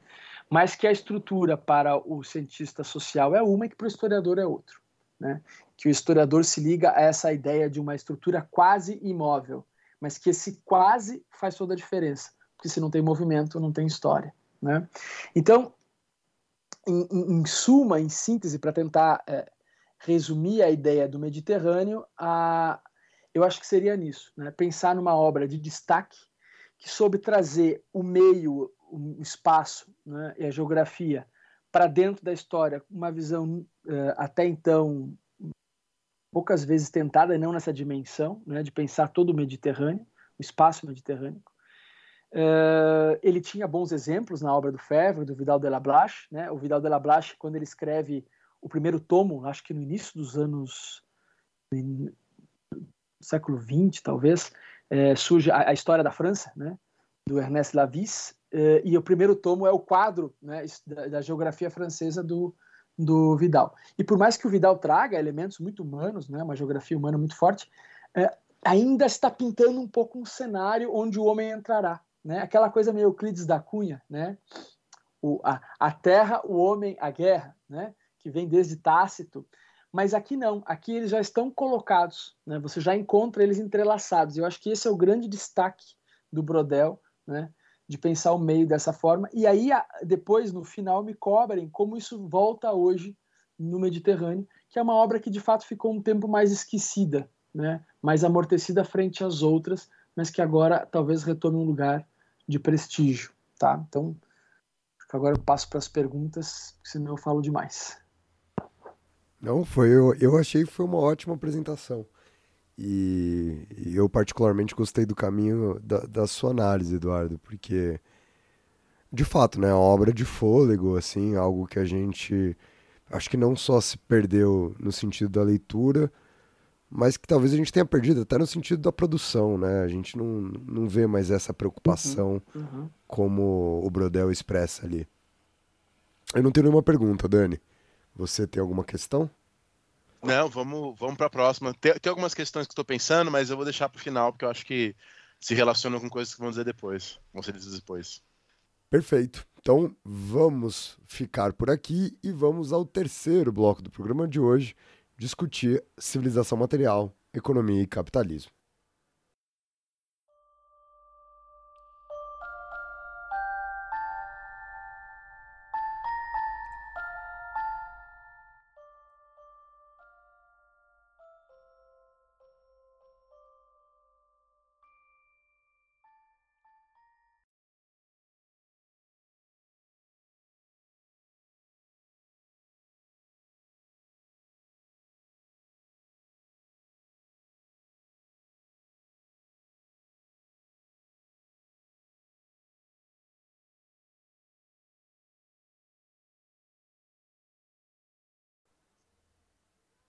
Speaker 3: mas que a estrutura para o cientista social é uma e que para o historiador é outro. Né? Que o historiador se liga a essa ideia de uma estrutura quase imóvel, mas que esse quase faz toda a diferença, porque se não tem movimento, não tem história. Né? Então, em, em, em suma, em síntese, para tentar é, resumir a ideia do Mediterrâneo, a, eu acho que seria nisso, né? pensar numa obra de destaque que soube trazer o meio, o espaço né, e a geografia para dentro da história, uma visão uh, até então poucas vezes tentada, não nessa dimensão, né, de pensar todo o Mediterrâneo, o espaço mediterrâneo. Uh, ele tinha bons exemplos na obra do Febvre, do Vidal de la Blache. Né? O Vidal de la Blache, quando ele escreve o primeiro tomo, acho que no início dos anos século XX, talvez, é, surge a, a, história da França, né? do Ernest Lavis, é, e o primeiro tomo é o quadro né, da, da, geografia francesa do, do Vidal. E por mais que o Vidal traga elementos muito humanos, né, uma geografia humana muito forte, é, ainda está pintando um pouco um cenário onde o homem entrará. Né? Aquela coisa meio Euclides da Cunha, né? O, a, a terra, o homem, a guerra, né? que vem desde Tácito. Mas aqui não, aqui eles já estão colocados, né? você já encontra eles entrelaçados. Eu acho que esse é o grande destaque do Brodel, né? de pensar o meio dessa forma. E aí, depois, no final, me cobrem como isso volta hoje no Mediterrâneo, que é uma obra que de fato ficou um tempo mais esquecida, né? mais amortecida frente às outras, mas que agora talvez retome um lugar de prestígio. Tá? Então, agora eu passo para as perguntas, senão eu falo demais.
Speaker 1: Não, foi eu, eu achei que foi uma ótima apresentação. E, e eu particularmente gostei do caminho da, da, sua análise, Eduardo, porque de fato, né, uma obra de fôlego, assim, algo que a gente acho que não só se perdeu no sentido da leitura, mas que talvez a gente tenha perdido até no sentido da produção, né? A gente não, não vê mais essa preocupação uhum, uhum. como o Brodel expressa ali. Eu não tenho nenhuma pergunta, Dani. Você tem alguma questão?
Speaker 2: Não, vamos, vamos para a próxima. Tem, tem, algumas questões que estou pensando, mas eu vou deixar para o final, porque eu acho que se relacionam com coisas que vão dizer depois. Vão ser dizer depois.
Speaker 1: Perfeito. Então vamos ficar por aqui e vamos ao terceiro bloco do programa de hoje, discutir civilização material, economia e capitalismo.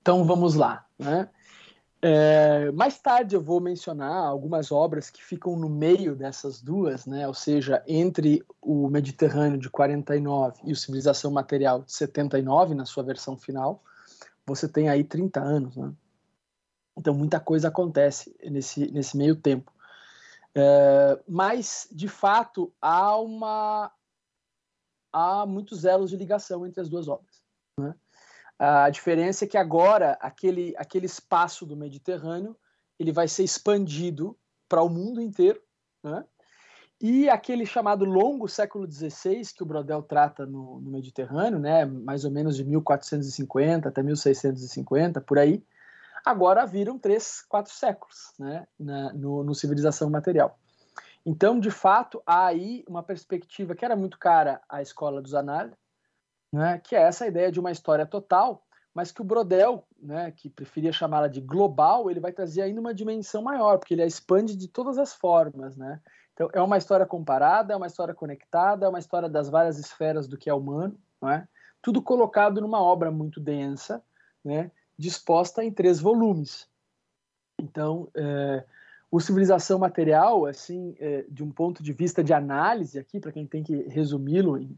Speaker 3: Então vamos lá. Né? É, mais tarde eu vou mencionar algumas obras que ficam no meio dessas duas, né? ou seja, entre o Mediterrâneo de 49 e o Civilização Material de 79, na sua versão final, você tem aí 30 anos. Né? Então muita coisa acontece nesse, nesse meio tempo. É, mas, de fato, há, uma, há muitos elos de ligação entre as duas obras. A diferença é que agora aquele, aquele espaço do Mediterrâneo ele vai ser expandido para o mundo inteiro, né? E aquele chamado longo século XVI que o Brodel trata no, no, Mediterrâneo, né, mais ou menos de 1450 até 1650, por aí, agora viram três, quatro séculos né, na, no, no Civilização Material. Então, de fato, há aí uma perspectiva que era muito cara à escola dos Anal, né, que é essa ideia de uma história total, mas que o Brodel, né, que preferia chamá-la de global, ele vai trazer ainda uma dimensão maior, porque ele a expande de todas as formas, né? Então, é uma história comparada, é uma história conectada, é uma história das várias esferas do que é humano, é? Tudo colocado numa obra muito densa, né, disposta em três volumes. Então, é, o Civilização Material, assim, é, de um ponto de vista de análise aqui, para quem tem que resumi-lo em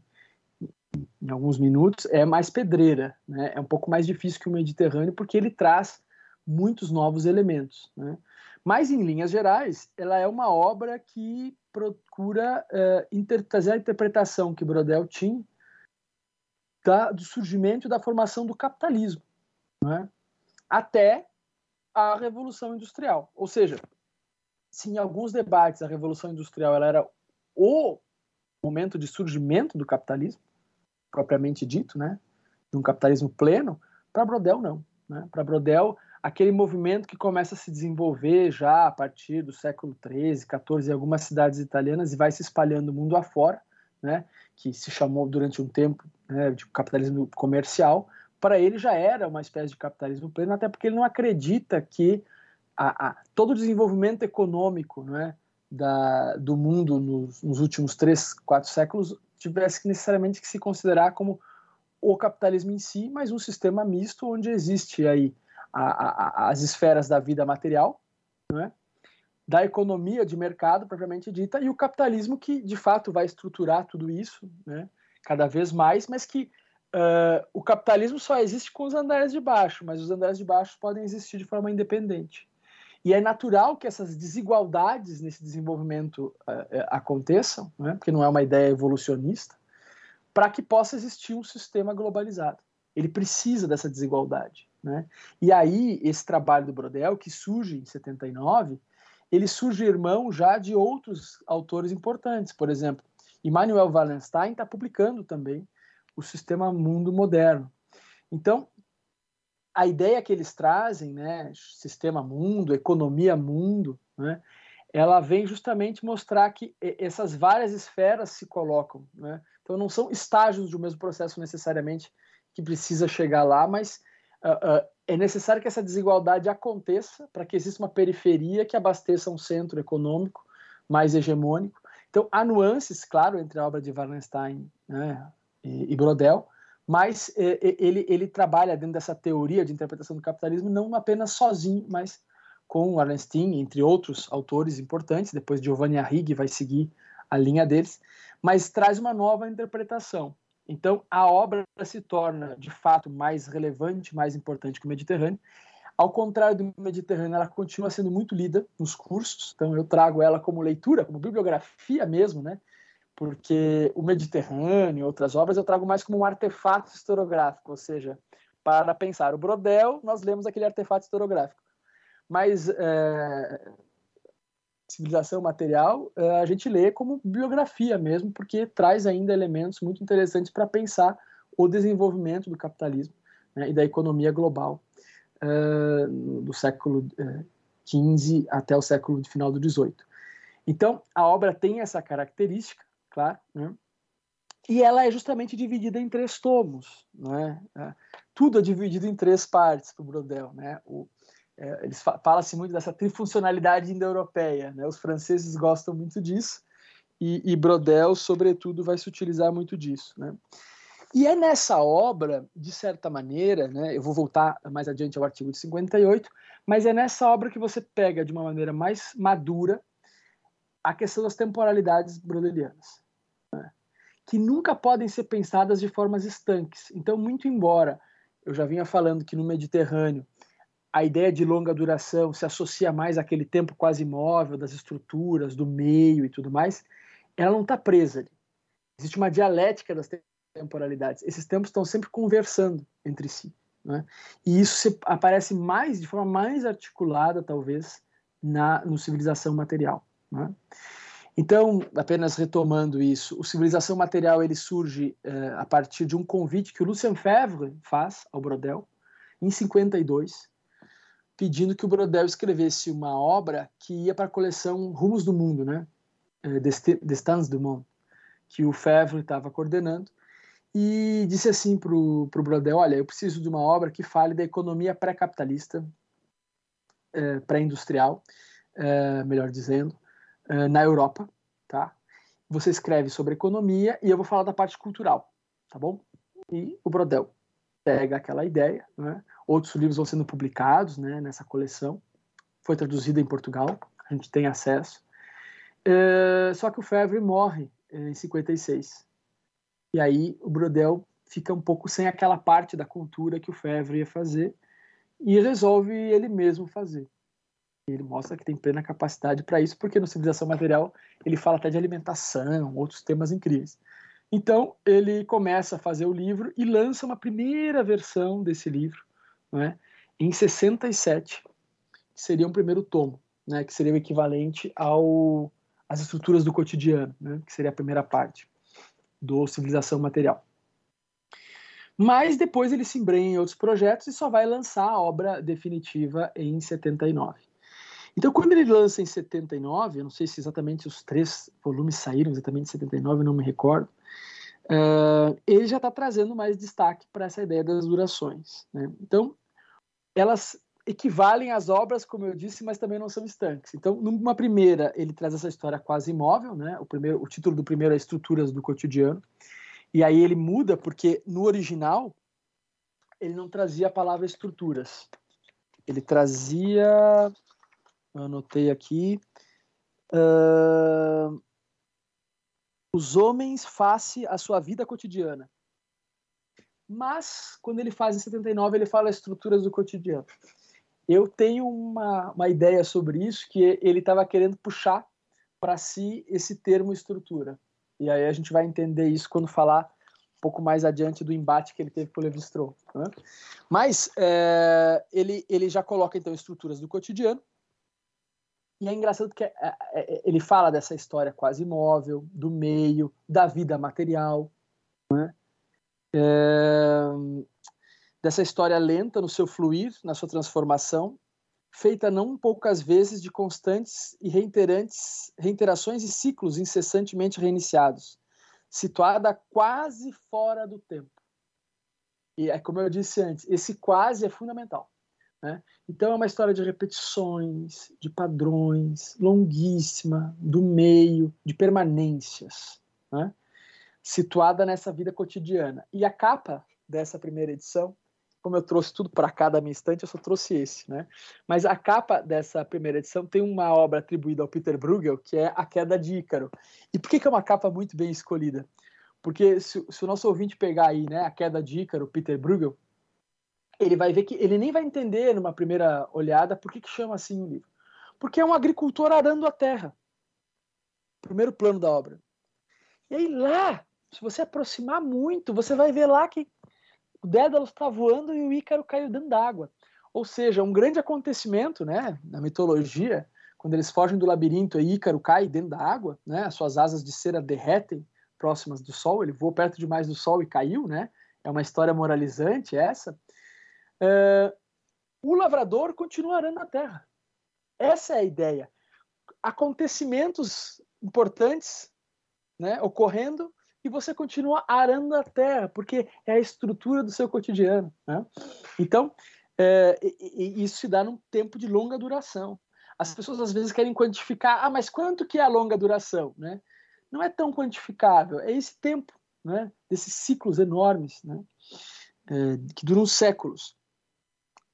Speaker 3: em alguns minutos, é mais pedreira, né? é um pouco mais difícil que o Mediterrâneo, porque ele traz muitos novos elementos. Né? Mas, em linhas gerais, ela é uma obra que procura uh, trazer a interpretação que Brodel tinha da, do surgimento e da formação do capitalismo, né? até a Revolução Industrial. Ou seja, se em alguns debates a Revolução Industrial ela era o momento de surgimento do capitalismo, propriamente dito, né, de um capitalismo pleno, para Brodel não. Né? Para Brodel, aquele movimento que começa a se desenvolver já a partir do século XIII, XIV, em algumas cidades italianas e vai se espalhando mundo afora, né? que se chamou durante um tempo né, de capitalismo comercial, para ele já era uma espécie de capitalismo pleno, até porque ele não acredita que a, a, todo o desenvolvimento econômico né, da, do mundo nos, nos, últimos três, quatro séculos tivesse que necessariamente que se considerar como o capitalismo em si, mas um sistema misto onde existe aí a, as esferas da vida material, é, da economia de mercado propriamente dita e o capitalismo que de fato vai estruturar tudo isso, né, cada vez mais, mas que uh, o capitalismo só existe com os andares de baixo, mas os andares de baixo podem existir de forma independente. E é natural que essas desigualdades nesse desenvolvimento uh, aconteçam, né? porque não é uma ideia evolucionista, para que possa existir um sistema globalizado. Ele precisa dessa desigualdade. Né? E aí, esse trabalho do Brodel, que surge em 79, ele surge irmão já de outros autores importantes. Por exemplo, Immanuel Wallenstein está publicando também o sistema mundo moderno. Então, a ideia que eles trazem, né, sistema mundo, economia mundo, né, ela vem justamente mostrar que essas várias esferas se colocam. Né? Então, não são estágios do mesmo processo necessariamente que precisa chegar lá, mas uh, uh, é necessário que essa desigualdade aconteça para que exista uma periferia que abasteça um centro econômico mais hegemônico. Então, há nuances, claro, entre a obra de Wallenstein né, e, e Brodel, mas é, é, ele, ele trabalha dentro dessa teoria de interpretação do capitalismo não apenas sozinho, mas com Wallenstein, entre outros autores importantes, depois Giovanni Arrighi vai seguir a linha deles, mas traz uma nova interpretação. Então, a obra se torna, de fato, mais relevante, mais importante que o Mediterrâneo. Ao contrário do Mediterrâneo, ela continua sendo muito lida nos cursos, então eu trago ela como leitura, como bibliografia mesmo, né? Porque o Mediterrâneo, outras obras, eu trago mais como um artefato historiográfico, ou seja, para pensar o Brodel, nós lemos aquele artefato historiográfico. Mas é, civilização material, é, a gente lê como biografia mesmo, porque traz ainda elementos muito interessantes para pensar o desenvolvimento do capitalismo né, e da economia global é, do século XV é, até o século final do XVIII. Então, a obra tem essa característica, claro. Né? E ela é justamente dividida em três tomos. Né? Tudo é dividido em três partes para. Né? O, é, eles fa fala-se muito dessa trifuncionalidade indo-europeia. Né? Os franceses gostam muito disso e, e, Brodel, sobretudo, vai se utilizar muito disso. Né? E é nessa obra, de certa maneira, né, eu vou voltar mais adiante ao artigo de 58, mas é nessa obra que você pega de uma maneira mais madura a questão das temporalidades brodelianas, né? que nunca podem ser pensadas de formas estanques. Então, muito embora eu já vinha falando que no Mediterrâneo a ideia de longa duração se associa mais àquele tempo quase imóvel das estruturas, do meio e tudo mais, ela não está presa ali. Existe uma dialética das temporalidades. Esses tempos estão sempre conversando entre si. Né? E isso aparece mais, de forma mais articulada, talvez, na no civilização material. Né? Então, apenas retomando isso, o Civilização Material ele surge uh, a partir de um convite que o Lucien Febvre faz ao Brodel em 52, pedindo que o Brodel escrevesse uma obra que ia para a coleção Rumos do Mundo, né? Uh, Destins du Monde, que o Febvre estava coordenando, e disse assim para o Brodel, olha, eu preciso de uma obra que fale da economia pré-capitalista, uh, pré-industrial, melhor dizendo, eh, na Europa, tá? Você escreve sobre economia e eu vou falar da parte cultural, tá bom? E o Brodel pega aquela ideia, né? Outros livros vão sendo publicados, né? Nessa coleção, foi traduzida em Portugal, a gente tem acesso. Uh, só que o Fevre morre uh, em 56 e aí o Brodel fica um pouco sem aquela parte da cultura que o Fevre ia fazer e resolve ele mesmo fazer. Ele mostra que tem plena capacidade para isso, porque no Civilização Material ele fala até de alimentação, outros temas incríveis. Então ele começa a fazer o livro e lança uma primeira versão desse livro, né, em 67, que seria um primeiro tomo, né, que seria o equivalente ao às estruturas do cotidiano, né, que seria a primeira parte do Civilização Material. Mas depois ele se embrenha em outros projetos e só vai lançar a obra definitiva em 79. Então, quando ele lança em 79, eu não sei se exatamente os três volumes saíram exatamente em 79, não me recordo, uh, ele já está trazendo mais destaque para essa ideia das durações. Né? Então, elas equivalem às obras, como eu disse, mas também não são estanques. Então, numa primeira, ele traz essa história quase imóvel, né? O primeiro, o título do primeiro é Estruturas do Cotidiano. E aí ele muda porque no original ele não trazia a palavra estruturas. Ele trazia, anotei aqui, uh, os homens face à sua vida cotidiana. Mas, quando ele faz em 79, ele fala estruturas do cotidiano. Eu tenho uma, uma ideia sobre isso, que ele estava querendo puxar para si esse termo estrutura. E aí a gente vai entender isso quando falar um pouco mais adiante do embate que ele teve com o Levi-Strauss. Né? Mas é, ele, ele já coloca então estruturas do cotidiano. E é engraçado porque é, é, é, ele fala dessa história quase imóvel, do meio, da vida material, né? é, dessa história lenta no seu fluir, na sua transformação, feita não poucas vezes de constantes e reiterantes reiterações e ciclos incessantemente reiniciados, situada quase fora do tempo. E é como eu disse antes, esse quase é fundamental. Né? Então é uma história de repetições, de padrões, longuíssima, do meio, de permanências, né? situada nessa vida cotidiana. E a capa dessa primeira edição como eu trouxe tudo para cá da minha estante, eu só trouxe esse, né? Mas a capa dessa primeira edição tem uma obra atribuída ao Peter Bruegel, que é A Queda de Ícaro. E por que, que é uma capa muito bem escolhida? Porque se, se o nosso ouvinte pegar aí, né, A Queda de Ícaro, Peter Bruegel, ele vai ver que ele nem vai entender numa primeira olhada por que, que chama assim o livro. Porque é um agricultor arando a terra. Primeiro plano da obra. E aí lá, se você aproximar muito, você vai ver lá que o Dédalo está voando e o Ícaro caiu dentro d'água. Ou seja, um grande acontecimento, né, na mitologia, quando eles fogem do labirinto e Ícaro cai dentro da água, né, as suas asas de cera derretem próximas do Sol, ele voou perto demais do Sol e caiu, né? É uma história moralizante essa. Uh, o lavrador continua arando a terra. Essa é a ideia. Acontecimentos importantes né, ocorrendo e você continua arando a terra, porque é a estrutura do seu cotidiano. Né? Então, é, isso se dá num tempo de longa duração. As pessoas às vezes querem quantificar, ah, mas quanto que é a longa duração? Né? Não é tão quantificável, é esse tempo né? desses ciclos enormes né? É, que duram séculos.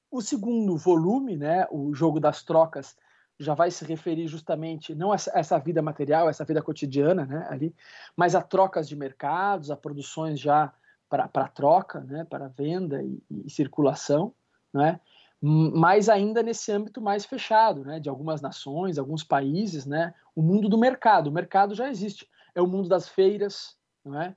Speaker 3: O segundo volume, né, o jogo das trocas, já vai se referir justamente não a essa vida material, essa vida cotidiana, né, ali, mas a trocas de mercados, a produções já para troca, né, para venda e, e, circulação, né, mas ainda nesse âmbito mais fechado, né, de algumas nações, alguns países, né, o mundo do mercado, o mercado já existe, é o mundo das feiras, não é?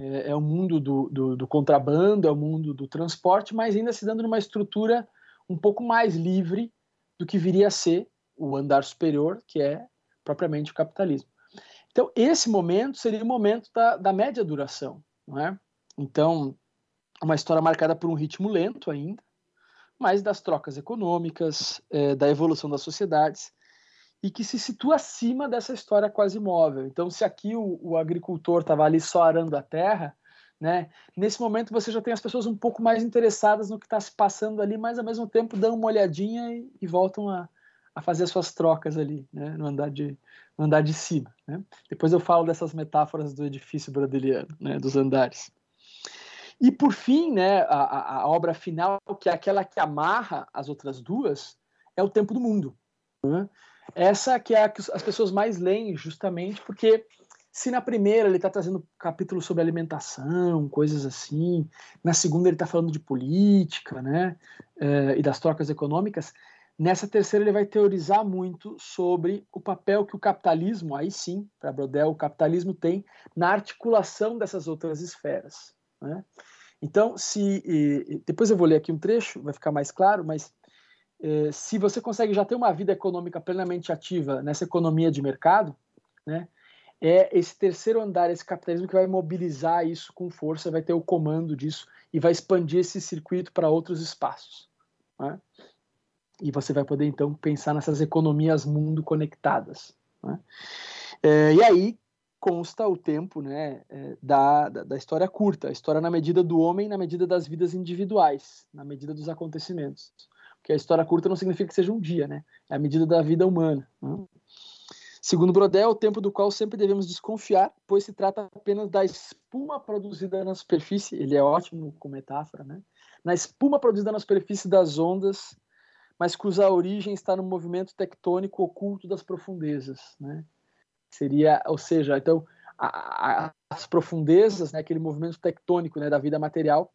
Speaker 3: É, é o mundo do, do, do contrabando, é o mundo do transporte, mas ainda se dando numa estrutura um pouco mais livre do que viria a ser o andar superior, que é propriamente o capitalismo. Então, esse momento seria o momento da, da média duração. Não é? Então, uma história marcada por um ritmo lento ainda, mas das trocas econômicas, é, da evolução das sociedades, e que se situa acima dessa história quase móvel. Então, se aqui o, o agricultor estava ali só arando a terra, né, nesse momento você já tem as pessoas um pouco mais interessadas no que está se passando ali, mas ao mesmo tempo dão uma olhadinha e, e voltam a, a fazer as suas trocas ali, né, no andar de, no andar de cima. Né? Depois eu falo dessas metáforas do edifício brodeliano, né, dos andares. E por fim, né, a, a, obra final, que é aquela que amarra as outras duas, é o Tempo do Mundo. Né? Essa que é a que as pessoas mais leem, justamente porque se na primeira ele está trazendo capítulos sobre alimentação, coisas assim, na segunda ele está falando de política, né, eh, e das trocas econômicas, Nessa terceira, ele vai teorizar muito sobre o papel que o capitalismo, aí sim, para Brodel, o capitalismo tem na articulação dessas outras esferas. Né? Então, se depois eu vou ler aqui um trecho, vai ficar mais claro, mas se você consegue já ter uma vida econômica plenamente ativa nessa economia de mercado, né, é esse terceiro andar, esse capitalismo que vai mobilizar isso com força, vai ter o comando disso e vai expandir esse circuito para outros espaços. Né? E você vai poder então pensar nessas economias mundo conectadas. Né? É, e aí consta o tempo né, é, da, da, da, história curta, a história na medida do homem, na medida das vidas individuais, na medida dos acontecimentos. Porque a história curta não significa que seja um dia, né? é a medida da vida humana. Né? Segundo Brodel, o tempo do qual sempre devemos desconfiar, pois se trata apenas da espuma produzida na superfície, ele é ótimo com metáfora, né? Na espuma produzida na superfície das ondas, mas cuja origem está no movimento tectônico oculto das profundezas, né? Seria, ou seja, então a, a, as profundezas, né, aquele movimento tectônico, né, da vida material,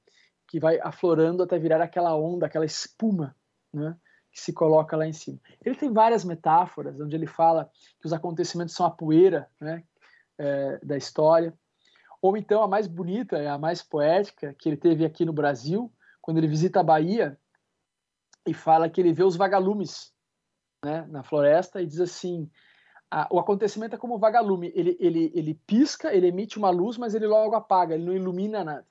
Speaker 3: que vai aflorando até virar aquela onda, aquela espuma, né? que se coloca lá em cima. Ele tem várias metáforas, onde ele fala que os acontecimentos são a poeira né, é, da história. Ou então a mais bonita, a mais poética, que ele teve aqui no Brasil, quando ele visita a Bahia e fala que ele vê os vagalumes né, na floresta e diz assim: a, o acontecimento é como um vagalume, ele, ele, ele pisca, ele emite uma luz, mas ele logo apaga, ele não ilumina nada.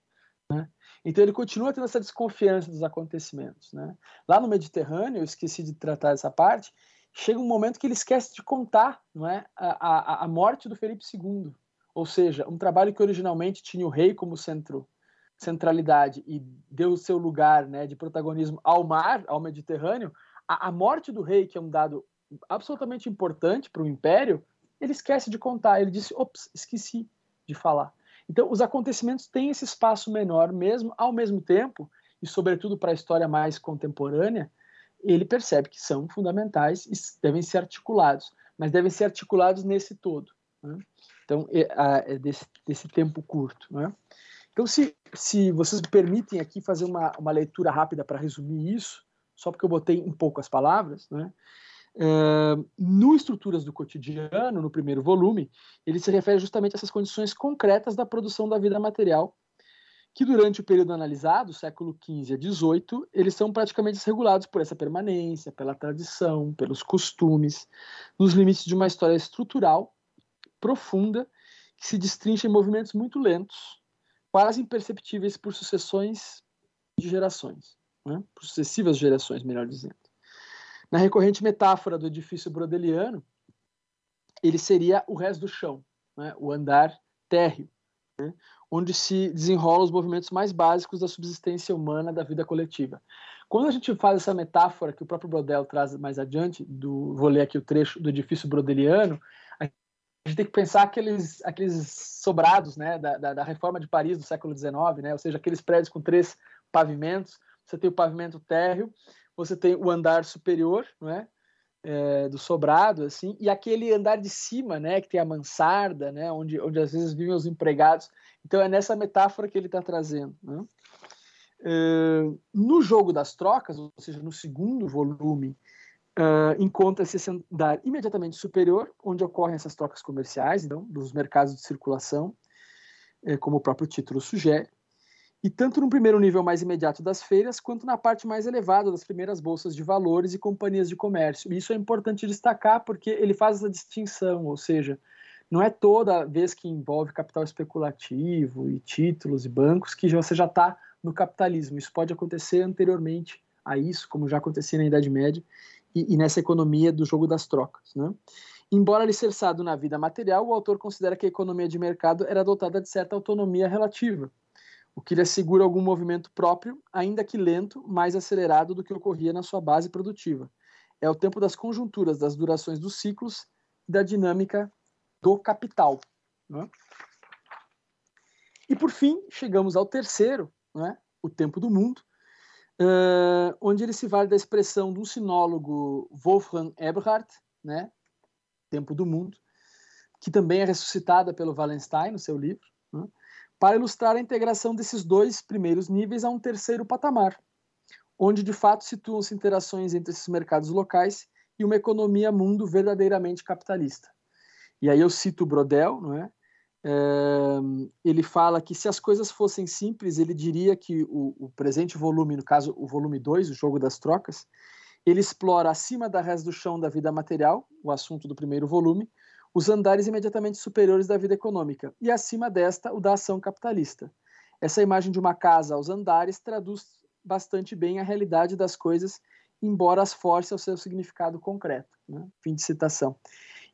Speaker 3: Então ele continua tendo essa desconfiança dos acontecimentos. Né? Lá no Mediterrâneo, eu esqueci de tratar essa parte, chega um momento que ele esquece de contar não é, a, a, a morte do Felipe II. Ou seja, um trabalho que originalmente tinha o rei como centro, centralidade e deu o seu lugar né, de protagonismo ao mar, ao Mediterrâneo, a, a morte do rei, que é um dado absolutamente importante para o império, ele esquece de contar. Ele disse: ops, esqueci de falar. Então, os acontecimentos têm esse espaço menor mesmo, ao mesmo tempo, e sobretudo para a história mais contemporânea, ele percebe que são fundamentais e devem ser articulados, mas devem ser articulados nesse todo. Né? Então, é, é desse, desse, tempo curto. Né? Então, se, se vocês me permitem aqui fazer uma, uma leitura rápida para resumir isso, só porque eu botei em poucas palavras, né? No Estruturas do Cotidiano, no primeiro volume, ele se refere justamente a essas condições concretas da produção da vida material, que durante o período analisado, século XV a XVIII, eles são praticamente desregulados por essa permanência, pela tradição, pelos costumes, nos limites de uma história estrutural, profunda, que se destrincha em movimentos muito lentos, quase imperceptíveis por sucessões de gerações, né? por sucessivas gerações, melhor dizendo. Na recorrente metáfora do edifício brodeliano, ele seria o resto do chão, né? o andar térreo, né? onde se desenrolam os movimentos mais básicos da subsistência humana da vida coletiva. Quando a gente faz essa metáfora que o próprio Brodel traz mais adiante, do, vou ler aqui o trecho do edifício brodeliano, a gente tem que pensar aqueles, aqueles sobrados né, da, da, da reforma de Paris do século XIX, né, ou seja, aqueles prédios com três pavimentos, você tem o pavimento térreo, você tem o andar superior, não é? é? do sobrado, assim, e aquele andar de cima, né, que tem a mansarda, né, onde, onde às vezes vivem os empregados. Então é nessa metáfora que ele está trazendo. Né? Uh, no jogo das trocas, ou seja, no segundo volume, uh, encontra-se esse andar imediatamente superior, onde ocorrem essas trocas comerciais, então, dos mercados de circulação, uh, como o próprio título sugere e tanto no primeiro nível mais imediato das feiras, quanto na parte mais elevada das primeiras bolsas de valores e companhias de comércio. Isso é importante destacar porque ele faz essa distinção, ou seja, não é toda vez que envolve capital especulativo e títulos e bancos que você já está no capitalismo. Isso pode acontecer anteriormente a isso, como já acontecia na Idade Média e, e nessa economia do jogo das trocas. Né? Embora alicerçado na vida material, o autor considera que a economia de mercado era dotada de certa autonomia relativa o que lhe assegura algum movimento próprio, ainda que lento, mais acelerado do que ocorria na sua base produtiva. É o tempo das conjunturas, das durações dos ciclos e da dinâmica do capital. Né? E por fim, chegamos ao terceiro, né? o tempo do mundo, uh, onde ele se vale da expressão do sinólogo Wolfgang Eberhard, né? tempo do mundo, que também é ressuscitada pelo Wallenstein no seu livro, né? Para ilustrar a integração desses dois primeiros níveis a um terceiro patamar, onde de fato situam-se interações entre esses mercados locais e uma economia mundo verdadeiramente capitalista. E aí eu cito o Brodel, não é? é ele fala que se as coisas fossem simples, ele diria que o, o presente volume, no caso o volume 2, o jogo das trocas, ele explora acima da res do chão da vida material, o assunto do primeiro volume, os andares imediatamente superiores da vida econômica, e acima desta, o da ação capitalista. Essa imagem de uma casa aos andares traduz bastante bem a realidade das coisas, embora as force ao seu significado concreto. Né? Fim de citação.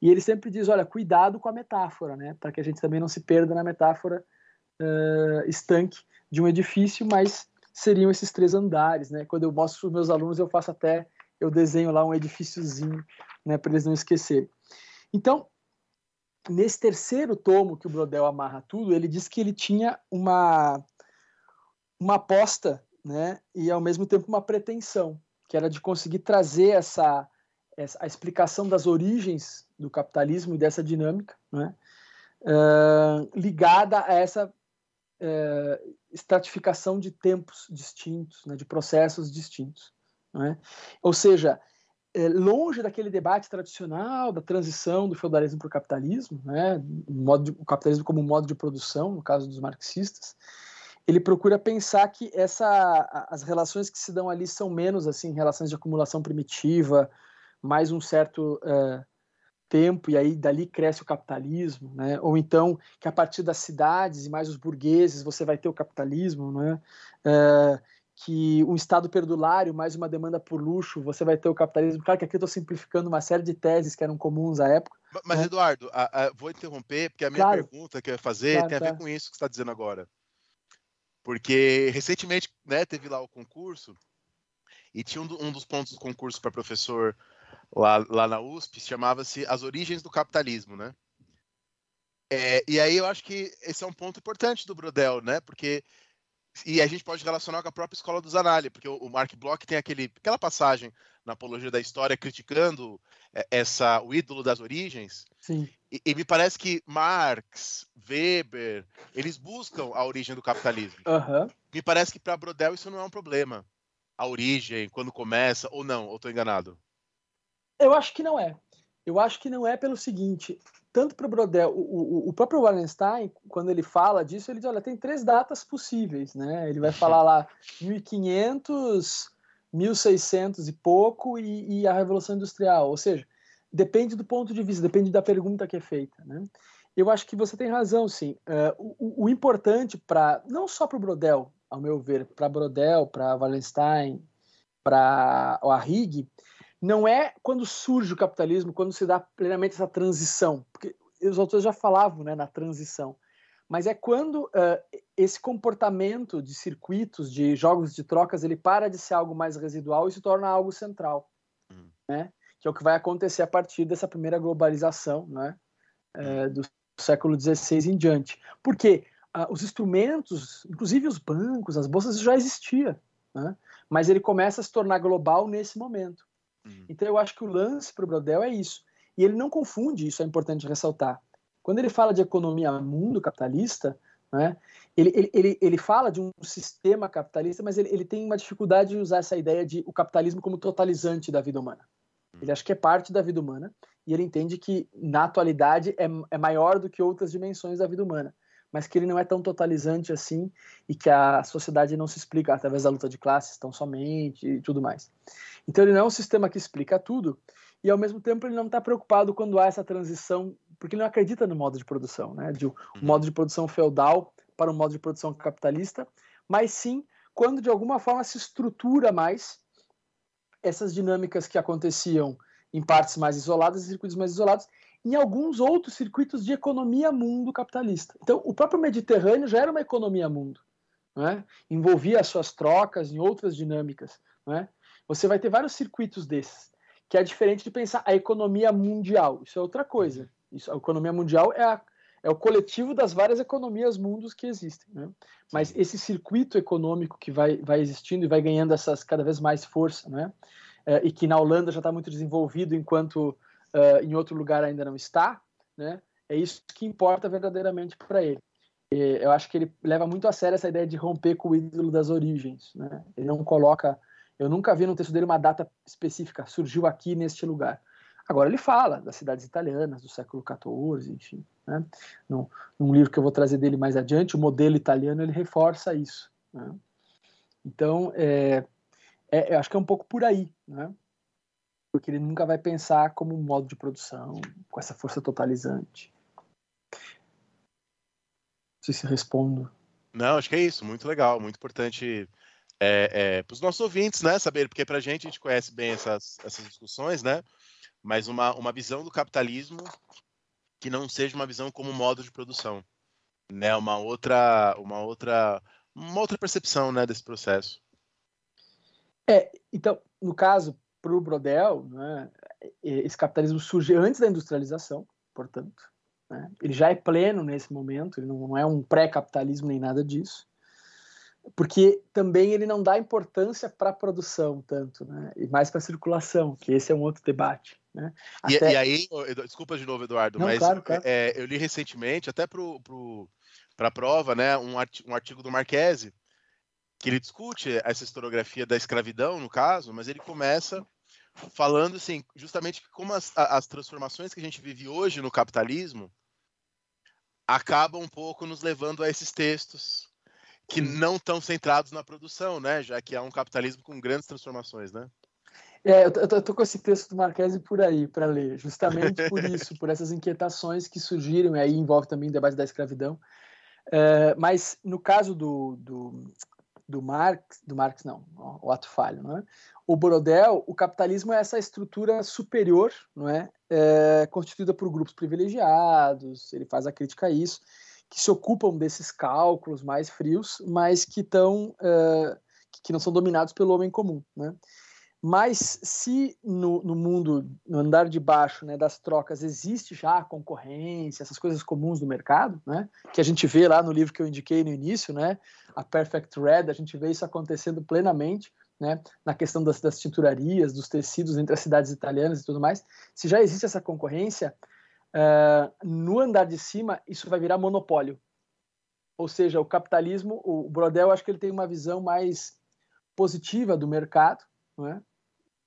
Speaker 3: E ele sempre diz: olha, cuidado com a metáfora, né? para que a gente também não se perda na metáfora uh, estanque de um edifício, mas seriam esses três andares. Né? Quando eu mostro para os meus alunos, eu faço até, eu desenho lá um edifíciozinho né, para eles não esquecerem. Então, nesse terceiro tomo que o Brodel amarra tudo, ele diz que ele tinha uma, uma aposta né, e ao mesmo tempo uma pretensão, que era de conseguir trazer essa, essa a explicação das origens do capitalismo e dessa dinâmica, né, uh, ligada a essa uh, estratificação de tempos distintos, né, de processos distintos. Né? Ou seja, longe daquele debate tradicional da transição do feudalismo para o capitalismo, né, de, o capitalismo como modo de produção, no caso dos marxistas, ele procura pensar que essa, as relações que se dão ali são menos assim relações de acumulação primitiva, mais um certo uh, tempo e aí dali cresce o capitalismo, né? Ou então que a partir das cidades e mais os burgueses você vai ter o capitalismo, né? Uh, que um Estado perdulário, mais uma demanda por luxo, você vai ter o capitalismo. Claro que aqui eu estou simplificando uma série de teses que eram comuns à época.
Speaker 2: Mas, né? Eduardo, a, a, vou interromper, porque a minha claro. pergunta que eu ia fazer claro, tem a ver tá. com isso que você está dizendo agora. Porque recentemente né, teve lá o concurso, e tinha um, um dos pontos do concurso para professor lá, lá na USP, chamava-se As Origens do Capitalismo, né? É, e aí eu acho que esse é um ponto importante do Brodel, né? Porque e a gente pode relacionar com a própria escola do Zanardi, porque o Mark Bloch tem aquele, aquela passagem na Apologia da História criticando é, essa, o ídolo das origens.
Speaker 3: Sim.
Speaker 2: E, e me parece que Marx, Weber, eles buscam a origem do capitalismo.
Speaker 3: Uhum.
Speaker 2: Me parece que para Brodel isso não é um problema. A origem, quando começa, ou não, ou estou enganado?
Speaker 3: Eu acho que não é. Eu acho que não é pelo seguinte: tanto para o Brodel, o, próprio Wallenstein, quando ele fala disso, ele diz: olha, tem três datas possíveis, né? Ele vai falar lá 1500, 1600 e pouco e, e a Revolução Industrial. Ou seja, depende do ponto de vista, depende da pergunta que é feita, né? Eu acho que você tem razão, sim. Uh, o, o, importante para não só para o Brodel, ao meu ver, para Brodel, para Wallenstein, para o Arrighi, não é quando surge o capitalismo, quando se dá plenamente essa transição, porque os autores já falavam né, na transição, mas é quando uh, esse comportamento de circuitos, de jogos de trocas, ele para de ser algo mais residual e se torna algo central, hum. né? que é o que vai acontecer a partir dessa primeira globalização né, uh, do século XVI em diante. Porque uh, os instrumentos, inclusive os bancos, as bolsas, já existiam, né? mas ele começa a se tornar global nesse momento. Uhum. Então eu acho que o lance para o Brodel é isso. E ele não confunde, isso é importante ressaltar. Quando ele fala de economia mundo capitalista, né, ele, ele, ele, ele fala de um sistema capitalista, mas ele, ele tem uma dificuldade de usar essa ideia de o capitalismo como totalizante da vida humana. Uhum. Ele acha que é parte da vida humana e ele entende que, na atualidade, é, é maior do que outras dimensões da vida humana mas que ele não é tão totalizante assim e que a sociedade não se explica através da luta de classes tão somente e tudo mais. Então ele não é um sistema que explica tudo e ao mesmo tempo ele não está preocupado quando há essa transição, porque ele não acredita no modo de produção, né, de um uhum. modo de produção feudal para um modo de produção capitalista, mas sim quando de alguma forma se estrutura mais essas dinâmicas que aconteciam em partes mais isoladas, em circuitos mais isolados, em alguns outros circuitos de economia mundo capitalista. Então, o próprio Mediterrâneo já era uma economia mundo, é? envolvia as suas trocas em outras dinâmicas. É? Você vai ter vários circuitos desses, que é diferente de pensar a economia mundial. Isso é outra coisa. Isso, a economia mundial é, a, é o coletivo das várias economias mundos que existem. Né? Mas esse circuito econômico que vai, vai existindo e vai ganhando essas cada vez mais força, né? É, e que na Holanda já está muito desenvolvido, enquanto uh, em outro lugar ainda não está, né? É isso que importa verdadeiramente para ele. E eu acho que ele leva muito a sério essa ideia de romper com o ídolo das origens, né? Ele não coloca, eu nunca vi no texto dele uma data específica, surgiu aqui neste lugar. Agora ele fala das cidades italianas do século XIV, enfim. Né? Num, num, livro que eu vou trazer dele mais adiante, o modelo italiano, ele reforça isso. Né? Então, é, é, eu acho que é um pouco por aí. Né? Porque ele nunca vai pensar como um modo de produção, com essa força totalizante. Não sei se respondo.
Speaker 2: Não, acho que é isso, muito legal, muito importante é, é, para os nossos ouvintes, né, saber, porque para a gente, a gente conhece bem essas, essas discussões, né, mas uma, uma visão do capitalismo que não seja uma visão como modo de produção, né, uma outra, uma outra, uma outra percepção, né, desse processo.
Speaker 3: É, então, no caso, para o Brodel, né, esse capitalismo surge antes da industrialização, portanto, né, ele já é pleno nesse momento, ele não, é um pré-capitalismo nem nada disso, porque também ele não dá importância para a produção tanto, né? E mais para a circulação, que esse é um outro debate. Né?
Speaker 2: Até... E, e, aí, desculpa de novo, Eduardo, não, mas claro, claro. É, eu li recentemente, até para pro, a prova, né, um, artigo, um artigo do Marquese, que ele discute essa historiografia da escravidão, no caso, mas ele começa falando assim, justamente como as, as transformações que a gente vive hoje no capitalismo acabam um pouco nos levando a esses textos que não estão centrados na produção, né? Já que é um capitalismo com grandes transformações, né?
Speaker 3: É, eu tô, eu tô com esse texto do Marquese por aí para ler, justamente por isso, por essas inquietações que surgiram, e aí envolve também o debate da escravidão. É, mas no caso do, do, do Marx, do Marx não, o ato falho, não é? O Borodel, o capitalismo é essa estrutura superior, não é? é constituída por grupos privilegiados, ele faz a crítica a isso, que se ocupam desses cálculos mais frios, mas que estão uh, que não são dominados pelo homem comum, né? Mas se no, no, mundo, no andar de baixo né, das trocas, existe já a concorrência, essas coisas comuns do mercado, né, que a gente vê lá no livro que eu indiquei no início, né, a Perfect Red, a gente vê isso acontecendo plenamente, né, na questão das, das tinturarias, dos tecidos entre as cidades italianas e tudo mais. Se já existe essa concorrência, Uh, no andar de cima, isso vai virar monopólio. Ou seja, o capitalismo, o Brodel, acho que ele tem uma visão mais positiva do mercado, não é?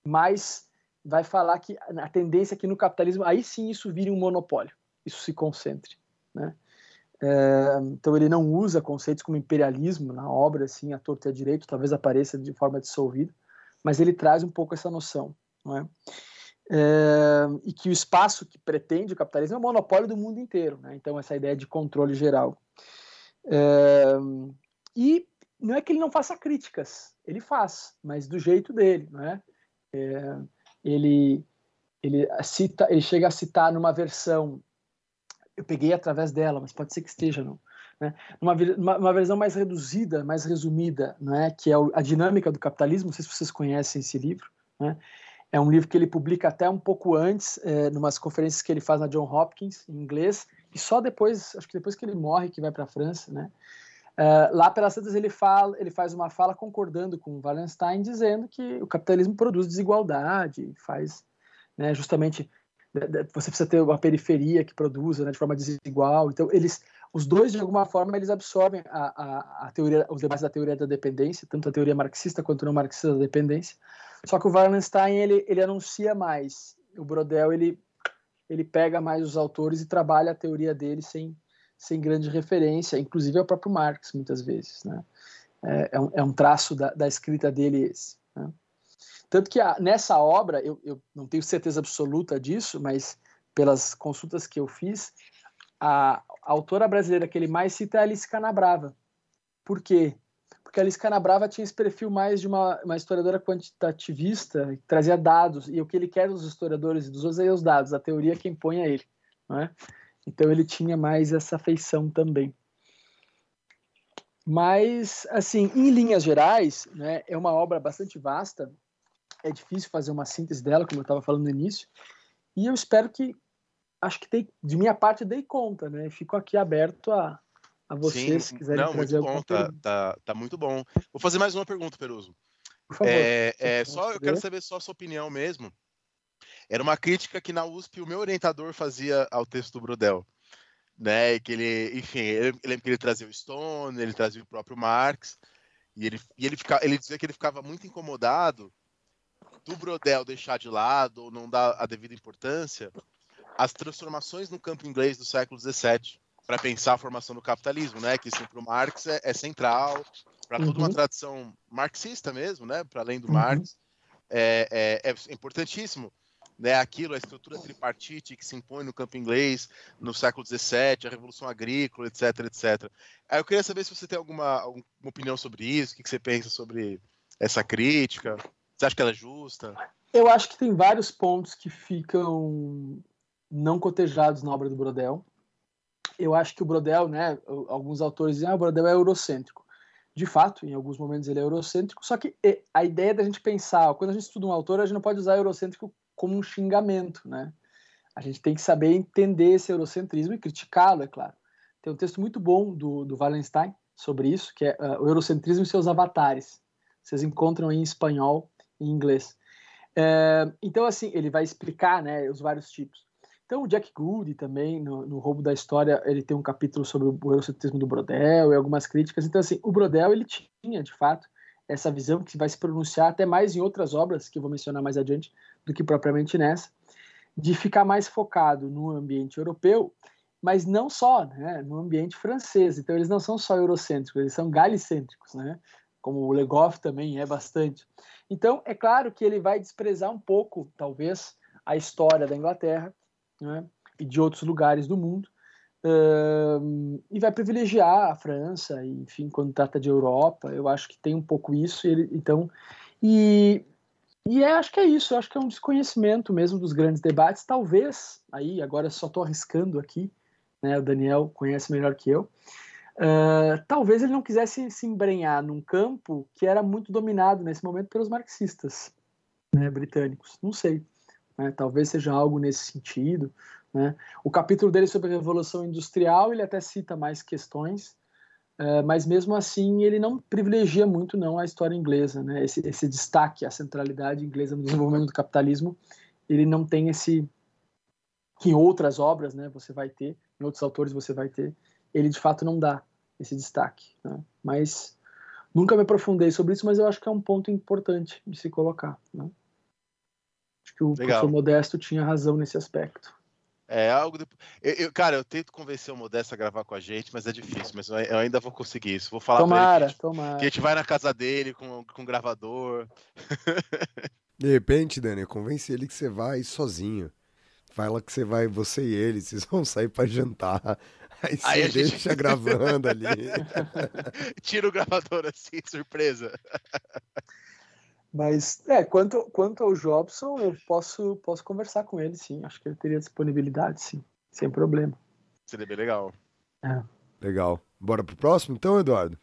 Speaker 3: mas vai falar que a tendência é que no capitalismo, aí sim isso vire um monopólio, isso se concentre. Né? É, então ele não usa conceitos como imperialismo na obra, assim, a torta e a direito, talvez apareça de forma dissolvida, mas ele traz um pouco essa noção. Não é? é, e que o espaço que pretende o capitalismo é o monopólio do mundo inteiro. Né? Então, essa ideia de controle geral. É, e não é que ele não faça críticas, ele faz, mas do jeito dele. Né? É, ele, ele, cita, ele chega a citar numa versão, eu peguei através dela, mas pode ser que esteja não. Né? Uma, uma, uma, versão mais reduzida, mais resumida, né? que é a dinâmica do capitalismo. Não sei se vocês conhecem esse livro. Né? É um livro que ele publica até um pouco antes, é, numas conferências que ele faz na John Hopkins, em inglês, e só depois, acho que depois que ele morre, que vai para a França, né? É, lá pelas tantas ele fala, ele faz uma fala concordando com Wallenstein, dizendo que o capitalismo produz desigualdade, faz, né, justamente você precisa ter uma periferia que produza né, de forma desigual. Então eles, os dois de alguma forma eles absorvem a, a, a teoria, os debates da teoria da dependência, tanto a teoria marxista quanto não marxista da dependência só que o Wallenstein ele, ele anuncia mais. O Brodel ele, ele pega mais os autores e trabalha a teoria dele sem, sem grande referência, inclusive ao próprio Marx, muitas vezes. Né? É, é, um, é um traço da, da escrita dele esse. Né? Tanto que a, nessa obra, eu, eu não tenho certeza absoluta disso, mas pelas consultas que eu fiz, a, a autora brasileira que ele mais cita é Alice Canabrava. Por quê? porque Alice Canabrava tinha esse perfil mais de uma, uma historiadora quantitativista, que trazia dados, e o que ele quer dos historiadores e dos outros é os dados, a teoria que impõe a ele. Não é? Então ele tinha mais essa feição também. Mas, assim, em linhas gerais, né, é uma obra bastante vasta, é difícil fazer uma síntese dela, como eu estava falando no início, e eu espero que, acho que dei, de minha parte dei conta, né? Fico aqui aberto a, a você, Sim, se quiserem
Speaker 2: não, trazer muito bom, tá, tá, tá, muito bom. Vou fazer mais uma pergunta, Peruso. Por favor. É, é só, eu quero saber só a sua opinião mesmo. Era uma crítica que na USP o meu orientador fazia ao texto do Brodel. Né, que ele, enfim, eu lembro que ele trazia o Stone, ele trazia o próprio Marx, e ele, e ele, fica, ele dizia que ele ficava muito incomodado do Brodel deixar de lado ou não dar a devida importância às transformações no campo inglês do século XVII para pensar a formação do capitalismo, né? Que isso para o Marx é, é central, para toda uma uhum. tradição marxista mesmo, né? Para além do uhum. Marx, é, é, é importantíssimo. Né, aquilo, a estrutura tripartite que se impõe no campo inglês no século XVII, a Revolução Agrícola, etc, etc. Eu queria saber se você tem alguma, alguma opinião sobre isso, o que, você pensa sobre essa crítica, você acha que ela é justa?
Speaker 3: Eu acho que tem vários pontos que ficam não cotejados na obra do Brodel. Eu acho que o Brodel, né, alguns autores dizem, ah, o Brodel é eurocêntrico. De fato, em alguns momentos ele é eurocêntrico, só que a ideia da gente pensar, quando a gente estuda um autor, a gente não pode usar eurocêntrico como um xingamento, né? A gente tem que saber entender esse eurocentrismo e criticá-lo, é claro. Tem um texto muito bom do, do Wallenstein sobre isso, que é uh, o eurocentrismo e seus avatares. Vocês encontram em espanhol e inglês. É, então, assim, ele vai explicar né, os vários tipos. Então, o Jack Gould também, no, no Roubo da História, ele tem um capítulo sobre o eurocentrismo do Brodel e algumas críticas. Então, assim, o Brodel, ele tinha, de fato, essa visão que vai se pronunciar até mais em outras obras, que eu vou mencionar mais adiante, do que propriamente nessa, de ficar mais focado no ambiente europeu, mas não só, né, no ambiente francês. Então, eles não são só eurocêntricos, eles são galicêntricos, né? como o Legoff também é bastante. Então, é claro que ele vai desprezar um pouco, talvez, a história da Inglaterra né, e de outros lugares do mundo, uh, e vai privilegiar a França, enfim, quando trata de Europa, eu acho que tem um pouco isso. Ele, então, e, e é, acho que é isso, acho que é um desconhecimento mesmo dos grandes debates, talvez, aí, agora só estou arriscando aqui, né, o Daniel conhece melhor que eu, Uh, talvez ele não quisesse se embrenhar num campo que era muito dominado nesse momento pelos marxistas né, britânicos. Não sei. Né, talvez seja algo nesse sentido. Né? O capítulo dele sobre a Revolução Industrial ele até cita mais questões, uh, mas mesmo assim ele não privilegia muito não a história inglesa, né? esse, esse destaque, a centralidade inglesa no desenvolvimento do capitalismo, ele não tem esse que em outras obras, né? Você vai ter, em outros autores você vai ter, ele de fato não dá esse destaque. Né? Mas nunca me aprofundei sobre isso, mas eu acho que é um ponto importante de se colocar. Né? Acho que o Legal. professor Modesto tinha razão nesse aspecto.
Speaker 2: É algo. De... Eu, eu, cara, eu tento convencer o Modesto a gravar com a gente, mas é difícil. Mas eu ainda vou conseguir isso. Vou falar
Speaker 3: tomara,
Speaker 2: pra ele
Speaker 3: que, tomara.
Speaker 2: que a gente vai na casa dele com, com gravador.
Speaker 1: De repente, Dani, convence ele que você vai sozinho. Fala que você vai, você e ele, vocês vão sair para jantar. Aí você Aí deixa gente... gravando ali.
Speaker 2: Tira o gravador assim, surpresa.
Speaker 3: Mas, é, quanto, quanto ao Jobson, eu posso, posso conversar com ele, sim. Acho que ele teria disponibilidade, sim. Sem problema.
Speaker 2: Seria bem legal.
Speaker 3: É.
Speaker 1: Legal. Bora pro próximo, então, Eduardo?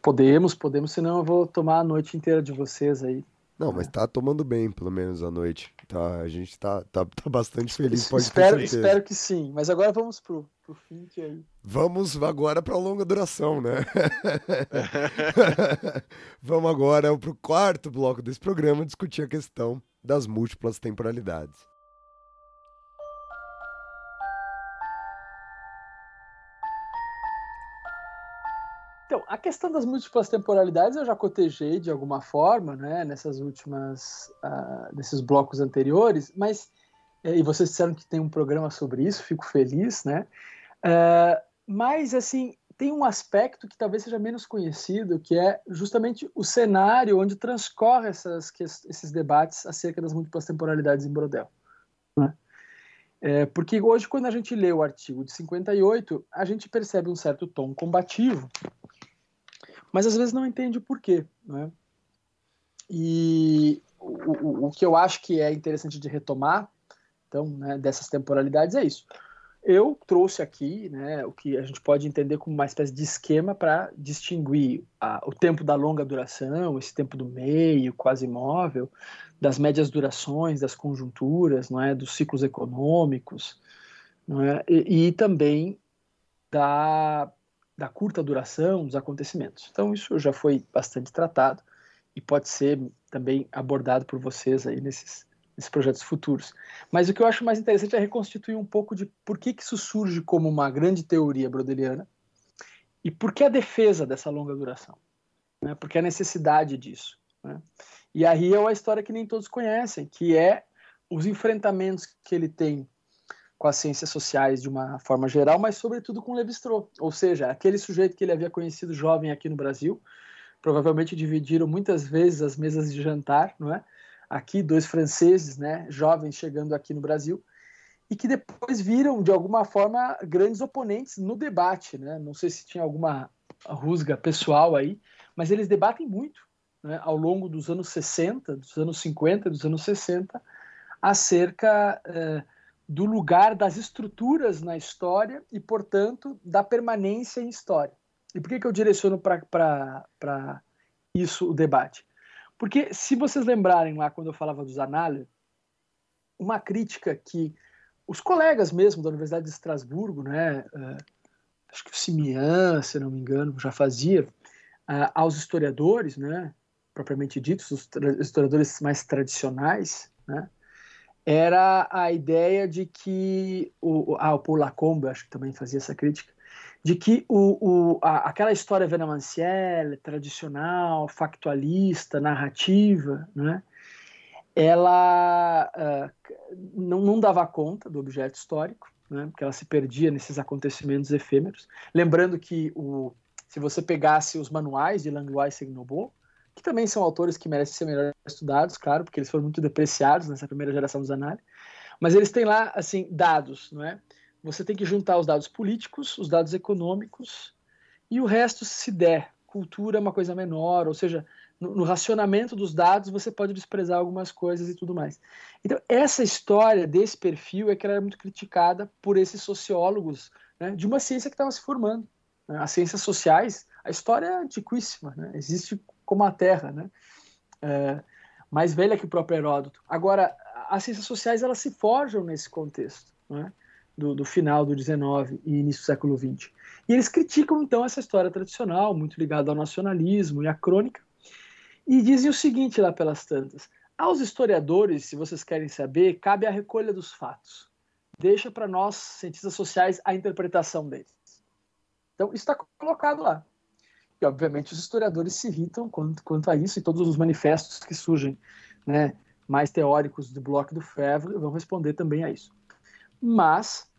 Speaker 3: Podemos, podemos, senão eu vou tomar a noite inteira de vocês aí.
Speaker 1: Não, mas tá tomando bem, pelo menos, à noite. Tá, a gente tá, tá, tá bastante feliz, pode
Speaker 3: espero, espero que sim. Mas agora vamos pro, pro fim que aí.
Speaker 1: Vamos agora para longa duração, né? vamos agora pro quarto bloco desse programa discutir a questão das múltiplas temporalidades.
Speaker 3: Questão das múltiplas temporalidades eu já cotejei de alguma forma, né, nessas últimas, uh, nesses blocos anteriores, mas, eh, e vocês disseram que tem um programa sobre isso, fico feliz, né, uh, mas, assim, tem um aspecto que talvez seja menos conhecido, que é justamente o cenário onde transcorre essas, esses debates acerca das múltiplas temporalidades em Brodel. Né? É, porque hoje, quando a gente lê o artigo de 58, a gente percebe um certo tom combativo mas às vezes não entende o porquê. Né? E o, o, o que eu acho que é interessante de retomar, então, né, dessas temporalidades é isso. Eu trouxe aqui né, o que a gente pode entender como uma espécie de esquema para distinguir a, o tempo da longa duração, esse tempo do meio, quase imóvel, das médias durações, das conjunturas, não é, dos ciclos econômicos, não é, e, e também da da curta duração dos acontecimentos. Então, isso já foi bastante tratado e pode ser também abordado por vocês aí nesses, nesses projetos futuros. Mas o que eu acho mais interessante é reconstituir um pouco de por que, que isso surge como uma grande teoria brodeliana e por que a defesa dessa longa duração, né? por que a necessidade disso. Né? E aí é uma história que nem todos conhecem, que é os enfrentamentos que ele tem com as ciências sociais de uma forma geral, mas sobretudo com Levi-Strauss, ou seja, aquele sujeito que ele havia conhecido jovem aqui no Brasil, provavelmente dividiram muitas vezes as mesas de jantar, não é? aqui, dois franceses, né, jovens chegando aqui no Brasil, e que depois viram, de alguma forma, grandes oponentes no debate. Né? Não sei se tinha alguma rusga pessoal aí, mas eles debatem muito né, ao longo dos anos 60, dos anos 50, dos anos 60, acerca eh, do lugar das estruturas na história e, portanto, da permanência em história. E por que, que eu direciono para isso o debate? Porque, se vocês lembrarem lá quando eu falava dos análises, uma crítica que os colegas mesmo da Universidade de Estrasburgo, né, uh, acho que o Simian, se não me engano, já fazia, uh, aos historiadores, né, propriamente ditos, os historiadores mais tradicionais, né, era a ideia de que o, ah, o Paul Lacombe, acho que também fazia essa crítica, de que o, o, a, aquela história venemansiel, tradicional, factualista, narrativa, né, ela uh, não, não, dava conta do objeto histórico, né, porque ela se perdia nesses acontecimentos efêmeros. Lembrando que o, se você pegasse os manuais de Langlois e que também são autores que merecem ser melhor estudados, claro, porque eles foram muito depreciados nessa primeira geração dos análises, mas eles têm lá, assim, dados, não é? Você tem que juntar os dados políticos, os dados econômicos e o resto, se der. Cultura é uma coisa menor, ou seja, no, no racionamento dos dados você pode desprezar algumas coisas e tudo mais. Então, essa história desse perfil é que ela era muito criticada por esses sociólogos né, de uma ciência que estava se formando. Né? As ciências sociais, a história é antiquíssima, né? existe como a Terra, né? É, mais velha que o próprio Heródoto. Agora, as ciências sociais elas se forjam nesse contexto, né? do, do, final do 19 e início do século 20. E eles criticam então essa história tradicional, muito ligada ao nacionalismo e à crônica, e dizem o seguinte lá pelas tantas: aos historiadores, se vocês querem saber, cabe a recolha dos fatos. Deixa para nós, cientistas sociais, a interpretação deles. Então, isso está colocado lá. E, obviamente, os historiadores se irritam quanto, quanto a isso, e todos os manifestos que surgem né, mais teóricos do Bloco do Fèvre vão responder também a isso. Mas,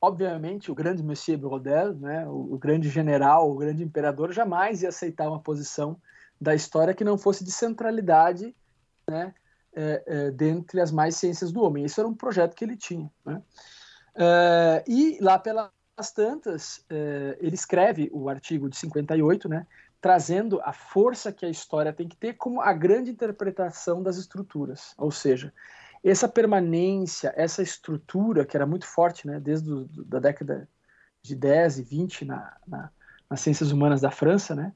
Speaker 3: obviamente, o grande Monsieur Brodel, né, o, o grande general, o grande imperador, jamais ia aceitar uma posição da história que não fosse de centralidade né, é, é, dentre as mais ciências do homem. Isso era um projeto que ele tinha. Né? É, e lá pela as tantas, eh, ele escreve o artigo de 58, né, trazendo a força que a história tem que ter como a grande interpretação das estruturas. Ou seja, essa permanência, essa estrutura que era muito forte né, desde a da década de 10 e 20 na, na, nas ciências humanas da França, né,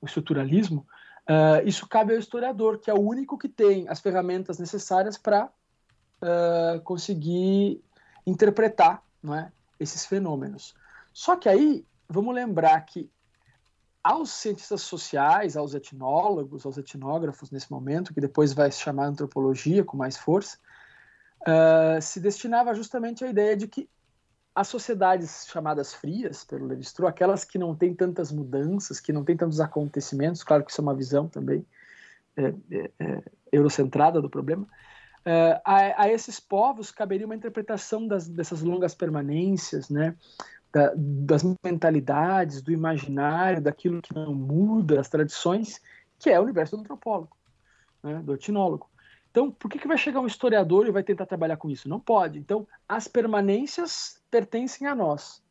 Speaker 3: o estruturalismo, uh, isso cabe ao historiador, que é o único que tem as ferramentas necessárias para uh, conseguir interpretar não é, esses fenômenos. Só que aí, vamos lembrar que aos cientistas sociais, aos etnólogos, aos etnógrafos nesse momento, que depois vai se chamar antropologia com mais força, uh, se destinava justamente à ideia de que as sociedades chamadas frias, pelo Levi-Strauss, aquelas que não têm tantas mudanças, que não têm tantos acontecimentos, claro que isso é uma visão também é, é, é, eurocentrada do problema, Uh, a, a, esses povos caberia uma interpretação das, dessas longas permanências, né? Da, das mentalidades, do imaginário, daquilo que não muda, das tradições, que é o universo do antropólogo, né? do etnólogo. Então, por que, que vai chegar um historiador e vai tentar trabalhar com isso? Não pode. Então, as permanências pertencem a nós.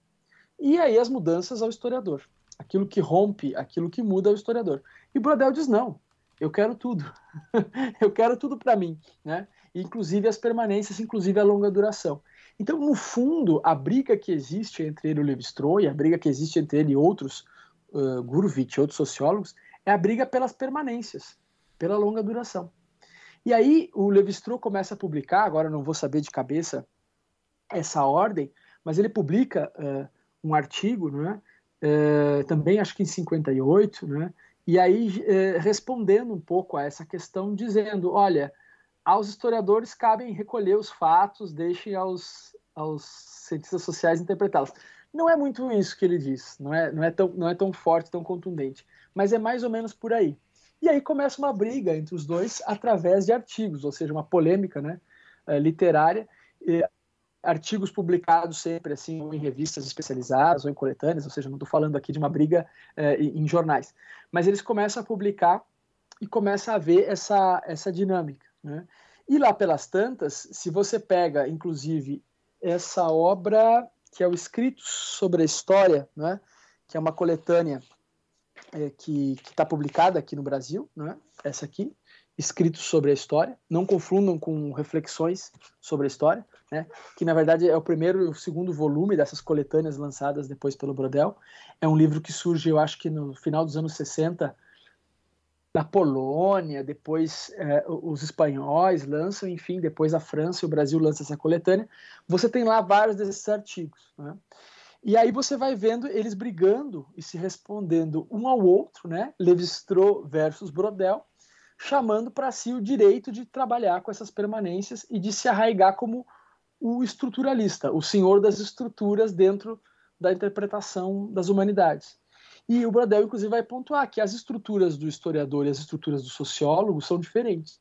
Speaker 3: E aí as mudanças ao historiador. Aquilo que rompe, aquilo que muda ao historiador. E Brodel diz: não, eu quero tudo. eu quero tudo para mim. Né? Inclusive as permanências, inclusive a longa duração. Então, no fundo, a briga que existe entre ele e o Levi-Strauss, e a briga que existe entre ele e outros, uh, Gurvitch e outros sociólogos, é a briga pelas permanências, pela longa duração. E aí o Levi-Strauss começa a publicar, agora não vou saber de cabeça essa ordem, mas ele publica uh, um artigo, né, uh, também acho que em 58, né, e aí uh, respondendo um pouco a essa questão, dizendo, olha, aos historiadores cabem recolher os fatos, deixem aos, aos cientistas sociais interpretá-los. Não é muito isso que ele diz, não é, não, é tão, não é tão forte, tão contundente, mas é mais ou menos por aí. E aí começa uma briga entre os dois através de artigos, ou seja, uma polêmica né, eh, literária, artigos publicados sempre assim ou em revistas especializadas ou em coletâneas, ou seja, não estou falando aqui de uma briga eh, em jornais, mas eles começam a publicar e começa a ver essa, essa dinâmica. Né? E lá pelas tantas, se você pega, inclusive, essa obra que é o Escrito sobre a História, né? que é uma coletânea é, que está publicada aqui no Brasil, né? essa aqui, Escritos sobre a História, não confundam com Reflexões sobre a História, né? que na verdade é o primeiro e o segundo volume dessas coletâneas lançadas depois pelo Brodel. É um livro que surge, eu acho que no final dos anos 60, na Polônia, depois é, os espanhóis lançam, enfim, depois a França e o Brasil lançam essa coletânea. Você tem lá vários desses artigos. Né? E aí você vai vendo eles brigando e se respondendo um ao outro, né? Levi-Strauss versus Brodel, chamando para si o direito de trabalhar com essas permanências e de se arraigar como o estruturalista, o senhor das estruturas dentro da interpretação das humanidades. E o Brodel, inclusive, vai pontuar que as estruturas do historiador e as estruturas do sociólogo são diferentes.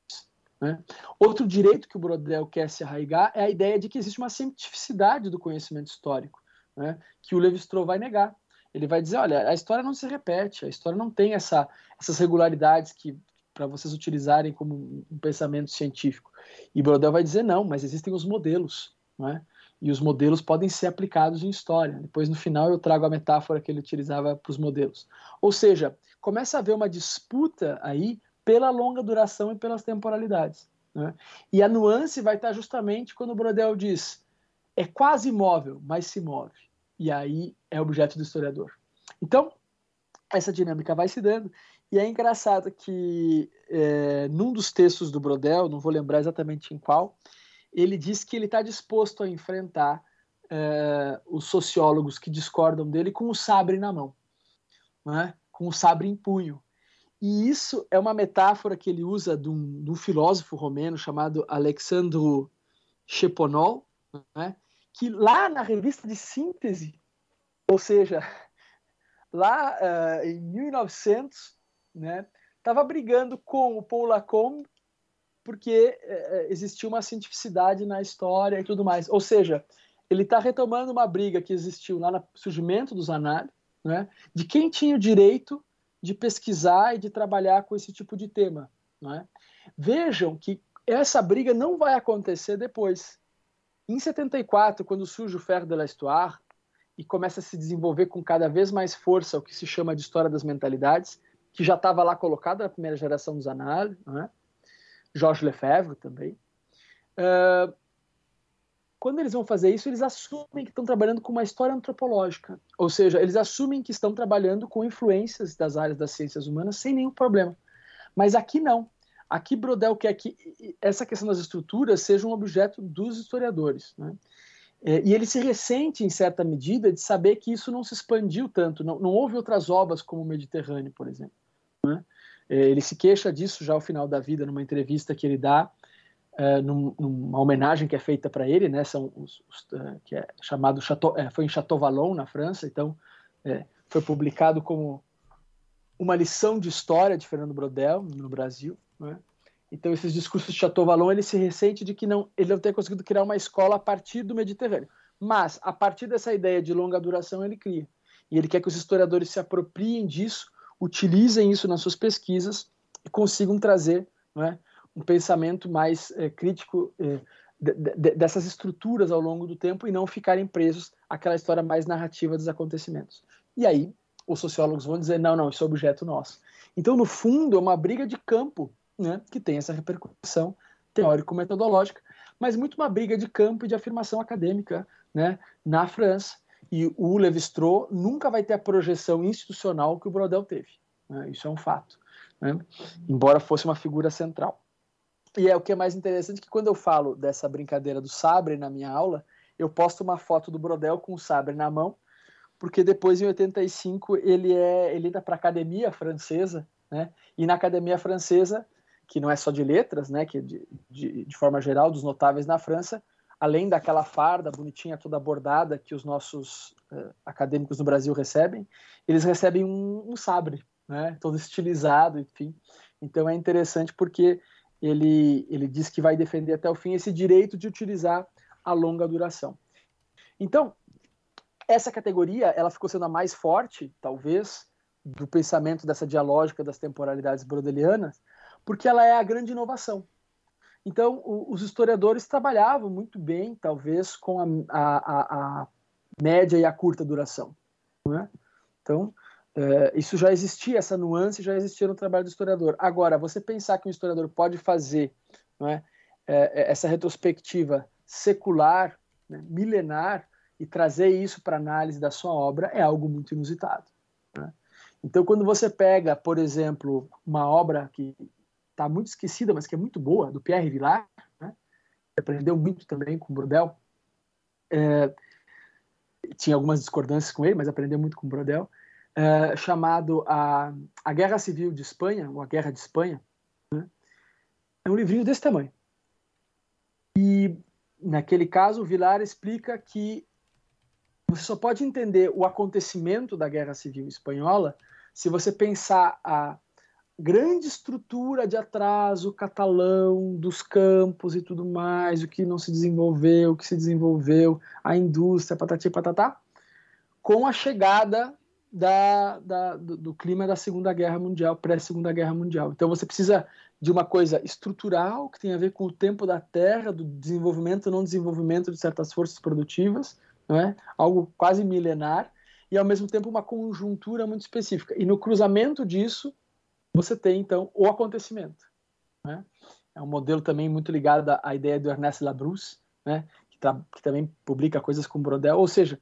Speaker 3: Né? Outro direito que o Brodel quer se arraigar é a ideia de que existe uma cientificidade do conhecimento histórico, né? que o Levi-Strauss vai negar. Ele vai dizer, olha, a história não se repete, a história não tem essa, essas regularidades que para vocês utilizarem como um pensamento científico. E Brodel vai dizer não, mas existem os modelos, não é? E os modelos podem ser aplicados em história. Depois, no final, eu trago a metáfora que ele utilizava para os modelos. Ou seja, começa a haver uma disputa aí pela longa duração e pelas temporalidades. Né? E a nuance vai estar justamente quando o Brodel diz é quase imóvel, mas se move. E aí é objeto do historiador. Então, essa dinâmica vai se dando. E é engraçado que é, num dos textos do Brodel, não vou lembrar exatamente em qual, ele diz que ele está disposto a enfrentar é, os sociólogos que discordam dele com o sabre na mão, né? com o sabre em punho. E isso é uma metáfora que ele usa de um, de um filósofo romeno chamado Alexandro Cheponol, né? que lá na revista de síntese, ou seja, lá uh, em 1900, né, estava brigando com o Paul Lacombe porque é, é, existiu uma cientificidade na história e tudo mais. Ou seja, ele está retomando uma briga que existiu lá no surgimento dos análises, né, de quem tinha o direito de pesquisar e de trabalhar com esse tipo de tema. Né? Vejam que essa briga não vai acontecer depois. Em 74, quando surge o Ferro de la Histoire e começa a se desenvolver com cada vez mais força o que se chama de história das mentalidades, que já estava lá colocado na primeira geração dos análises, né? Georges Lefebvre também. Uh, quando eles vão fazer isso, eles assumem que estão trabalhando com uma história antropológica, ou seja, eles assumem que estão trabalhando com influências das áreas das ciências humanas sem nenhum problema. Mas aqui não. Aqui Brodel quer que essa questão das estruturas seja um objeto dos historiadores. Né? É, e ele se ressente, em certa medida, de saber que isso não se expandiu tanto, não, não houve outras obras como o Mediterrâneo, por exemplo. Né? É, ele se queixa disso já ao final da vida, numa entrevista que ele dá, é, numa homenagem que é feita para ele, né? São os, os, é, que é chamado Chateau, foi em Chateau Vallon na França, então foi publicado como uma lição de história de Fernando Brodel no Brasil, né? Então esses discursos de Chateau Vallon ele se ressente de que não ele não ter conseguido criar uma escola a partir do Mediterrâneo, mas a partir dessa ideia de longa duração ele cria e ele quer que os historiadores se apropriem disso utilizem isso nas suas pesquisas e consigam trazer né, um pensamento mais é, crítico é, de, de, dessas estruturas ao longo do tempo e não ficarem presos àquela história mais narrativa dos acontecimentos. E aí os sociólogos vão dizer não, não, isso é objeto nosso. Então, no fundo, é uma briga de campo né, que tem essa repercussão teórico-metodológica, mas muito uma briga de campo e de afirmação acadêmica né, na França, e o Levi-Strauss nunca vai ter a projeção institucional que o Brodel teve. Né? Isso é um fato. Né? Embora fosse uma figura central. E é o que é mais interessante que quando eu falo dessa brincadeira do sabre na minha aula, eu posto uma foto do Brodel com o sabre na mão, porque depois em 85 ele é ele para a academia francesa, né? E na academia francesa, que não é só de letras, né? Que de, de, de forma geral dos notáveis na França, além daquela farda bonitinha toda bordada que os nossos uh, acadêmicos no Brasil recebem, eles recebem um, um, sabre, né, todo estilizado, enfim. Então é interessante porque ele, ele diz que vai defender até o fim esse direito de utilizar a longa duração. Então, essa categoria ela ficou sendo a mais forte, talvez, do pensamento dessa dialógica das temporalidades brodelianas, porque ela é a grande inovação. Então, o, os historiadores trabalhavam muito bem, talvez, com a, a, a média e a curta duração. É? Então, é, isso já existia, essa nuance já existia no trabalho do historiador. Agora, você pensar que um historiador pode fazer é, é, essa retrospectiva secular, né, milenar, e trazer isso para análise da sua obra é algo muito inusitado. Né? Então, quando você pega, por exemplo, uma obra que está muito esquecida, mas que é muito boa, do Pierre Vilar, né? aprendeu muito também com Brodel, é, tinha algumas discordâncias com ele, mas aprendeu muito com Brodel, é, chamado a, a Guerra Civil de Espanha, ou a Guerra de Espanha. Né? É um livrinho desse tamanho. E, naquele caso, o Vilar explica que você só pode entender o acontecimento da Guerra Civil Espanhola se você pensar a grande estrutura de atraso catalão dos campos e tudo mais, o que não se desenvolveu, o que se desenvolveu, a indústria, patati patatá, com a chegada da, da, do, do, clima da Segunda Guerra Mundial, pré-Segunda Guerra Mundial. Então você precisa de uma coisa estrutural que tem a ver com o tempo da Terra, do desenvolvimento ou não desenvolvimento de certas forças produtivas, não é? algo quase milenar, e ao mesmo tempo uma conjuntura muito específica. E no cruzamento disso, você tem então o acontecimento. Né? É um modelo também muito ligado à, ideia do Ernest Labrousse, né? que, tá, que, também publica coisas com Brodel. Ou seja,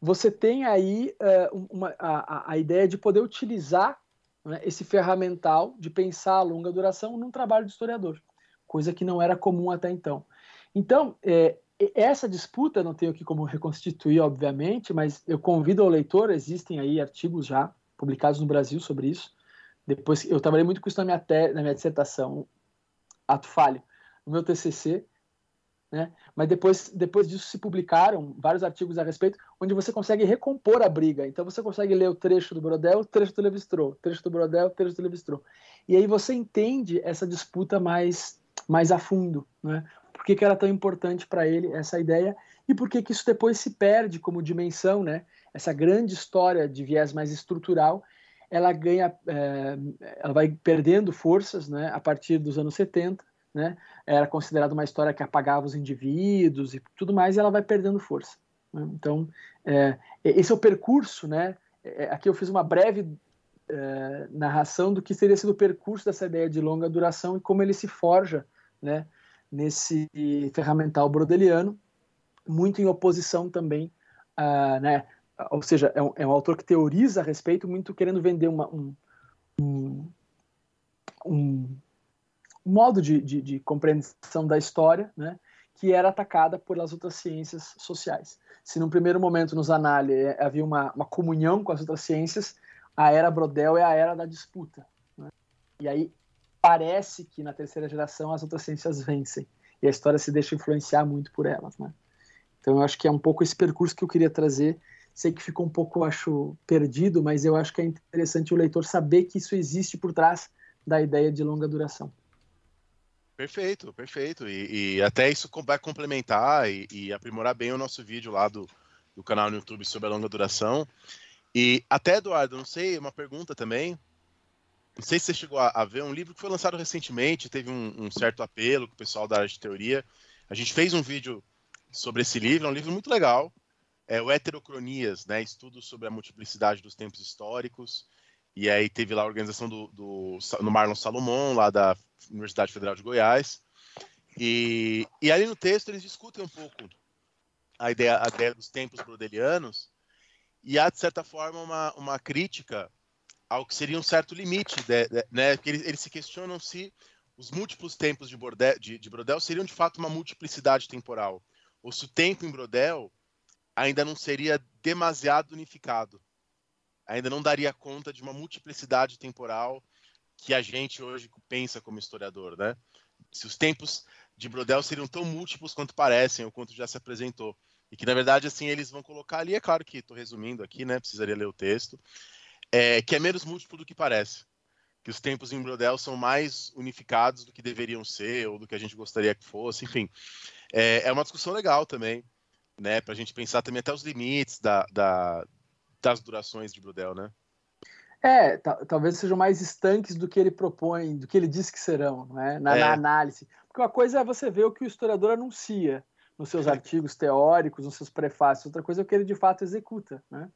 Speaker 3: você tem aí uh, uma, a, a, ideia de poder utilizar né, esse ferramental de pensar a longa duração num trabalho de historiador, coisa que não era comum até então. Então, é, essa disputa não tenho aqui como reconstituir, obviamente, mas eu convido ao leitor, existem aí artigos já publicados no Brasil sobre isso. Depois, eu trabalhei muito com isso na minha, te, na minha dissertação, ato falho, no meu TCC, né? Mas depois, depois disso se publicaram vários artigos a respeito, onde você consegue recompor a briga. Então você consegue ler o trecho do Brodel, o trecho do Levi-Strauss, trecho do Brodel, trecho do Levi-Strauss. E aí você entende essa disputa mais, mais a fundo, né? por que, que era tão importante para ele essa ideia e por que, que isso depois se perde como dimensão, né? Essa grande história de viés mais estrutural, ela ganha, é, ela vai perdendo forças, né? A partir dos anos 70, né? Era considerada uma história que apagava os indivíduos e tudo mais, e ela vai perdendo força. Né? Então, é, esse é o percurso, né? É, aqui eu fiz uma breve é, narração do que seria sido o percurso dessa ideia de longa duração e como ele se forja, né? nesse ferramental brodeliano, muito em oposição também, uh, né? Ou seja, é um, é um, autor que teoriza a respeito, muito querendo vender uma, um, um, um, modo de, de, de, compreensão da história, né? que era atacada pelas outras ciências sociais. Se no primeiro momento nos análises é, havia uma, uma comunhão com as outras ciências, a era Brodel é a era da disputa. Né? E aí parece que na terceira geração as outras ciências vencem e a história se deixa influenciar muito por elas, né? Então eu acho que é um pouco esse percurso que eu queria trazer. Sei que ficou um pouco, acho, perdido, mas eu acho que é interessante o leitor saber que isso existe por trás da ideia de longa duração.
Speaker 2: Perfeito, perfeito. E, e até isso vai complementar e, e, aprimorar bem o nosso vídeo lá do, do canal no YouTube sobre a longa duração. E até, Eduardo, não sei, uma pergunta também. Não sei se você chegou a, a, ver um livro que foi lançado recentemente, teve um, um, certo apelo com o pessoal da área de teoria. A gente fez um vídeo sobre esse livro, é um livro muito legal. É o Heterocronias, né? Estudos sobre a multiplicidade dos tempos históricos. E aí teve lá a organização do, do no Marlon Salomon, lá da Universidade Federal de Goiás. E, e ali no texto eles discutem um pouco a ideia, a ideia dos tempos brodelianos e há, de certa forma, uma, uma crítica ao que seria um certo limite, de, de, né? Que eles, eles, se questionam se os múltiplos tempos de, Bordel, de, de, Brodel seriam de fato uma multiplicidade temporal, ou se o tempo em Brodel ainda não seria demasiado unificado, ainda não daria conta de uma multiplicidade temporal que a gente hoje pensa como historiador, né? Se os tempos de Brodel seriam tão múltiplos quanto parecem, ou quanto já se apresentou. E que, na verdade, assim, eles vão colocar ali, é claro que estou resumindo aqui, né? Precisaria ler o texto, é, que é menos múltiplo do que parece. Que os tempos em Brodel são mais unificados do que deveriam ser, ou do que a gente gostaria que fosse, enfim. É, é uma discussão legal também, né? Para a gente pensar também até os limites da, da, das durações de Brodel, né?
Speaker 3: É, talvez sejam mais estanques do que ele propõe, do que ele diz que serão, né? na, é. na análise. Porque uma coisa é você ver o que o historiador anuncia nos seus artigos teóricos, nos seus prefácios, outra coisa é o que ele de fato executa. Né?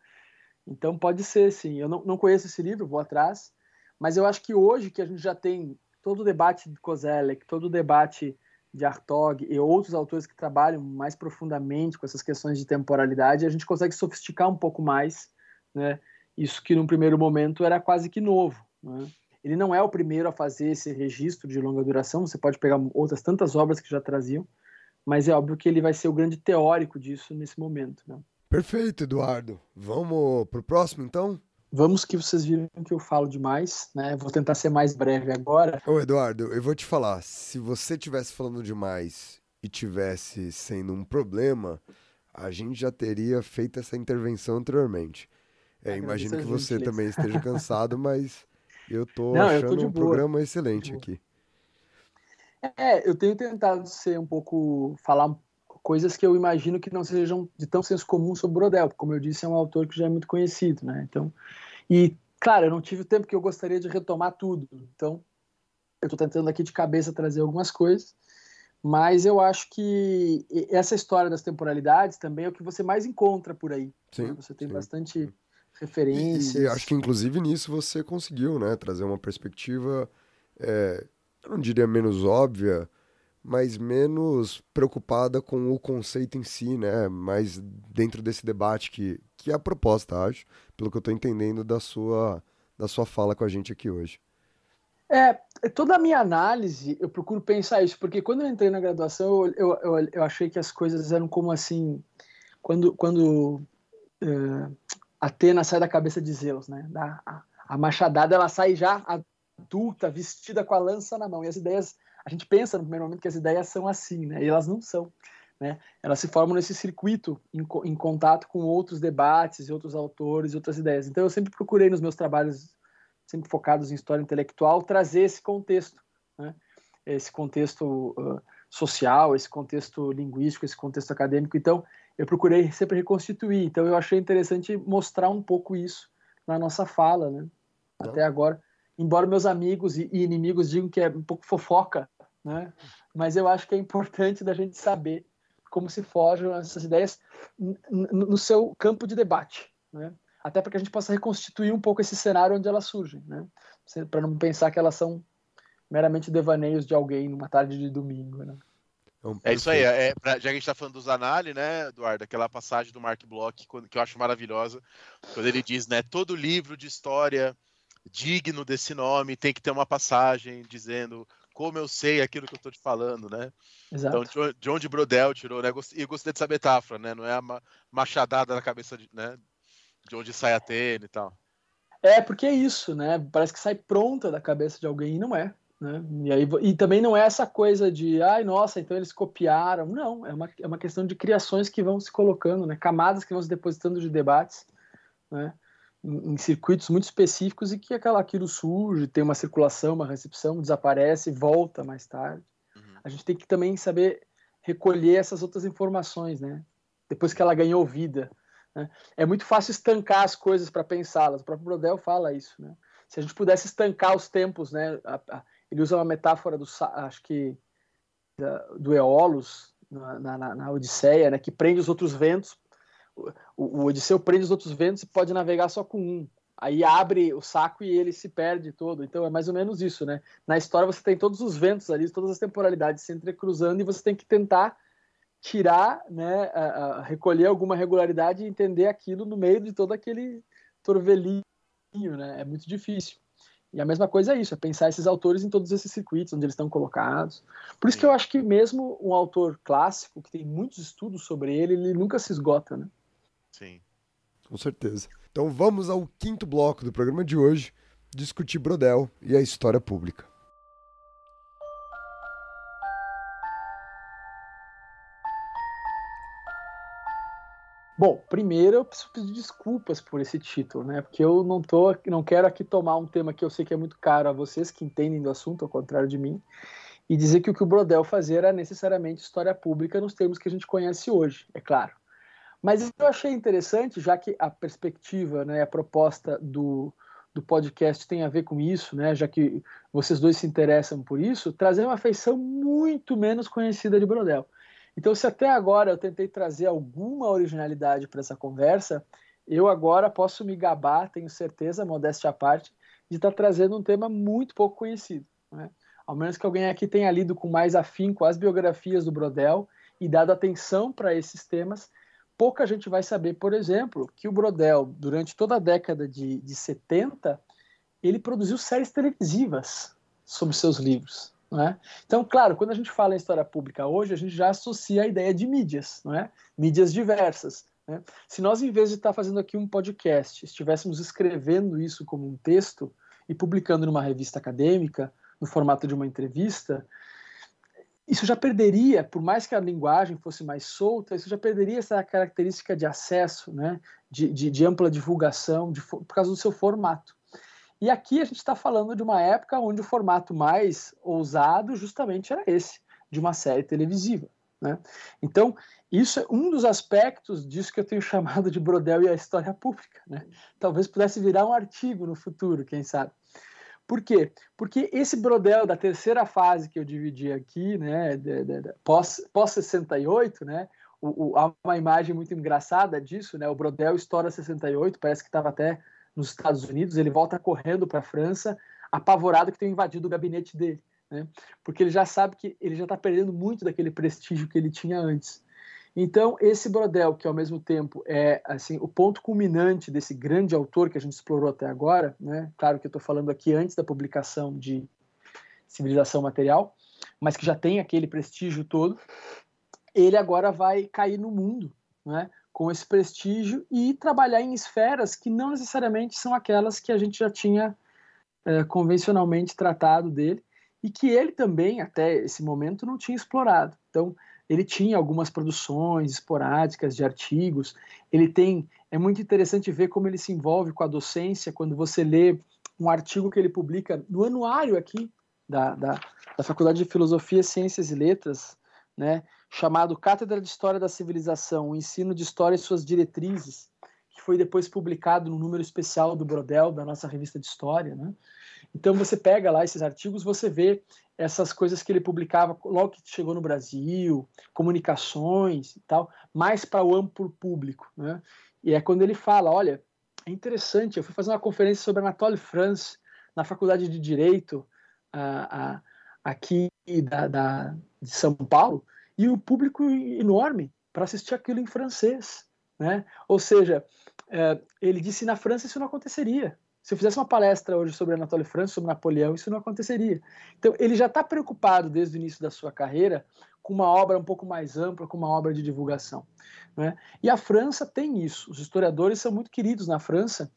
Speaker 3: Então pode ser, sim. Eu não, não conheço esse livro, vou atrás, mas eu acho que hoje que a gente já tem todo o debate de Kozelek, todo o debate de Artog e outros autores que trabalham mais profundamente com essas questões de temporalidade, a gente consegue sofisticar um pouco mais, né? Isso que num primeiro momento era quase que novo. Né? Ele não é o primeiro a fazer esse registro de longa duração, você pode pegar outras tantas obras que já traziam, mas é óbvio que ele vai ser o grande teórico disso nesse momento. Né?
Speaker 1: Perfeito, Eduardo. Vamos para o próximo, então?
Speaker 3: Vamos que vocês viram que eu falo demais, né? Vou tentar ser mais breve agora.
Speaker 1: Ô, Eduardo, eu vou te falar, se você tivesse falando demais e tivesse sendo um problema, a gente já teria feito essa intervenção anteriormente. É, imagino que você também esteja cansado, mas eu tô Não, achando eu tô um boa. programa excelente aqui.
Speaker 3: É, eu tenho tentado ser um pouco falar coisas que eu imagino que não sejam de tão senso comum sobre Brodel, como eu disse, é um autor que já é muito conhecido, né? Então, e claro, eu não tive o tempo que eu gostaria de retomar tudo. Então, eu estou tentando aqui de cabeça trazer algumas coisas, mas eu acho que essa história das temporalidades também é o que você mais encontra por aí.
Speaker 1: Sim,
Speaker 3: né? Você tem
Speaker 1: sim.
Speaker 3: bastante referências.
Speaker 1: E, e, acho que inclusive nisso você conseguiu, né, trazer uma perspectiva, é, eu não diria menos óbvia, mas menos preocupada com o conceito em si, né? Mais dentro desse debate que, que é a proposta, acho, pelo que eu estou entendendo da sua, da sua fala com a gente aqui hoje.
Speaker 3: É, toda a minha análise, eu procuro pensar isso, porque quando eu entrei na graduação, eu, eu, eu, eu achei que as coisas eram como assim, quando, quando uh, Atena sai da cabeça de Zeus, né? Da, a, a machadada, ela sai já adulta, vestida com a lança na mão, e as ideias a gente pensa no primeiro momento que as ideias são assim, né? E elas não são. Né? Elas se formam nesse circuito em, em, contato com outros debates e outros autores e outras ideias. Então eu sempre procurei nos meus trabalhos, sempre focados em história intelectual, trazer esse contexto, né? esse contexto uh, social, esse contexto linguístico, esse contexto acadêmico. Então eu procurei sempre reconstituir. Então eu achei interessante mostrar um pouco isso na nossa fala, né? Então, Até agora embora meus amigos e inimigos digam que é um pouco fofoca, né? Mas eu acho que é importante da gente saber como se forjam essas ideias no seu campo de debate, né? Até para que a gente possa reconstituir um pouco esse cenário onde elas surgem, né? Para não pensar que elas são meramente devaneios de alguém numa tarde de domingo, né?
Speaker 2: É isso aí, é, pra, já que a gente está falando dos Zanali, né, Eduardo? Aquela passagem do Mark Bloch que eu acho maravilhosa, quando ele diz, né, todo livro de história digno desse nome, tem que ter uma passagem dizendo como eu sei aquilo que eu estou te falando, né? Exato. Então, John de Brodel tirou, né? E gostei dessa metáfora, né? Não é a machadada na cabeça de, né? de onde sai a tênis e tal.
Speaker 3: É, porque é isso, né? Parece que sai pronta da cabeça de alguém e não é. Né? E, aí, e também não é essa coisa de, ai, nossa, então eles copiaram. Não, é uma, é uma questão de criações que vão se colocando, né? Camadas que vão se depositando de debates, né? Em, circuitos muito específicos e que aquela, aquilo surge, tem uma circulação, uma recepção, desaparece, volta mais tarde. Uhum. A gente tem que também saber recolher essas outras informações, né? Depois que ela ganhou vida. Né? É muito fácil estancar as coisas para pensá-las. O próprio Brodel fala isso, né? Se a gente pudesse estancar os tempos, né? Ele usa uma metáfora do, acho que do Eolos na, na, na Odisseia, né? Que prende os outros ventos o, o Odisseu prende os outros ventos e pode navegar só com um. Aí abre o saco e ele se perde todo. Então é mais ou menos isso, né? Na história você tem todos os ventos ali, todas as temporalidades se entrecruzando e você tem que tentar tirar, né, a, a recolher alguma regularidade e entender aquilo no meio de todo aquele torvelinho, né? É muito difícil. E a mesma coisa é isso, é pensar esses autores em todos esses circuitos onde eles estão colocados. Por isso que eu acho que mesmo um autor clássico, que tem muitos estudos sobre ele, ele nunca se esgota, né?
Speaker 2: Sim.
Speaker 1: Com certeza. Então vamos ao quinto bloco do programa de hoje, discutir Brodel e a história pública.
Speaker 3: Bom, primeiro eu preciso pedir desculpas por esse título, né? Porque eu não tô, não quero aqui tomar um tema que eu sei que é muito caro a vocês que entendem do assunto, ao contrário de mim, e dizer que o que o Brodel fazia era necessariamente história pública nos termos que a gente conhece hoje, é claro. Mas eu achei interessante, já que a perspectiva, né, a proposta do, do podcast tem a ver com isso, né? Já que vocês dois se interessam por isso, trazer uma feição muito menos conhecida de Brodel. Então, se até agora eu tentei trazer alguma originalidade para essa conversa, eu agora posso me gabar, tenho certeza, modéstia à parte, de estar tá trazendo um tema muito pouco conhecido. Né? Ao menos que alguém aqui tenha lido com mais afinco as biografias do Brodel e dado atenção para esses temas, pouca gente vai saber, por exemplo, que o Brodel, durante toda a década de, de 70, ele produziu séries televisivas sobre seus livros. É? Então, claro, quando a gente fala em história pública hoje, a gente já associa a ideia de mídias, não é? mídias diversas. Né? Se nós, em vez de estar fazendo aqui um podcast, estivéssemos escrevendo isso como um texto e publicando numa revista acadêmica, no formato de uma entrevista, isso já perderia, por mais que a linguagem fosse mais solta, isso já perderia essa característica de acesso, né, de, de, de ampla divulgação, de, por causa do seu formato. E aqui a gente está falando de uma época onde o formato mais ousado justamente era esse, de uma série televisiva. Né? Então, isso é um dos aspectos disso que eu tenho chamado de Brodel e a história pública. Né? Talvez pudesse virar um artigo no futuro, quem sabe. Por quê? Porque esse brodel da terceira fase que eu dividi aqui, né, de, de, de, pós, pós 68, né, o, o, há uma imagem muito engraçada disso, né, o brodel estoura 68, parece que estava até nos Estados Unidos, ele volta correndo para a França, apavorado que tem invadido o gabinete dele, né, porque ele já sabe que ele já está perdendo muito daquele prestígio que ele tinha antes. Então, esse Brodel, que ao mesmo tempo é assim o ponto culminante desse grande autor que a gente explorou até agora, né? claro que eu estou falando aqui antes da publicação de Civilização Material, mas que já tem aquele prestígio todo, ele agora vai cair no mundo né? com esse prestígio e trabalhar em esferas que não necessariamente são aquelas que a gente já tinha é, convencionalmente tratado dele e que ele também, até esse momento, não tinha explorado. Então, ele tinha algumas produções esporádicas de artigos. Ele tem. É muito interessante ver como ele se envolve com a docência quando você lê um artigo que ele publica no anuário aqui da, da, da Faculdade de Filosofia, Ciências e Letras, né, chamado Cátedra de História da Civilização, o ensino de história e suas diretrizes, que foi depois publicado no número especial do Brodel, da nossa revista de história. Né? Então você pega lá esses artigos, você vê essas coisas que ele publicava logo que chegou no Brasil, comunicações e tal, mais para o amplo público. Né? E é quando ele fala: olha, é interessante, eu fui fazer uma conferência sobre Anatole France na Faculdade de Direito a, a, aqui da, da, de São Paulo, e o público enorme para assistir aquilo em francês. Né? Ou seja, é, ele disse na França isso não aconteceria. Se eu fizesse uma palestra hoje sobre Anatole France, sobre Napoleão, isso não aconteceria. Então, ele já está preocupado desde o início da sua carreira com uma obra um pouco mais ampla, com uma obra de divulgação. Né? E a França tem isso. Os historiadores são muito queridos na França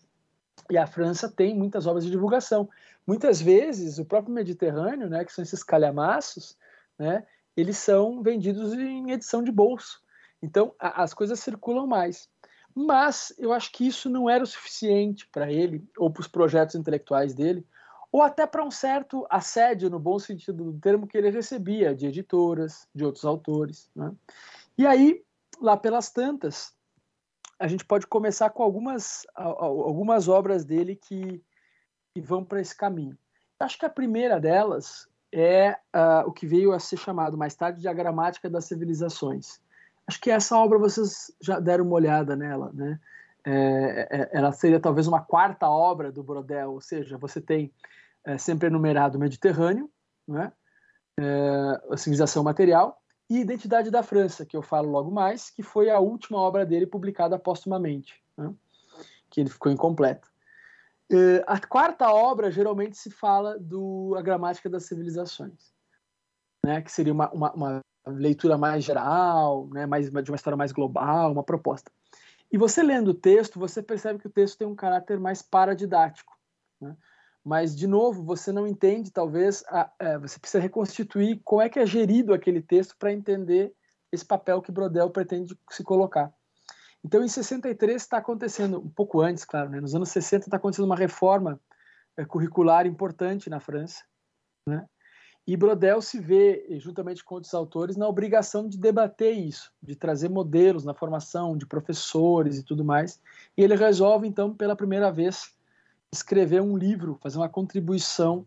Speaker 3: e a França tem muitas obras de divulgação. Muitas vezes, o próprio Mediterrâneo, né, que são esses calhamaços, né, eles são vendidos em edição de bolso. Então, a, as coisas circulam mais. Mas eu acho que isso não era o suficiente para ele, ou para os projetos intelectuais dele, ou até para um certo assédio, no bom sentido do termo, que ele recebia de editoras, de outros autores. Né? E aí, lá pelas tantas, a gente pode começar com algumas, algumas obras dele que, que vão para esse caminho. Acho que a primeira delas é uh, o que veio a ser chamado mais tarde de A Gramática das Civilizações Acho que essa obra vocês já deram uma olhada nela, né? É, é, ela seria talvez uma quarta obra do Brodel, ou seja, você tem é, sempre enumerado o Mediterrâneo, né? É, a civilização material e Identidade da França, que eu falo logo mais, que foi a última obra dele publicada póstumamente, né? que ele ficou incompleta. É, a quarta obra geralmente se fala do A Gramática das Civilizações, né? que seria uma, uma, uma leitura mais geral, né, mais, de uma história mais global, uma proposta. E você lendo o texto, você percebe que o texto tem um caráter mais paradidático. Né? Mas, de novo, você não entende, talvez, a, é, você precisa reconstituir como é que é gerido aquele texto para entender esse papel que Brodel pretende se colocar. Então, em 63 está acontecendo, um pouco antes, claro, né? nos anos 60 está acontecendo uma reforma é, curricular importante na França, né? E Brodel se vê, juntamente com outros autores, na obrigação de debater isso, de trazer modelos na formação de professores e tudo mais. E ele resolve, então, pela primeira vez, escrever um livro, fazer uma contribuição,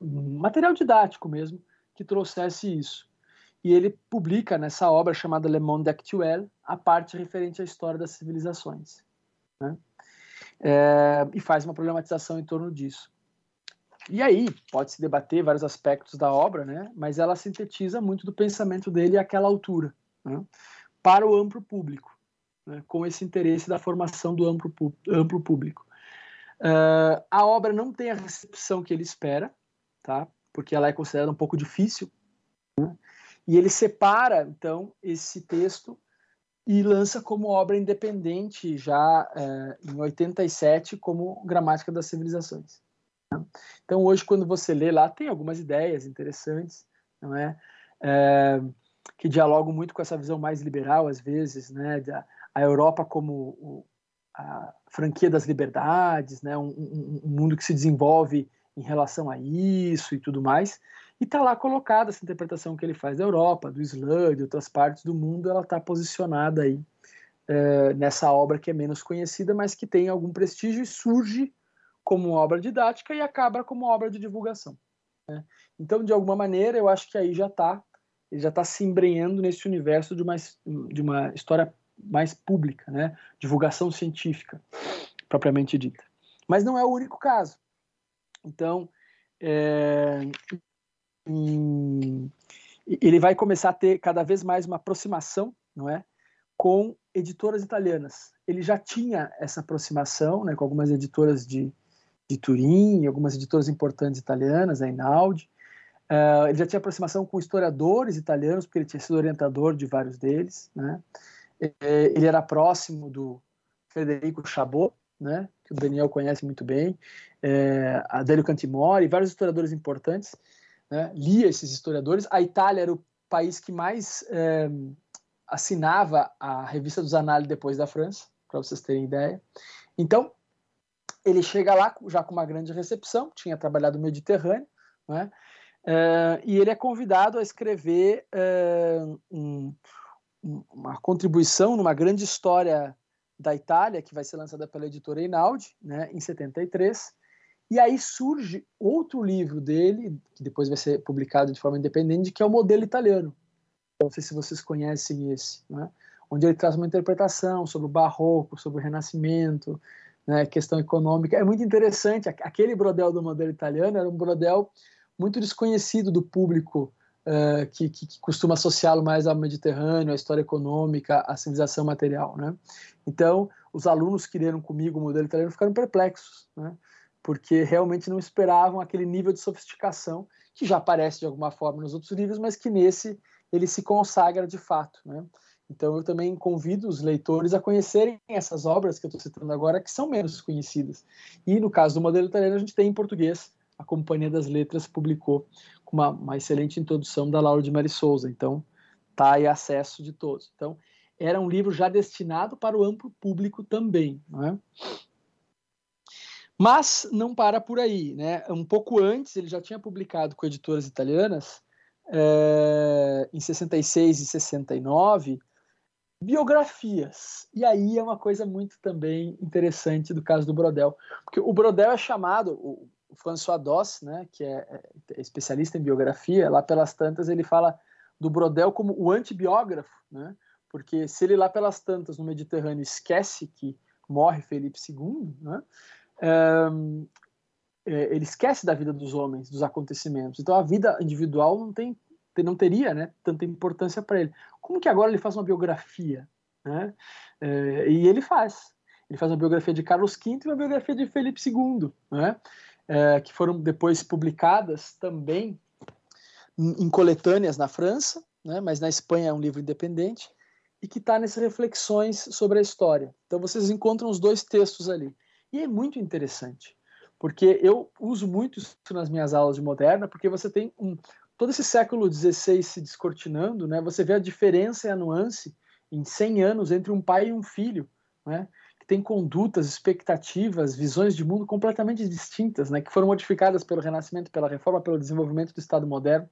Speaker 3: um material didático mesmo, que trouxesse isso. E ele publica nessa obra chamada Le Monde Actuel a parte referente à história das civilizações. Né? É, e faz uma problematização em torno disso. E aí, pode-se debater vários aspectos da obra, né? mas ela sintetiza muito do pensamento dele àquela altura, né? para o amplo público, né? com esse interesse da formação do amplo, amplo público. Uh, a obra não tem a recepção que ele espera, tá? porque ela é considerada um pouco difícil, né? e ele separa, então, esse texto e lança como obra independente já é, em 87 como Gramática das Civilizações. Então, hoje, quando você lê lá, tem algumas ideias interessantes, não é? é que dialogam muito com essa visão mais liberal, às vezes, né? Da, a Europa como o, a franquia das liberdades, né? Um, um, um, mundo que se desenvolve em relação a isso e tudo mais. E está lá colocada essa interpretação que ele faz da Europa, do Islã, de outras partes do mundo, ela está posicionada aí é, nessa obra que é menos conhecida, mas que tem algum prestígio e surge como obra didática e acaba como obra de divulgação. Né? Então, de alguma maneira, eu acho que aí já está ele já está se embrenhando nesse universo de uma, de uma história mais pública, né? divulgação científica, propriamente dita. Mas não é o único caso. Então, é, ele vai começar a ter cada vez mais uma aproximação, não é, com editoras italianas. Ele já tinha essa aproximação, né, com algumas editoras de, de Turim, algumas editoras importantes italianas, a Einaudi. Uh, ele já tinha aproximação com historiadores italianos, porque ele tinha sido orientador de vários deles. Né? Ele era próximo do Federico Chabot, né, que o Daniel conhece muito bem, é, Adélio Cantimori, vários historiadores importantes. Né, lia esses historiadores. A Itália era o país que mais é, assinava a revista dos Análises depois da França, para vocês terem ideia. Então, ele chega lá já com uma grande recepção, tinha trabalhado no Mediterrâneo, né? Uh, e ele é convidado a escrever uh, um, uma contribuição numa grande história da Itália, que vai ser lançada pela editora Einaudi, né, em 73. E aí surge outro livro dele, que depois vai ser publicado de forma independente, que é o Modelo Italiano. Não sei se vocês conhecem esse, né? onde ele traz uma interpretação sobre o barroco, sobre o renascimento, né, questão econômica. É muito interessante. Aquele brodel do modelo italiano era um brodel muito desconhecido do público uh, que, que, que, costuma associá-lo mais ao Mediterrâneo, à história econômica, à civilização material. Né? Então, os alunos que leram comigo o modelo italiano ficaram perplexos, né? porque realmente não esperavam aquele nível de sofisticação que já aparece de alguma forma nos outros livros, mas que nesse ele se consagra de fato. Né? Então, eu também convido os leitores a conhecerem essas obras que eu estou citando agora, que são menos conhecidas. E no caso do modelo italiano, a gente tem em português, a Companhia das Letras publicou com uma, uma excelente introdução da Laura de Mari Souza. Então, está aí acesso de todos. Então, era um livro já destinado para o amplo público também. Não é? Mas não para por aí. Né? Um pouco antes, ele já tinha publicado com editoras italianas, é, em 66 e 69, biografias. E aí é uma coisa muito também interessante do caso do Brodel. Porque o Brodel é chamado, o François Doss, né, que é, é especialista em biografia, lá pelas tantas ele fala do Brodel como o antibiógrafo, né? Porque se ele lá pelas tantas no Mediterrâneo esquece que morre Felipe II, né? É, ele esquece da vida dos homens, dos acontecimentos. Então a vida individual não tem não teria né, tanta importância para ele. Como que agora ele faz uma biografia? Né? É, e ele faz. Ele faz uma biografia de Carlos V e uma biografia de Felipe II, né? É, que foram depois publicadas também em, em coletâneas na França, né? mas na Espanha é um livro independente, e que está nessas reflexões sobre a história. Então vocês encontram os dois textos ali. E é muito interessante, porque eu uso muito isso nas minhas aulas de moderna, porque você tem um, todo esse século XVI se descortinando, né, você vê a diferença e a nuance em 100 anos entre um pai e um filho, né, que tem condutas, expectativas, visões de mundo completamente distintas, né, que foram modificadas pelo Renascimento, pela Reforma, pelo desenvolvimento do Estado moderno.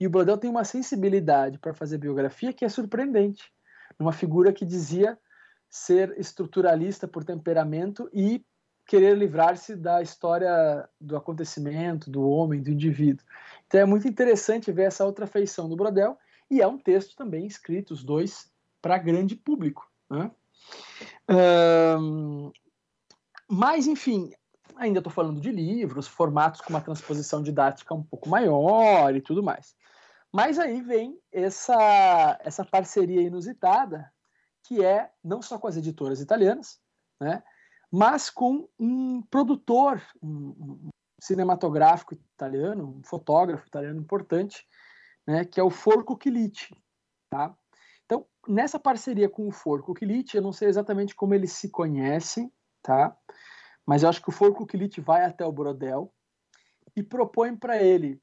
Speaker 3: E o Brodel tem uma sensibilidade para fazer biografia que é surpreendente. Uma figura que dizia ser estruturalista por temperamento e querer livrar-se da história do acontecimento, do homem, do indivíduo. Então é muito interessante ver essa outra feição do Brodel, e é um texto também escrito, os dois, para grande público. Né? Um, mas, enfim, ainda estou falando de livros, formatos com uma transposição didática um pouco maior e tudo mais. Mas aí vem essa, essa parceria inusitada, que é não só com as editoras italianas, né, mas com um produtor um, um cinematográfico italiano, um fotógrafo italiano importante, né, que é o Forco Chiliti. Tá? Então, nessa parceria com o Forco Chiliti, eu não sei exatamente como eles se conhecem, tá? mas eu acho que o Forco Chiliti vai até o Brodel e propõe para ele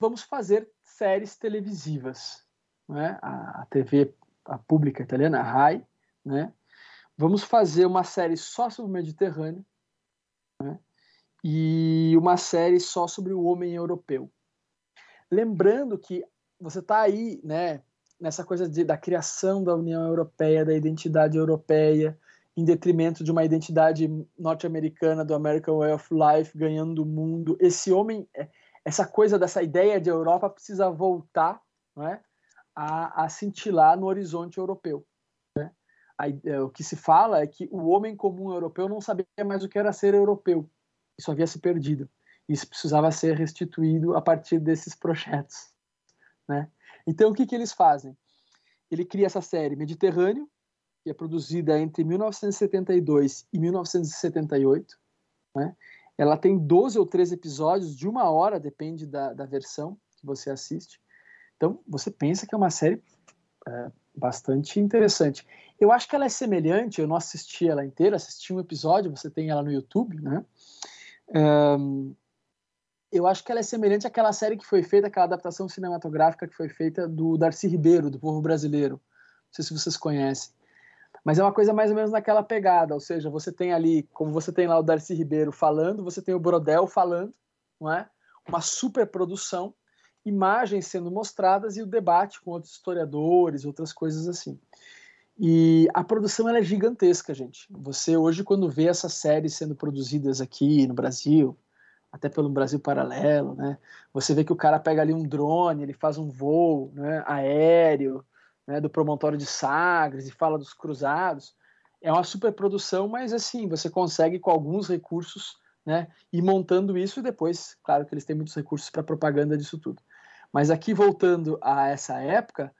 Speaker 3: vamos fazer séries televisivas. Né? A, a TV a pública italiana, a RAI, né? Vamos fazer uma série só sobre o Mediterrâneo né? e uma série só sobre o homem europeu. Lembrando que você está aí né, nessa coisa de, da criação da União Europeia, da identidade europeia, em detrimento de uma identidade norte-americana do American Way of Life ganhando o mundo. Esse homem, é, essa coisa dessa ideia de Europa precisa voltar é, a, a cintilar no horizonte europeu. É, o que se fala é que o homem comum europeu não sabia mais o que era ser europeu. Isso havia se perdido. Isso precisava ser restituído a partir desses projetos. Né? Então, o que, que eles fazem? Ele cria essa série Mediterrâneo, que é produzida entre 1972 e 1978. Né? Ela tem 12 ou 13 episódios de uma hora, depende da, da versão que você assiste. Então, você pensa que é uma série é, bastante interessante. Eu acho que ela é semelhante, eu não assisti ela inteira, assisti um episódio, você tem ela no YouTube, né? Um, eu acho que ela é semelhante àquela série que foi feita, aquela adaptação cinematográfica que foi feita do Darcy Ribeiro, do Povo Brasileiro. Não sei se vocês conhecem. Mas é uma coisa mais ou menos naquela pegada, ou seja, você tem ali, como você tem lá o Darcy Ribeiro falando, você tem o Brodel falando, não é? Uma superprodução, imagens sendo mostradas e o debate com outros historiadores, outras coisas assim. E a produção ela é gigantesca, gente. Você hoje quando vê essas séries sendo produzidas aqui no Brasil, até pelo Brasil Paralelo, né? Você vê que o cara pega ali um drone, ele faz um voo né, aéreo, né, do promontório de Sagres e fala dos cruzados. É uma superprodução, mas assim, você consegue com alguns recursos né, ir montando isso e depois, claro que eles têm muitos recursos para propaganda disso tudo. Mas aqui, voltando a essa época,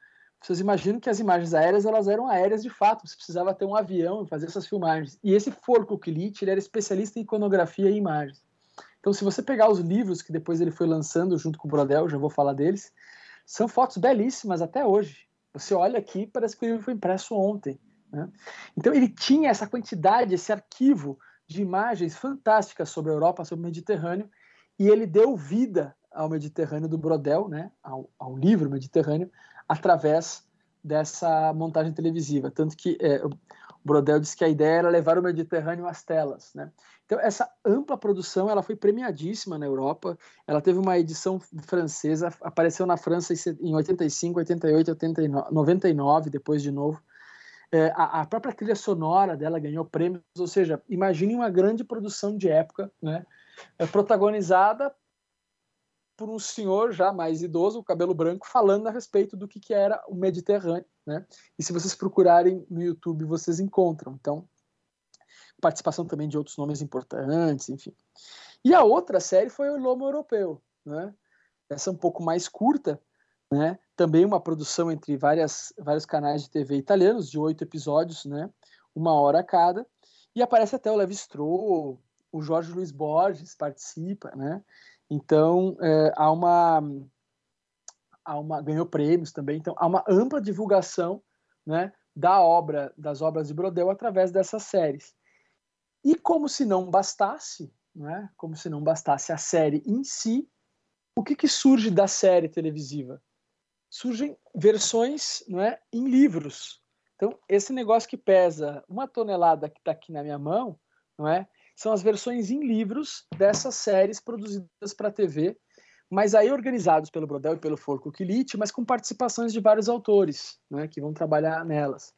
Speaker 3: vocês imaginam que as imagens aéreas elas eram aéreas de fato, você precisava ter um avião e fazer essas filmagens. E esse Forco Kilit, ele era especialista em iconografia e imagens. Então, se você pegar os livros que depois ele foi lançando junto com o Brodel, já vou falar deles, são fotos belíssimas até hoje. Você olha aqui, parece que o livro foi impresso ontem. Né? Então ele tinha essa quantidade, esse arquivo de imagens fantásticas sobre a Europa, sobre o Mediterrâneo, e ele deu vida ao Mediterrâneo do Brodel, né? ao, ao livro Mediterrâneo, através dessa montagem televisiva. Tanto que é, o Brodel disse que a ideia era levar o Mediterrâneo às telas. Né? Então, essa ampla produção ela foi premiadíssima na Europa. Ela teve uma edição francesa, apareceu na França em 85, 88, 89, 99, depois de novo. É, a, a, própria trilha sonora dela ganhou prêmios, ou seja, imagine uma grande produção de época, né? É, protagonizada por um senhor já mais idoso, cabelo branco, falando a respeito do que, que era o Mediterrâneo. Né? E se vocês procurarem no YouTube, vocês encontram. Então, participação também de outros nomes importantes, enfim. E a outra série foi o Lomo Europeu, né? Essa um pouco mais curta, né? Também uma produção entre várias, vários canais de TV italianos, de oito episódios, né? Uma hora cada. E aparece até o Levi Strauss, o Jorge Luiz Borges participa, né? Então, é, há uma... Há uma ganhou prêmios também, então há uma ampla divulgação, né, da obra, das obras de Brodel através dessas séries. E como se não bastasse, né? como se não bastasse a série em si, o que, que surge da série televisiva? Surgem versões não é, em livros. Então, esse negócio que pesa uma tonelada que está aqui na minha mão, não é? São as versões em livros dessas séries produzidas para a TV, mas aí organizados pelo Brodel e pelo Forco Quilite, mas com participações de vários autores, né, que vão trabalhar nelas.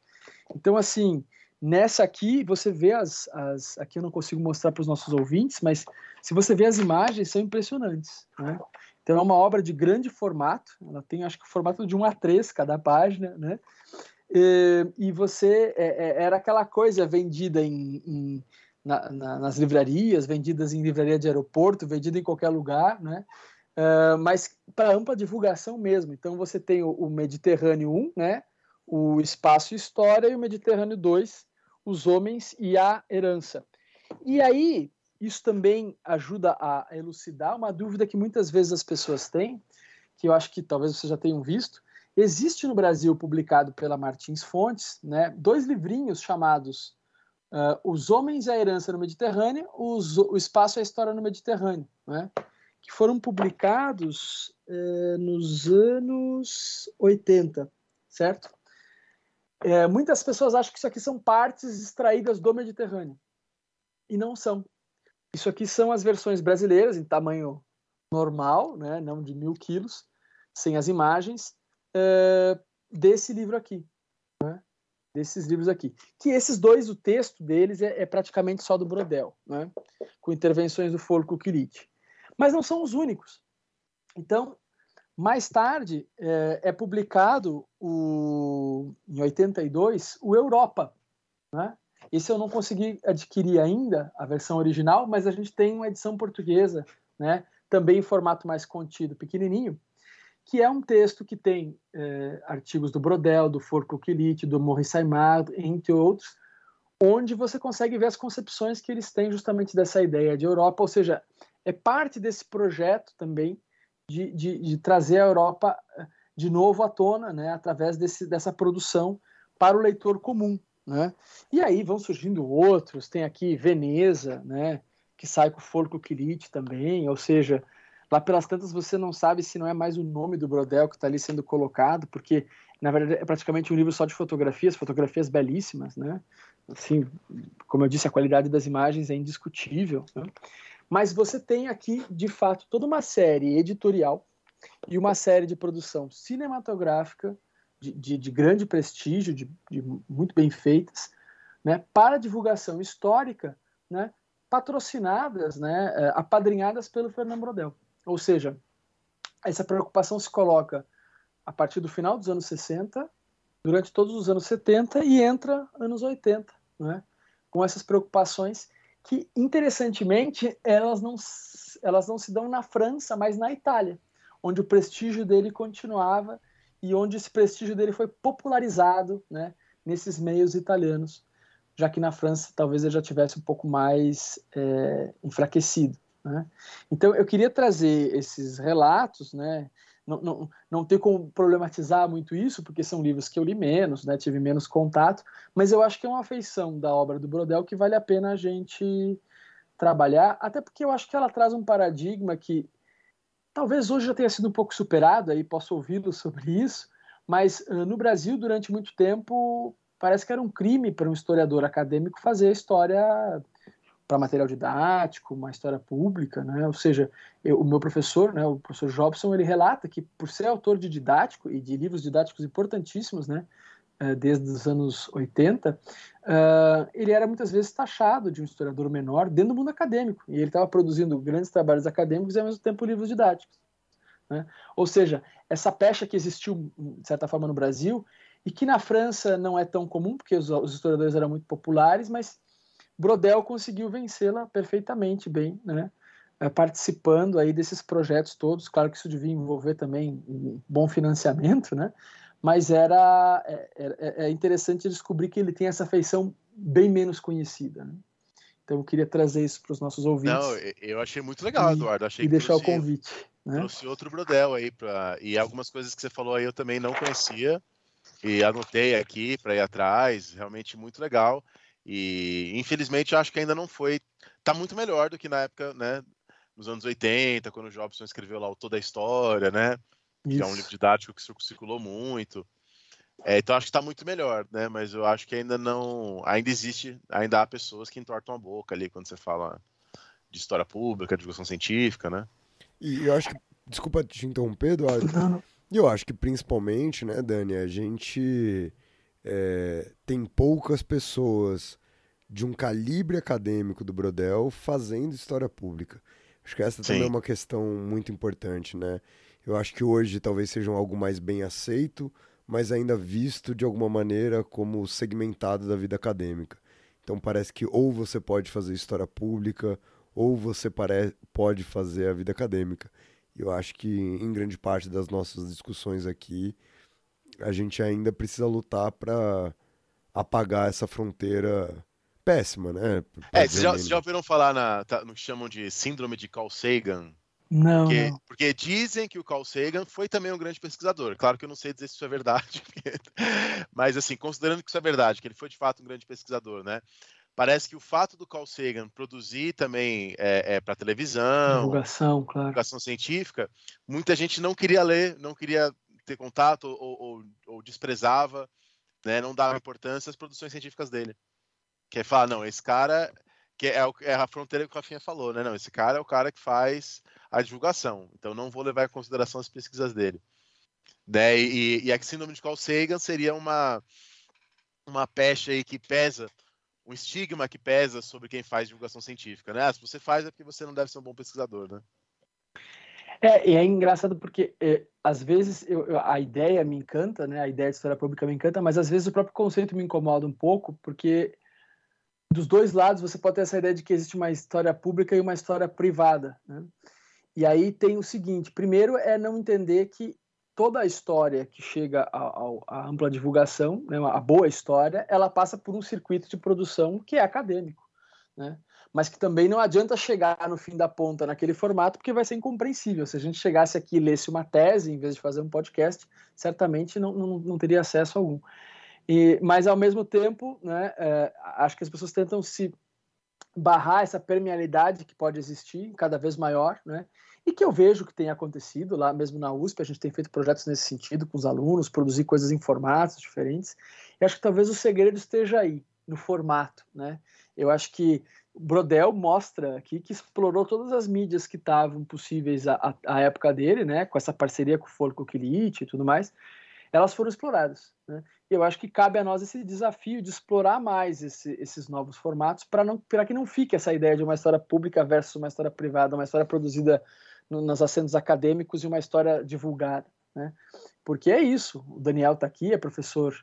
Speaker 3: Então, assim, Nessa aqui, você vê as, as. Aqui eu não consigo mostrar para os nossos ouvintes, mas se você vê as imagens, são impressionantes. Né? Então, é uma obra de grande formato, ela tem, acho que, o formato de 1 a 3 cada página, né? E, e você. É, é, era aquela coisa vendida em, em na, na, nas livrarias, vendidas em livraria de aeroporto, vendida em qualquer lugar, né? Uh, mas para ampla divulgação mesmo. Então você tem o, o, Mediterrâneo 1, né? o Espaço e História, e o Mediterrâneo 2, Os Homens e a Herança. E aí, isso também ajuda a elucidar uma dúvida que muitas vezes as pessoas têm, que eu acho que talvez vocês já tenham visto. Existe no Brasil, publicado pela Martins Fontes, né, dois livrinhos chamados uh, Os Homens e a Herança no Mediterrâneo, os, O Espaço e a História no Mediterrâneo, né, que foram publicados uh, nos anos 80, certo? É, muitas pessoas acham que isso aqui são partes extraídas do Mediterrâneo. E não são. Isso aqui são as versões brasileiras, em tamanho normal, né, não de mil quilos, sem as imagens, é, desse livro aqui. Desses livros aqui. Que esses dois, o texto deles é, é praticamente só do Brodel, né, com intervenções do Folco Quirite. Mas não são os únicos. Então, mais tarde é, é publicado o, em 82 o Europa. Né? Esse eu não consegui adquirir ainda, a versão original, mas a gente tem uma edição portuguesa, né? também em formato mais contido, pequenininho, que é um texto que tem é, artigos do Brodel, do Forco-Quilite, do Maurice Aymar, entre outros, onde você consegue ver as concepções que eles têm justamente dessa ideia de Europa, ou seja, é parte desse projeto também de, de, de trazer a Europa eh, de novo à tona, né, através desse, dessa produção para o leitor comum. Né? E aí vão surgindo outros, tem aqui Veneza, né, que sai com o Folco Quirite também, ou seja, lá pelas tantas você não sabe se não é mais o nome do Brodel que está ali sendo colocado, porque na verdade é praticamente um livro só de fotografias, fotografias belíssimas, né? Assim, como eu disse, a qualidade das imagens é indiscutível. Né? Mas você tem aqui, de fato, toda uma série editorial e uma série de produção cinematográfica de, de, de grande prestígio, de, de, muito bem feitas, né, para divulgação histórica, né, patrocinadas, né, é, apadrinhadas pelo Fernando Brodel. Ou seja, essa preocupação se coloca a partir do final dos anos 60, durante todos os anos 70 e entra anos 80, né, com essas preocupações que, interessantemente, elas não, elas não se dão na França, mas na Itália, onde o prestígio dele continuava e onde esse prestígio dele foi popularizado né, nesses meios italianos, já que na França talvez ele já tivesse um pouco mais é, enfraquecido. Né? Então eu queria trazer esses relatos, né, não, não, não ter como problematizar muito isso, porque são livros que eu li menos, né, tive menos contato, mas eu acho que é uma afeição da obra do Brodel que vale a pena a gente trabalhar, até porque eu acho que ela traz um paradigma que talvez hoje já tenha sido um pouco superado, aí posso ouvi-lo sobre isso, mas uh, no Brasil, durante muito tempo, parece que era um crime para um historiador acadêmico fazer história para material didático, uma história pública, né? Ou seja, eu, o meu professor, né, o professor Jobson, ele relata que por ser autor de didático e de livros didáticos importantíssimos, né, eh, desde os anos 80, uh, eh, ele era muitas vezes taxado de um historiador menor dentro do mundo acadêmico, e ele estava produzindo grandes trabalhos acadêmicos e ao mesmo tempo livros didáticos. Né? Ou seja, essa pecha que existiu, de certa forma, no Brasil, e que na França não é tão comum, porque os, os historiadores eram muito populares, mas Brodel conseguiu vencê-la perfeitamente bem, né? É, participando aí desses projetos todos. Claro que isso devia envolver também um bom financiamento, né? Mas era é, é, é interessante descobrir que ele tem essa feição bem menos conhecida. Né? Então eu queria trazer isso para os nossos ouvintes.
Speaker 2: Não, eu achei muito legal, Eduardo. Achei
Speaker 3: e deixar trouxe, o convite. Né?
Speaker 2: Trouxe outro Brodel aí para e algumas coisas que você falou aí eu também não conhecia e anotei aqui para ir atrás. Realmente muito legal. E infelizmente eu acho que ainda não foi. Tá muito melhor do que na época, né? Nos anos 80, quando o Jobson escreveu lá o Toda a História, né? Isso. Que é um livro didático que circulou muito. É, então acho que está muito melhor, né? Mas eu acho que ainda não. Ainda existe, ainda há pessoas que entortam a boca ali quando você fala de história pública, de divulgação científica, né?
Speaker 1: E eu acho que. Desculpa te interromper, Eduardo. Eu acho que principalmente, né, Dani, a gente é, tem poucas pessoas de um calibre acadêmico do Brodel fazendo história pública. Acho que essa Sim. também é uma questão muito importante, né? Eu acho que hoje talvez seja algo mais bem aceito, mas ainda visto de alguma maneira como segmentado da vida acadêmica. Então parece que ou você pode fazer história pública, ou você pode fazer a vida acadêmica. Eu acho que em grande parte das nossas discussões aqui, a gente ainda precisa lutar para apagar essa fronteira péssima, né?
Speaker 2: É, vocês já, já ouviram falar na, tá, no que chamam de síndrome de Carl Sagan?
Speaker 3: Não
Speaker 2: porque,
Speaker 3: não.
Speaker 2: porque, dizem que o Carl Sagan foi também um grande pesquisador. Claro que eu não sei dizer se isso é verdade, mas assim, considerando que isso é verdade, que ele foi de fato um grande pesquisador, né? Parece que o fato do Carl Sagan produzir também é, é para televisão,
Speaker 3: divulgação, claro.
Speaker 2: divulgação científica, muita gente não queria ler, não queria ter contato ou, ou, ou desprezava, né? Não dava importância às produções científicas dele. Que é falar, não, esse cara que é, é, a fronteira que o Rafinha falou, né? Não, esse cara é o cara que faz a divulgação, então não vou levar em consideração as pesquisas dele. Né? E, e a síndrome de Carl Sagan seria uma, uma peste aí que pesa, um estigma que pesa sobre quem faz divulgação científica, né? Ah, se você faz é porque você não deve ser um bom pesquisador, né?
Speaker 3: É, e é engraçado porque é, às vezes eu, eu, a ideia me encanta, né? A ideia de história pública me encanta, mas às vezes o próprio conceito me incomoda um pouco, porque dos dois lados você pode ter essa ideia de que existe uma história pública e uma história privada. Né? E aí tem o seguinte: primeiro é não entender que toda a história que chega à ampla divulgação, né, a boa história, ela passa por um circuito de produção que é acadêmico, né? Mas que também não adianta chegar no fim da ponta naquele formato, porque vai ser incompreensível. Se a gente chegasse aqui e lesse uma tese, em vez de fazer um podcast, certamente não, não, não teria acesso algum. E, mas, ao mesmo tempo, né, é, acho que as pessoas tentam se barrar essa permeabilidade que pode existir, cada vez maior, né? e que eu vejo que tem acontecido lá mesmo na USP, a gente tem feito projetos nesse sentido com os alunos, produzir coisas em formatos diferentes, e acho que talvez o segredo esteja aí, no formato, né? Eu acho que Brodel mostra aqui que explorou todas as mídias que estavam possíveis à, à, época dele, né, com essa parceria com o Folco Quilite e tudo mais, elas foram exploradas. Né? E eu acho que cabe a nós esse desafio de explorar mais esse, esses novos formatos para que não fique essa ideia de uma história pública versus uma história privada, uma história produzida no, nos assentos acadêmicos e uma história divulgada. Né? Porque é isso. O Daniel está aqui, é professor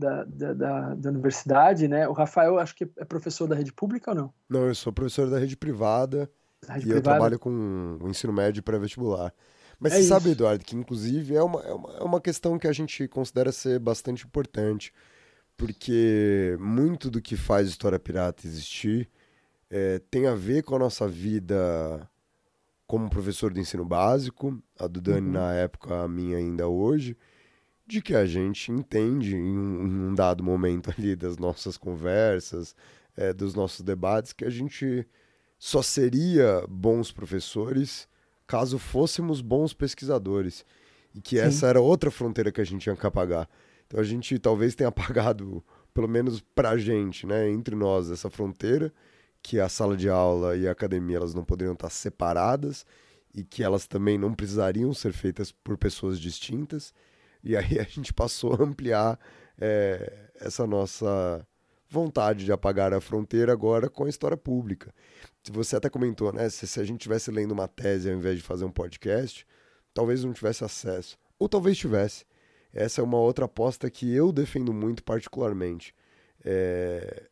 Speaker 3: da, da, da, da, universidade, né? O Rafael, acho que é professor da rede pública ou não?
Speaker 1: Não, eu sou professor da rede privada rede e privada. eu trabalho com o ensino médio pré-vestibular. Mas é você isso. sabe, Eduardo, que inclusive é uma, é, uma, é uma questão que a gente considera ser bastante importante, porque muito do que faz História Pirata existir é, tem a ver com a nossa vida como professor de ensino básico, a do Dani uhum. na época, a minha ainda hoje, de que a gente entende em um, em um dado momento ali das nossas conversas, é, dos nossos debates, que a gente só seria bons professores caso fôssemos bons pesquisadores. E que Sim. essa era outra fronteira que a gente tinha que apagar. Então a gente talvez tenha apagado, pelo menos pra gente, né, entre nós, essa fronteira, que a sala de aula e a academia elas não poderiam estar separadas e que elas também não precisariam ser feitas por pessoas distintas. E aí a gente passou a ampliar é, essa nossa vontade de apagar a fronteira agora com a história pública você até comentou, né? Se, se a gente tivesse lendo uma tese ao invés de fazer um podcast, talvez não tivesse acesso. Ou talvez tivesse. Essa é uma outra aposta que eu defendo muito particularmente. É...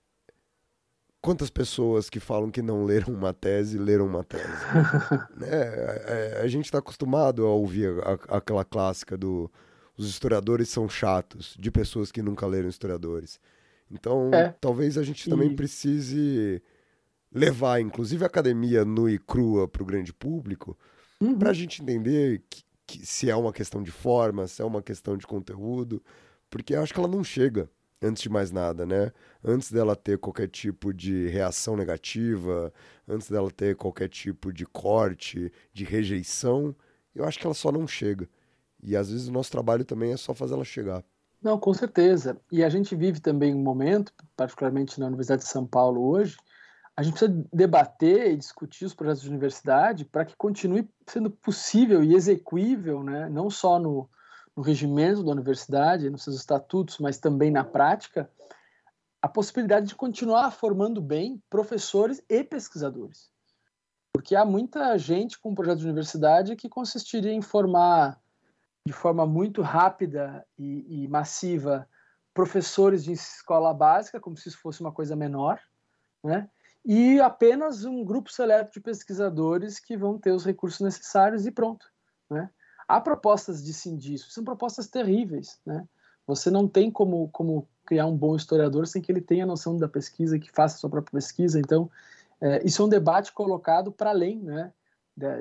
Speaker 1: Quantas pessoas que falam que não leram uma tese, leram uma tese? né? a, a, a, gente está acostumado a ouvir a, aquela clássica do os historiadores são chatos, de pessoas que nunca leram historiadores. Então, é. talvez a gente também e... precise levar, inclusive, a academia nua e crua para o grande público, uhum. para a gente entender que, que, se é uma questão de forma, se é uma questão de conteúdo, porque eu acho que ela não chega, antes de mais nada, né? Antes dela ter qualquer tipo de reação negativa, antes dela ter qualquer tipo de corte, de rejeição, eu acho que ela só não chega. E às vezes o nosso trabalho também é só fazer ela chegar.
Speaker 3: Não, com certeza. E a gente vive também um momento, particularmente na Universidade de São Paulo hoje, a gente precisa debater e discutir os projetos de universidade para que continue sendo possível e execuível, né, não só no, no regimento da universidade, nos seus estatutos, mas também na prática, a possibilidade de continuar formando bem professores e pesquisadores. Porque há muita gente com um projeto de universidade que consistiria em formar de forma muito rápida e, e massiva professores de escola básica, como se isso fosse uma coisa menor, né? e apenas um grupo seleto de pesquisadores que vão ter os recursos necessários e pronto. Né? Há propostas de sim disso, são propostas terríveis. Né? Você não tem como, como criar um bom historiador sem que ele tenha noção da pesquisa que faça sua própria pesquisa. Então, é, isso é um debate colocado para além né,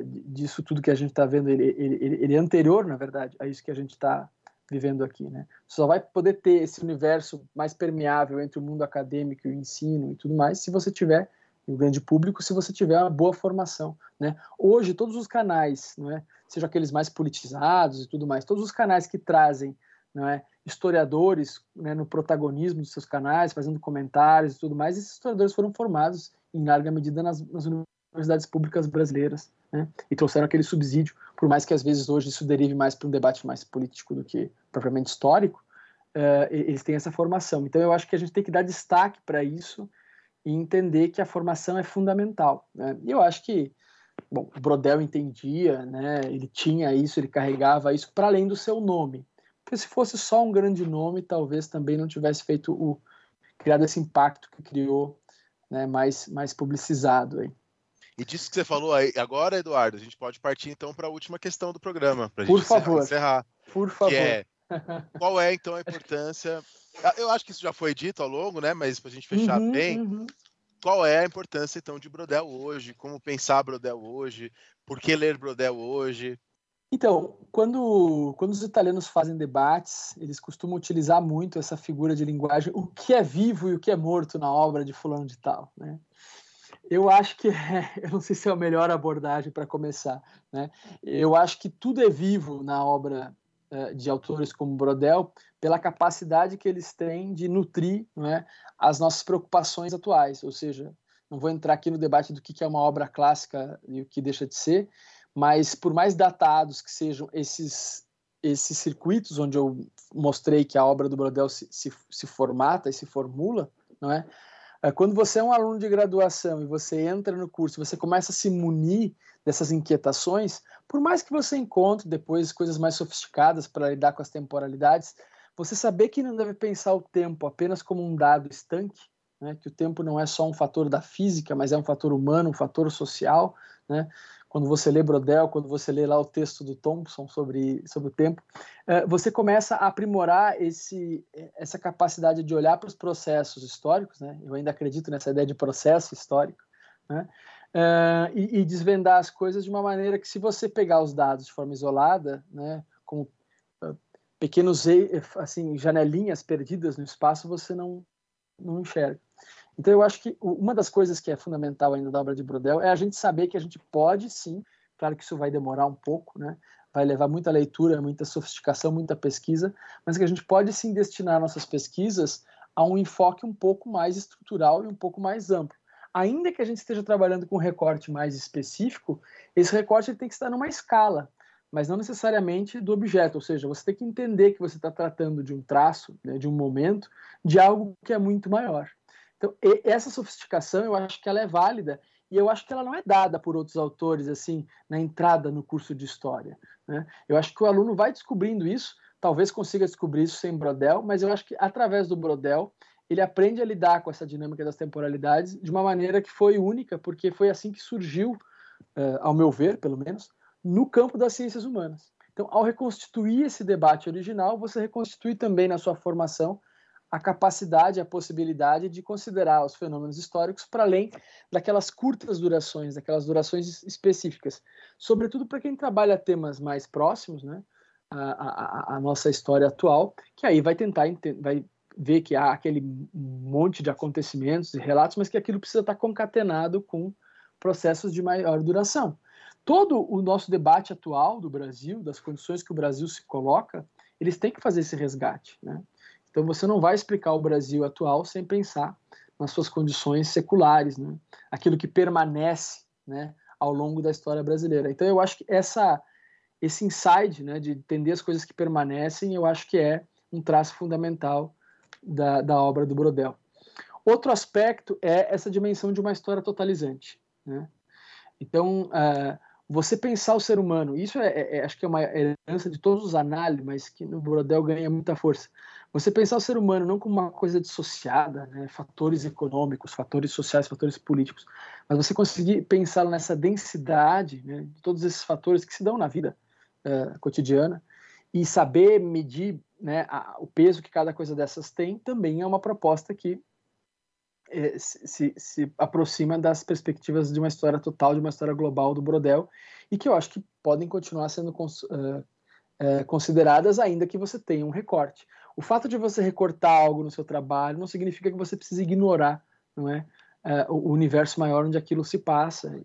Speaker 3: disso tudo que a gente está vendo. Ele, ele, ele, é anterior, na verdade, a isso que a gente está vivendo aqui. Né? Só vai poder ter esse universo mais permeável entre o mundo acadêmico e o ensino e tudo mais se você tiver o grande público se você tiver uma boa formação. Né? Hoje, todos os canais, não é? seja aqueles mais politizados e tudo mais, todos os canais que trazem não é, historiadores né, no protagonismo dos seus canais, fazendo comentários e tudo mais, esses historiadores foram formados em larga medida nas, nas universidades públicas brasileiras né, e trouxeram aquele subsídio, por mais que às vezes hoje isso derive mais para um debate mais político do que propriamente histórico, uh, eles têm essa formação. Então eu acho que a gente tem que dar destaque para isso e entender que a formação é fundamental. Né? E eu acho que, bom, o Brodel entendia, né? ele tinha isso, ele carregava isso para além do seu nome. Porque se fosse só um grande nome, talvez também não tivesse feito o criado esse impacto que criou, né, mais mais publicizado aí.
Speaker 2: E disso que você falou aí agora, Eduardo, a gente pode partir então para a última questão do programa, para a
Speaker 3: gente Por favor.
Speaker 2: encerrar.
Speaker 3: Por favor.
Speaker 2: Que é, qual é então a importância ah, eu acho que isso já foi dito ao longo, né? Mas para a gente fechar uhum, bem, uhum. qual é a importância então de Brodel hoje? Como pensar Brodel hoje? Por que ler Brodel hoje?
Speaker 3: Então, quando, quando os italianos fazem debates, eles costumam utilizar muito essa figura de linguagem, o que é vivo e o que é morto na obra de fulano de tal, né? Eu acho que, é, eu não sei se é a melhor abordagem para começar, né? Eu acho que tudo é vivo na obra uh, de autores como Brodel, pela capacidade que eles têm de nutrir é, as nossas preocupações atuais. Ou seja, não vou entrar aqui no debate do que é uma obra clássica e o que deixa de ser, mas por mais datados que sejam esses esses circuitos onde eu mostrei que a obra do Brodel se, se, se formata e se formula, não é? É? Quando você é um aluno de graduação e você entra no curso, você começa a se munir dessas inquietações, por mais que você encontre depois coisas mais sofisticadas para lidar com as temporalidades, você saber que não deve pensar o tempo apenas como um dado estanque, né, que o tempo não é só um fator da física, mas é um fator humano, um fator social, né? Quando você lê Brodel, quando você lê lá o texto do Thompson sobre, sobre o tempo, é, você começa a aprimorar esse, essa capacidade de olhar para os processos históricos, né? Eu ainda acredito nessa ideia de processo histórico, né? É, e, e, desvendar as coisas de uma maneira que, se você pegar os dados de forma isolada, né, como pequenos assim janelinhas perdidas no espaço você não não enxerga. Então eu acho que uma das coisas que é fundamental ainda da obra de Brodel é a gente saber que a gente pode sim, claro que isso vai demorar um pouco, né? Vai levar muita leitura, muita sofisticação, muita pesquisa, mas que a gente pode sim destinar nossas pesquisas a um enfoque um pouco mais estrutural e um pouco mais amplo. Ainda que a gente esteja trabalhando com um recorte mais específico, esse recorte tem que estar numa escala, mas não necessariamente do objeto, ou seja, você tem que entender que você está tratando de um traço, né, de um momento, de algo que é muito maior. Então, essa sofisticação, eu acho que ela é válida e eu acho que ela não é dada por outros autores, assim, na entrada no curso de História. Né? Eu acho que o aluno vai descobrindo isso, talvez consiga descobrir isso sem Brodel, mas eu acho que através do Brodel, ele aprende a lidar com essa dinâmica das temporalidades de uma maneira que foi única, porque foi assim que surgiu, uh, ao meu ver, pelo menos, no campo das ciências humanas. Então, ao reconstituir esse debate original, você reconstitui também na sua formação a capacidade, a possibilidade de considerar os fenômenos históricos para além daquelas curtas durações, daquelas durações específicas. Sobretudo para quem trabalha temas mais próximos, né? A, nossa história atual, que aí vai tentar vai ver que há aquele monte de acontecimentos e relatos, mas que aquilo precisa estar concatenado com processos de maior duração todo o nosso debate atual do Brasil, das condições que o Brasil se coloca, eles têm que fazer esse resgate. Né? Então você não vai explicar o Brasil atual sem pensar nas suas condições seculares, né? aquilo que permanece né, ao longo da história brasileira. Então eu acho que essa, esse insight, né, de entender as coisas que permanecem, eu acho que é um traço fundamental da, da obra do Brodel. Outro aspecto é essa dimensão de uma história totalizante. Né? Então, uh, você pensar o ser humano, isso é, é, é, acho que é uma herança de todos os análises, mas que no Brodel ganha muita força. Você pensar o ser humano não como uma coisa dissociada, né, fatores econômicos, fatores sociais, fatores políticos, mas você conseguir pensá-lo nessa densidade né, de todos esses fatores que se dão na vida uh, cotidiana e saber medir né, a, o peso que cada coisa dessas tem também é uma proposta que é, se, se, aproxima das perspectivas de uma história total, de uma história global do Brodel, e que eu acho que podem continuar sendo cons, uh, uh, consideradas, ainda que você tenha um recorte. O fato de você recortar algo no seu trabalho não significa que você precise ignorar, não é? Uh, o universo maior onde aquilo se passa.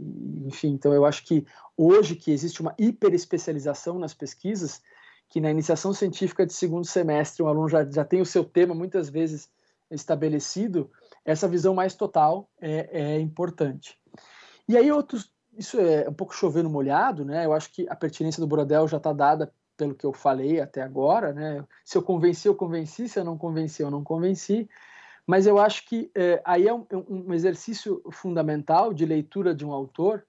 Speaker 3: Enfim, então eu acho que hoje que existe uma hiperespecialização nas pesquisas, que na iniciação científica de segundo semestre um aluno já, já tem o seu tema muitas vezes estabelecido, essa visão mais total é, é importante. E aí outros, isso é um pouco chovendo molhado, né? Eu acho que a pertinência do Brodel já está dada pelo que eu falei até agora, né? Se eu convenci, eu convenci, se eu não convenci, eu não convenci. Mas eu acho que é, aí é um, um, exercício fundamental de leitura de um autor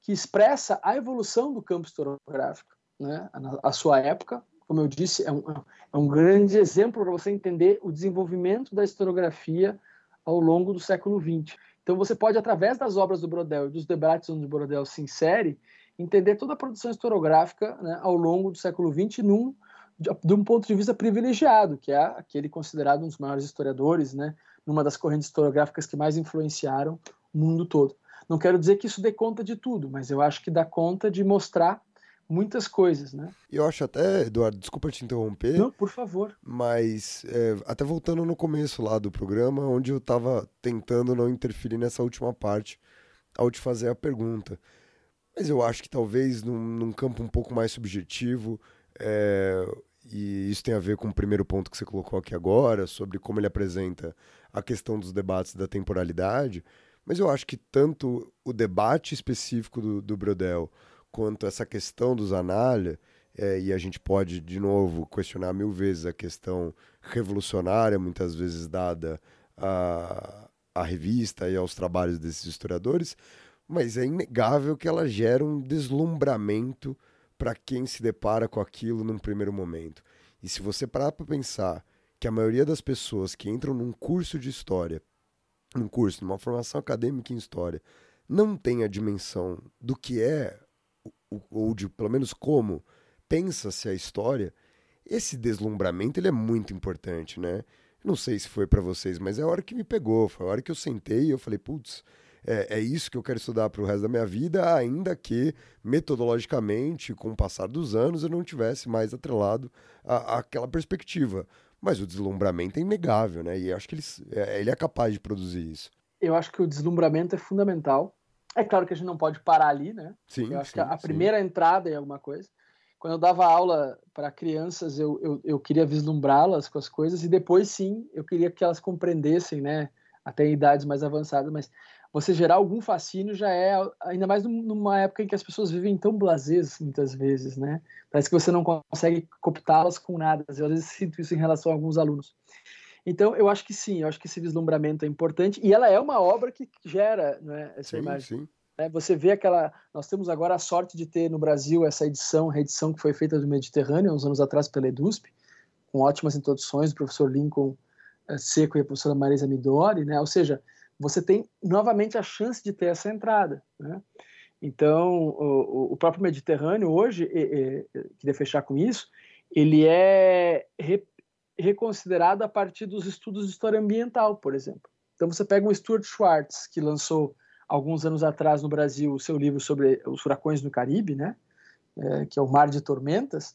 Speaker 3: que expressa a evolução do campo historiográfico, né? A, a sua época, como eu disse, é um, é um grande exemplo para você entender o desenvolvimento da historiografia ao longo do século XX. Então você pode, através das obras do Brodel e dos debates onde o Brodel se insere, entender toda a produção historiográfica né, ao longo do século XX num, de, de, um ponto de vista privilegiado, que é aquele considerado um dos maiores historiadores, né, numa das correntes historiográficas que mais influenciaram o mundo todo. Não quero dizer que isso dê conta de tudo, mas eu acho que dá conta de mostrar muitas coisas, né?
Speaker 1: Eu acho até, Eduardo, desculpa te interromper.
Speaker 3: Não, por favor.
Speaker 1: Mas, é, até voltando no começo lá do programa, onde eu estava tentando não interferir nessa última parte ao te fazer a pergunta. Mas eu acho que talvez num, num campo um pouco mais subjetivo, é, e isso tem a ver com o primeiro ponto que você colocou aqui agora, sobre como ele apresenta a questão dos debates da temporalidade, mas eu acho que tanto o debate específico do, do Brodel quanto essa questão dos anália, é, e a gente pode, de novo, questionar mil vezes a questão revolucionária, muitas vezes dada à, à revista e aos trabalhos desses historiadores, mas é inegável que ela gera um deslumbramento para quem se depara com aquilo num primeiro momento. E se você parar para pensar que a maioria das pessoas que entram num curso de história, num curso, numa formação acadêmica em história, não tem a dimensão do que é ou de pelo menos como pensa-se a história, esse deslumbramento ele é muito importante, né? Não sei se foi para vocês, mas é a hora que me pegou, foi a hora que eu sentei e eu falei, putz, é, é, isso que eu quero estudar para o resto da minha vida, ainda que metodologicamente, com o passar dos anos, eu não tivesse mais atrelado à, àquela perspectiva. Mas o deslumbramento é inegável, né? E acho que ele, é, ele é capaz de produzir isso.
Speaker 3: Eu acho que o deslumbramento é fundamental é claro que a gente não pode parar ali, né?
Speaker 1: Sim,
Speaker 3: eu acho
Speaker 1: sim,
Speaker 3: que a,
Speaker 1: sim.
Speaker 3: primeira entrada é alguma coisa. Quando eu dava aula para crianças, eu, eu, eu queria vislumbrá-las com as coisas e depois sim, eu queria que elas compreendessem, né? Até em idades mais avançadas, mas você gerar algum fascínio já é, ainda mais numa época em que as pessoas vivem tão blasés muitas vezes, né? Parece que você não consegue cooptá-las com nada. Eu às vezes sinto isso em relação a alguns alunos. Então, eu acho que sim, eu acho que esse vislumbramento é importante e ela é uma obra que gera né, essa
Speaker 1: sim,
Speaker 3: imagem.
Speaker 1: Sim.
Speaker 3: É, você vê aquela. Nós temos agora a sorte de ter no Brasil essa edição, reedição que foi feita do Mediterrâneo, uns anos atrás pela EDUSP, com ótimas introduções do professor Lincoln eh, Seco e a professora Marisa Midori, né? ou seja, você tem novamente a chance de ter essa entrada. Né? Então, o, o próprio Mediterrâneo hoje, e, e, queria fechar com isso, ele é reconsiderado a partir dos estudos de história ambiental, por exemplo. Então você pega um Stuart Schwartz, que lançou alguns anos atrás no Brasil o seu livro sobre os furacões no Caribe, né? É, que é o Mar de Tormentas,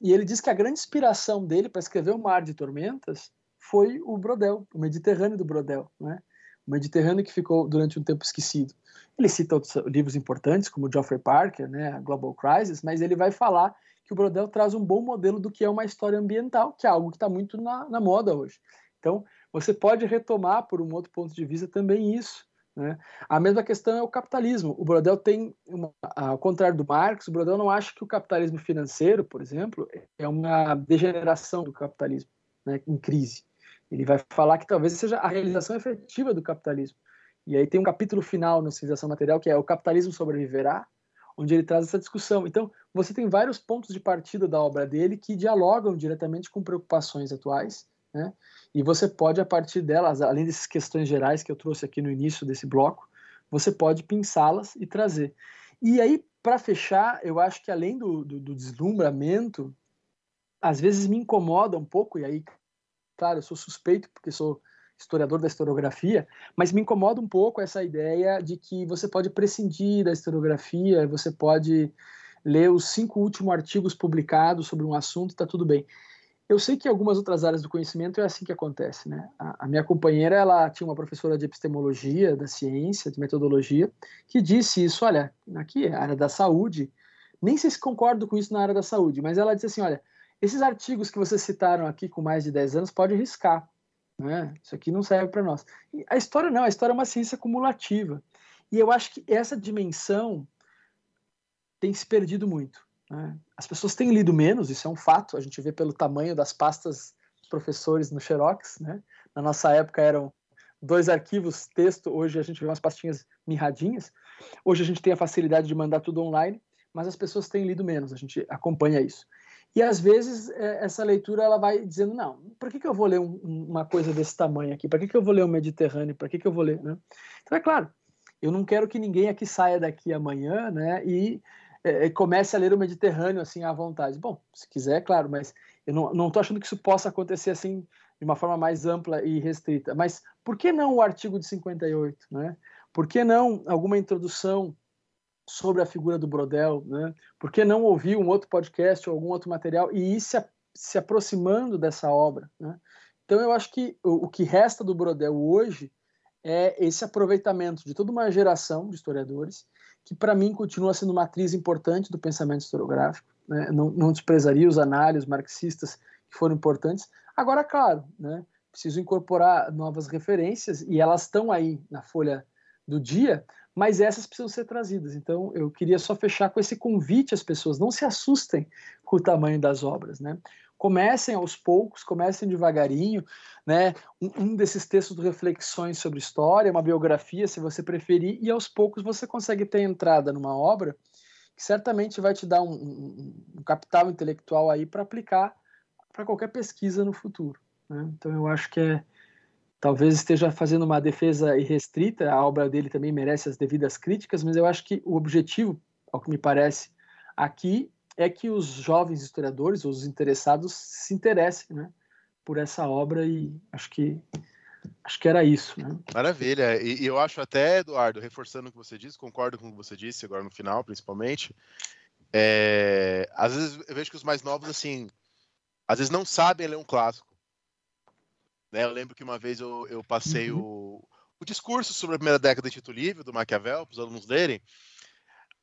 Speaker 3: e ele diz que a grande inspiração dele para escrever o Mar de Tormentas foi o Brodel, o Mediterrâneo do Brodel, né? Mediterrâneo que ficou durante um tempo esquecido. Ele cita outros livros importantes, como Geoffrey Parker, né, a Global Crisis, mas ele vai falar que o Brodel traz um bom modelo do que é uma história ambiental, que é algo que está muito na, na, moda hoje. Então, você pode retomar, por um outro ponto de vista, também isso. Né? A mesma questão é o capitalismo. O Brodel tem, uma, ao contrário do Marx, o Brodel não acha que o capitalismo financeiro, por exemplo, é uma degeneração do capitalismo né, em crise. Ele vai falar que talvez seja a realização efetiva do capitalismo. E aí tem um capítulo final no Civilização Material que é o capitalismo sobreviverá, onde ele traz essa discussão. Então, você tem vários pontos de partida da obra dele que dialogam diretamente com preocupações atuais, né? E você pode, a partir delas, além dessas questões gerais que eu trouxe aqui no início desse bloco, você pode pensá-las e trazer. E aí, para fechar, eu acho que além do, do, do, deslumbramento, às vezes me incomoda um pouco, e aí, claro, eu sou suspeito porque sou historiador da historiografia, mas me incomoda um pouco essa ideia de que você pode prescindir da historiografia, você pode ler os cinco últimos artigos publicados sobre um assunto está tudo bem. Eu sei que em algumas outras áreas do conhecimento é assim que acontece, né? A, a, minha companheira, ela tinha uma professora de epistemologia, da ciência, de metodologia, que disse isso, olha, aqui, a área da saúde, nem sei se concordo com isso na área da saúde, mas ela disse assim, olha, esses artigos que vocês citaram aqui com mais de 10 anos, pode riscar, né? Isso aqui não serve para nós. E a história não, a história é uma ciência cumulativa. E eu acho que essa dimensão tem se perdido muito. Né? As pessoas têm lido menos, isso é um fato, a gente vê pelo tamanho das pastas dos professores no Xerox. Né? Na nossa época eram dois arquivos texto, hoje a gente vê umas pastinhas mirradinhas. Hoje a gente tem a facilidade de mandar tudo online, mas as pessoas têm lido menos, a gente acompanha isso. E às vezes é, essa leitura ela vai dizendo não, por que, que eu vou ler um, uma coisa desse tamanho aqui? Para que, que eu vou ler o Mediterrâneo? Para que, que eu vou ler? Né? Então é claro, eu não quero que ninguém aqui saia daqui amanhã, né? E é, é, comece a ler o Mediterrâneo assim à vontade. Bom, se quiser, claro, mas eu não estou achando que isso possa acontecer assim de uma forma mais ampla e restrita. Mas por que não o artigo de 58? Né? Por que não alguma introdução sobre a figura do Brodel? Né? Por que não ouvir um outro podcast ou algum outro material e ir se, se aproximando dessa obra? Né? Então eu acho que o, o que resta do Brodel hoje é esse aproveitamento de toda uma geração de historiadores que para mim continua sendo uma atriz importante do pensamento historiográfico. Né? Não, não desprezaria os análises marxistas que foram importantes. Agora, claro, né? preciso incorporar novas referências e elas estão aí na folha do dia, mas essas precisam ser trazidas. Então, eu queria só fechar com esse convite às pessoas: não se assustem com o tamanho das obras. Né? comecem aos poucos, comecem devagarinho, né? Um, um, desses textos de reflexões sobre história, uma biografia, se você preferir, e aos poucos você consegue ter entrada numa obra que certamente vai te dar um, um, um capital intelectual aí para aplicar para qualquer pesquisa no futuro. Né? Então eu acho que é talvez esteja fazendo uma defesa irrestrita, a obra dele também merece as devidas críticas, mas eu acho que o objetivo, ao que me parece, aqui é que os jovens historiadores, os interessados, se interessem né, por essa obra e acho que acho que era isso. Né?
Speaker 2: Maravilha. E, e, eu acho até, Eduardo, reforçando o que você disse, concordo com o que você disse agora no final, principalmente. É, às vezes eu vejo que os mais novos, assim, às vezes não sabem ler um clássico. Né? Eu lembro que uma vez eu, eu passei uhum. o, o discurso sobre a primeira década de Tito Livre, do Maquiavel, para os alunos lerem.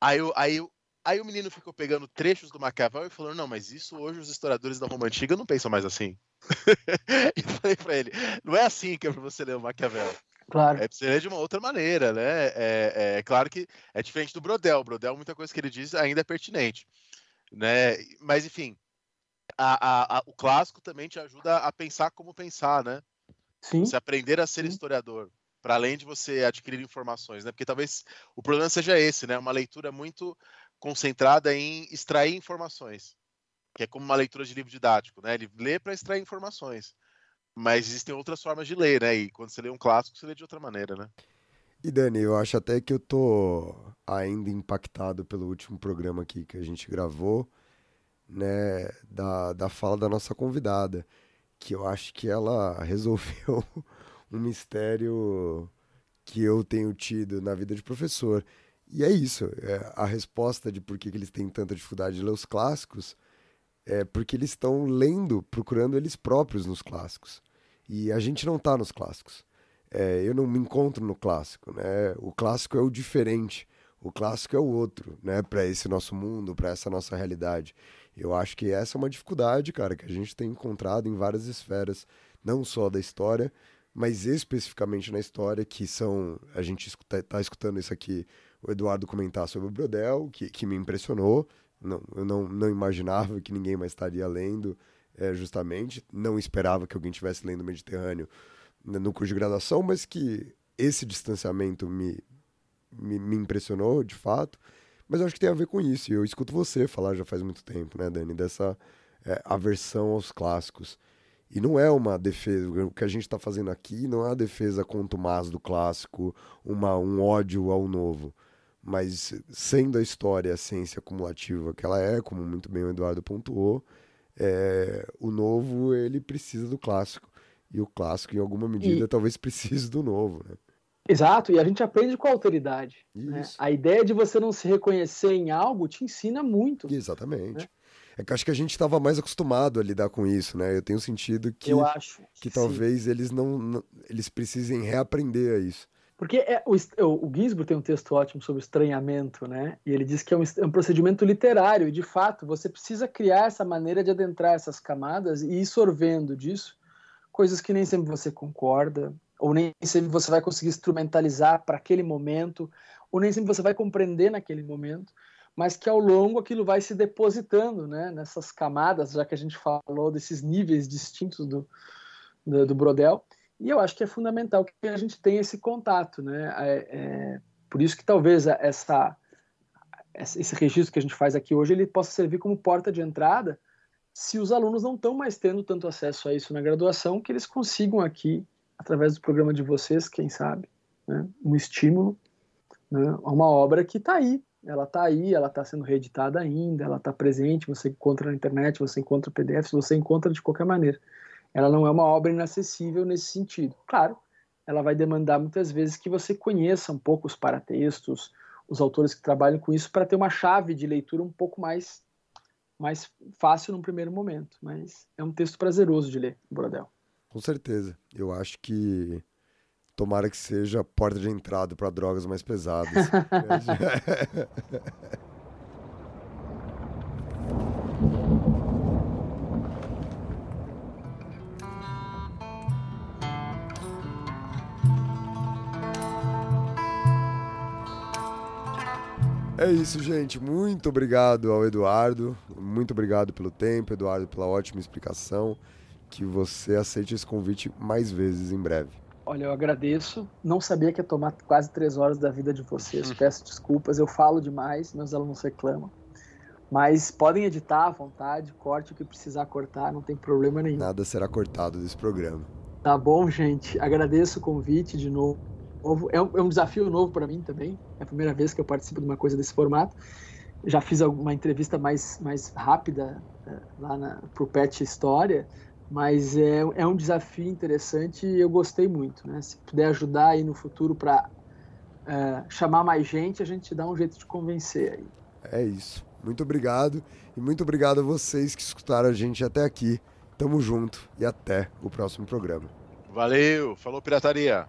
Speaker 2: Aí, eu, aí Aí o menino ficou pegando trechos do Maquiavel e falou: Não, mas isso hoje os historiadores da Roma Antiga não pensam mais assim. e falei para ele: Não é assim que é para você ler o Maquiavel.
Speaker 3: Claro.
Speaker 2: É ler de uma outra maneira, né? É, é, é, claro que é diferente do Brodel. O Brodel, muita coisa que ele diz ainda é pertinente. Né? Mas, enfim, a, a, a, o clássico também te ajuda a pensar como pensar, né?
Speaker 3: Sim.
Speaker 2: Você aprender a ser Sim. historiador, para além de você adquirir informações, né? Porque talvez o problema seja esse, né? Uma leitura muito concentrada em extrair informações, que é como uma leitura de livro didático, né? Ele lê para extrair informações, mas existem outras formas de ler, né? E quando você lê um clássico, você lê de outra maneira, né?
Speaker 1: E Dani, eu acho até que eu tô ainda impactado pelo último programa aqui que a gente gravou, né, da, da fala da nossa convidada, que eu acho que ela resolveu um mistério que eu tenho tido na vida de professor, e é isso. É, a resposta de por que, que eles têm tanta dificuldade de ler os clássicos é porque eles estão lendo, procurando eles próprios nos clássicos. E a gente não está nos clássicos. É, eu não me encontro no clássico, né? O clássico é o diferente. O clássico é o outro, né? Para esse nosso mundo, para essa nossa realidade. Eu acho que essa é uma dificuldade, cara, que a gente tem encontrado em várias esferas, não só da história, mas especificamente na história, que são. A gente está tá escutando isso aqui, o Eduardo comentar sobre o Brodel, que, que me impressionou. Não, eu não, não imaginava que ninguém mais estaria lendo, é, justamente. Não esperava que alguém estivesse lendo o Mediterrâneo no curso de graduação, mas que esse distanciamento me, me, me, impressionou, de fato. Mas eu acho que tem a ver com isso. E eu escuto você falar já faz muito tempo, né, Dani, dessa é, aversão aos clássicos. E não é uma defesa, o que a gente está fazendo aqui não é uma defesa contra o mas do clássico, uma, um ódio ao novo. Mas sendo a história a ciência acumulativa que ela é, como muito bem o Eduardo pontuou, é, o novo ele precisa do clássico. E o clássico, em alguma medida, e... talvez precise do novo. Né?
Speaker 3: Exato, e a gente aprende com a autoridade. Né? A ideia de você não se reconhecer em algo te ensina muito.
Speaker 1: Exatamente. Né? É que acho que a gente estava mais acostumado a lidar com isso, né? Eu tenho sentido que,
Speaker 3: eu acho
Speaker 1: que, que talvez eles não, não, eles precisem reaprender a isso.
Speaker 3: Porque é, o, o Ginsburg tem um texto ótimo sobre estranhamento, né? E ele diz que é um, é um, procedimento literário, e de fato você precisa criar essa maneira de adentrar essas camadas e ir sorvendo disso coisas que nem sempre você concorda, ou nem sempre você vai conseguir instrumentalizar para aquele momento, ou nem sempre você vai compreender naquele momento mas que ao longo aquilo vai se depositando né, nessas camadas, já que a gente falou desses níveis distintos do, do, do Brodel. E eu acho que é fundamental que a gente tenha esse contato. Né? É, é, por isso que talvez essa, esse registro que a gente faz aqui hoje ele possa servir como porta de entrada se os alunos não estão mais tendo tanto acesso a isso na graduação, que eles consigam aqui, através do programa de vocês, quem sabe, né, um estímulo né, a uma obra que está aí, ela está aí, ela está sendo reeditada ainda, ela está presente, você encontra na internet, você encontra PDFs, você encontra de qualquer maneira. Ela não é uma obra inacessível nesse sentido. Claro, ela vai demandar muitas vezes que você conheça um pouco os paratextos, os autores que trabalham com isso, para ter uma chave de leitura um pouco mais, mais fácil num primeiro momento. Mas é um texto prazeroso de ler, Brodel.
Speaker 1: Com certeza. Eu acho que Tomara que seja a porta de entrada para drogas mais pesadas. É isso, gente. Muito obrigado ao Eduardo. Muito obrigado pelo tempo, Eduardo, pela ótima explicação. Que você aceite esse convite mais vezes em breve.
Speaker 3: Olha, eu agradeço. Não sabia que ia tomar quase três horas da vida de vocês. Peço desculpas. Eu falo demais, meus alunos reclamam. Mas podem editar à vontade, corte o que precisar cortar, não tem problema nenhum.
Speaker 1: Nada será cortado desse programa.
Speaker 3: Tá bom, gente. Agradeço o convite de novo. É um, é um desafio novo para mim também. É a primeira vez que eu participo de uma coisa desse formato. Já fiz uma entrevista mais, mais rápida eh, lá para o PET História mas é, é um desafio interessante e eu gostei muito. Né? Se puder ajudar aí no futuro para é, chamar mais gente, a gente dá um jeito de convencer aí.
Speaker 1: É isso. Muito obrigado e muito obrigado a vocês que escutaram a gente até aqui. Tamo junto e até o próximo programa.
Speaker 2: Valeu, falou pirataria.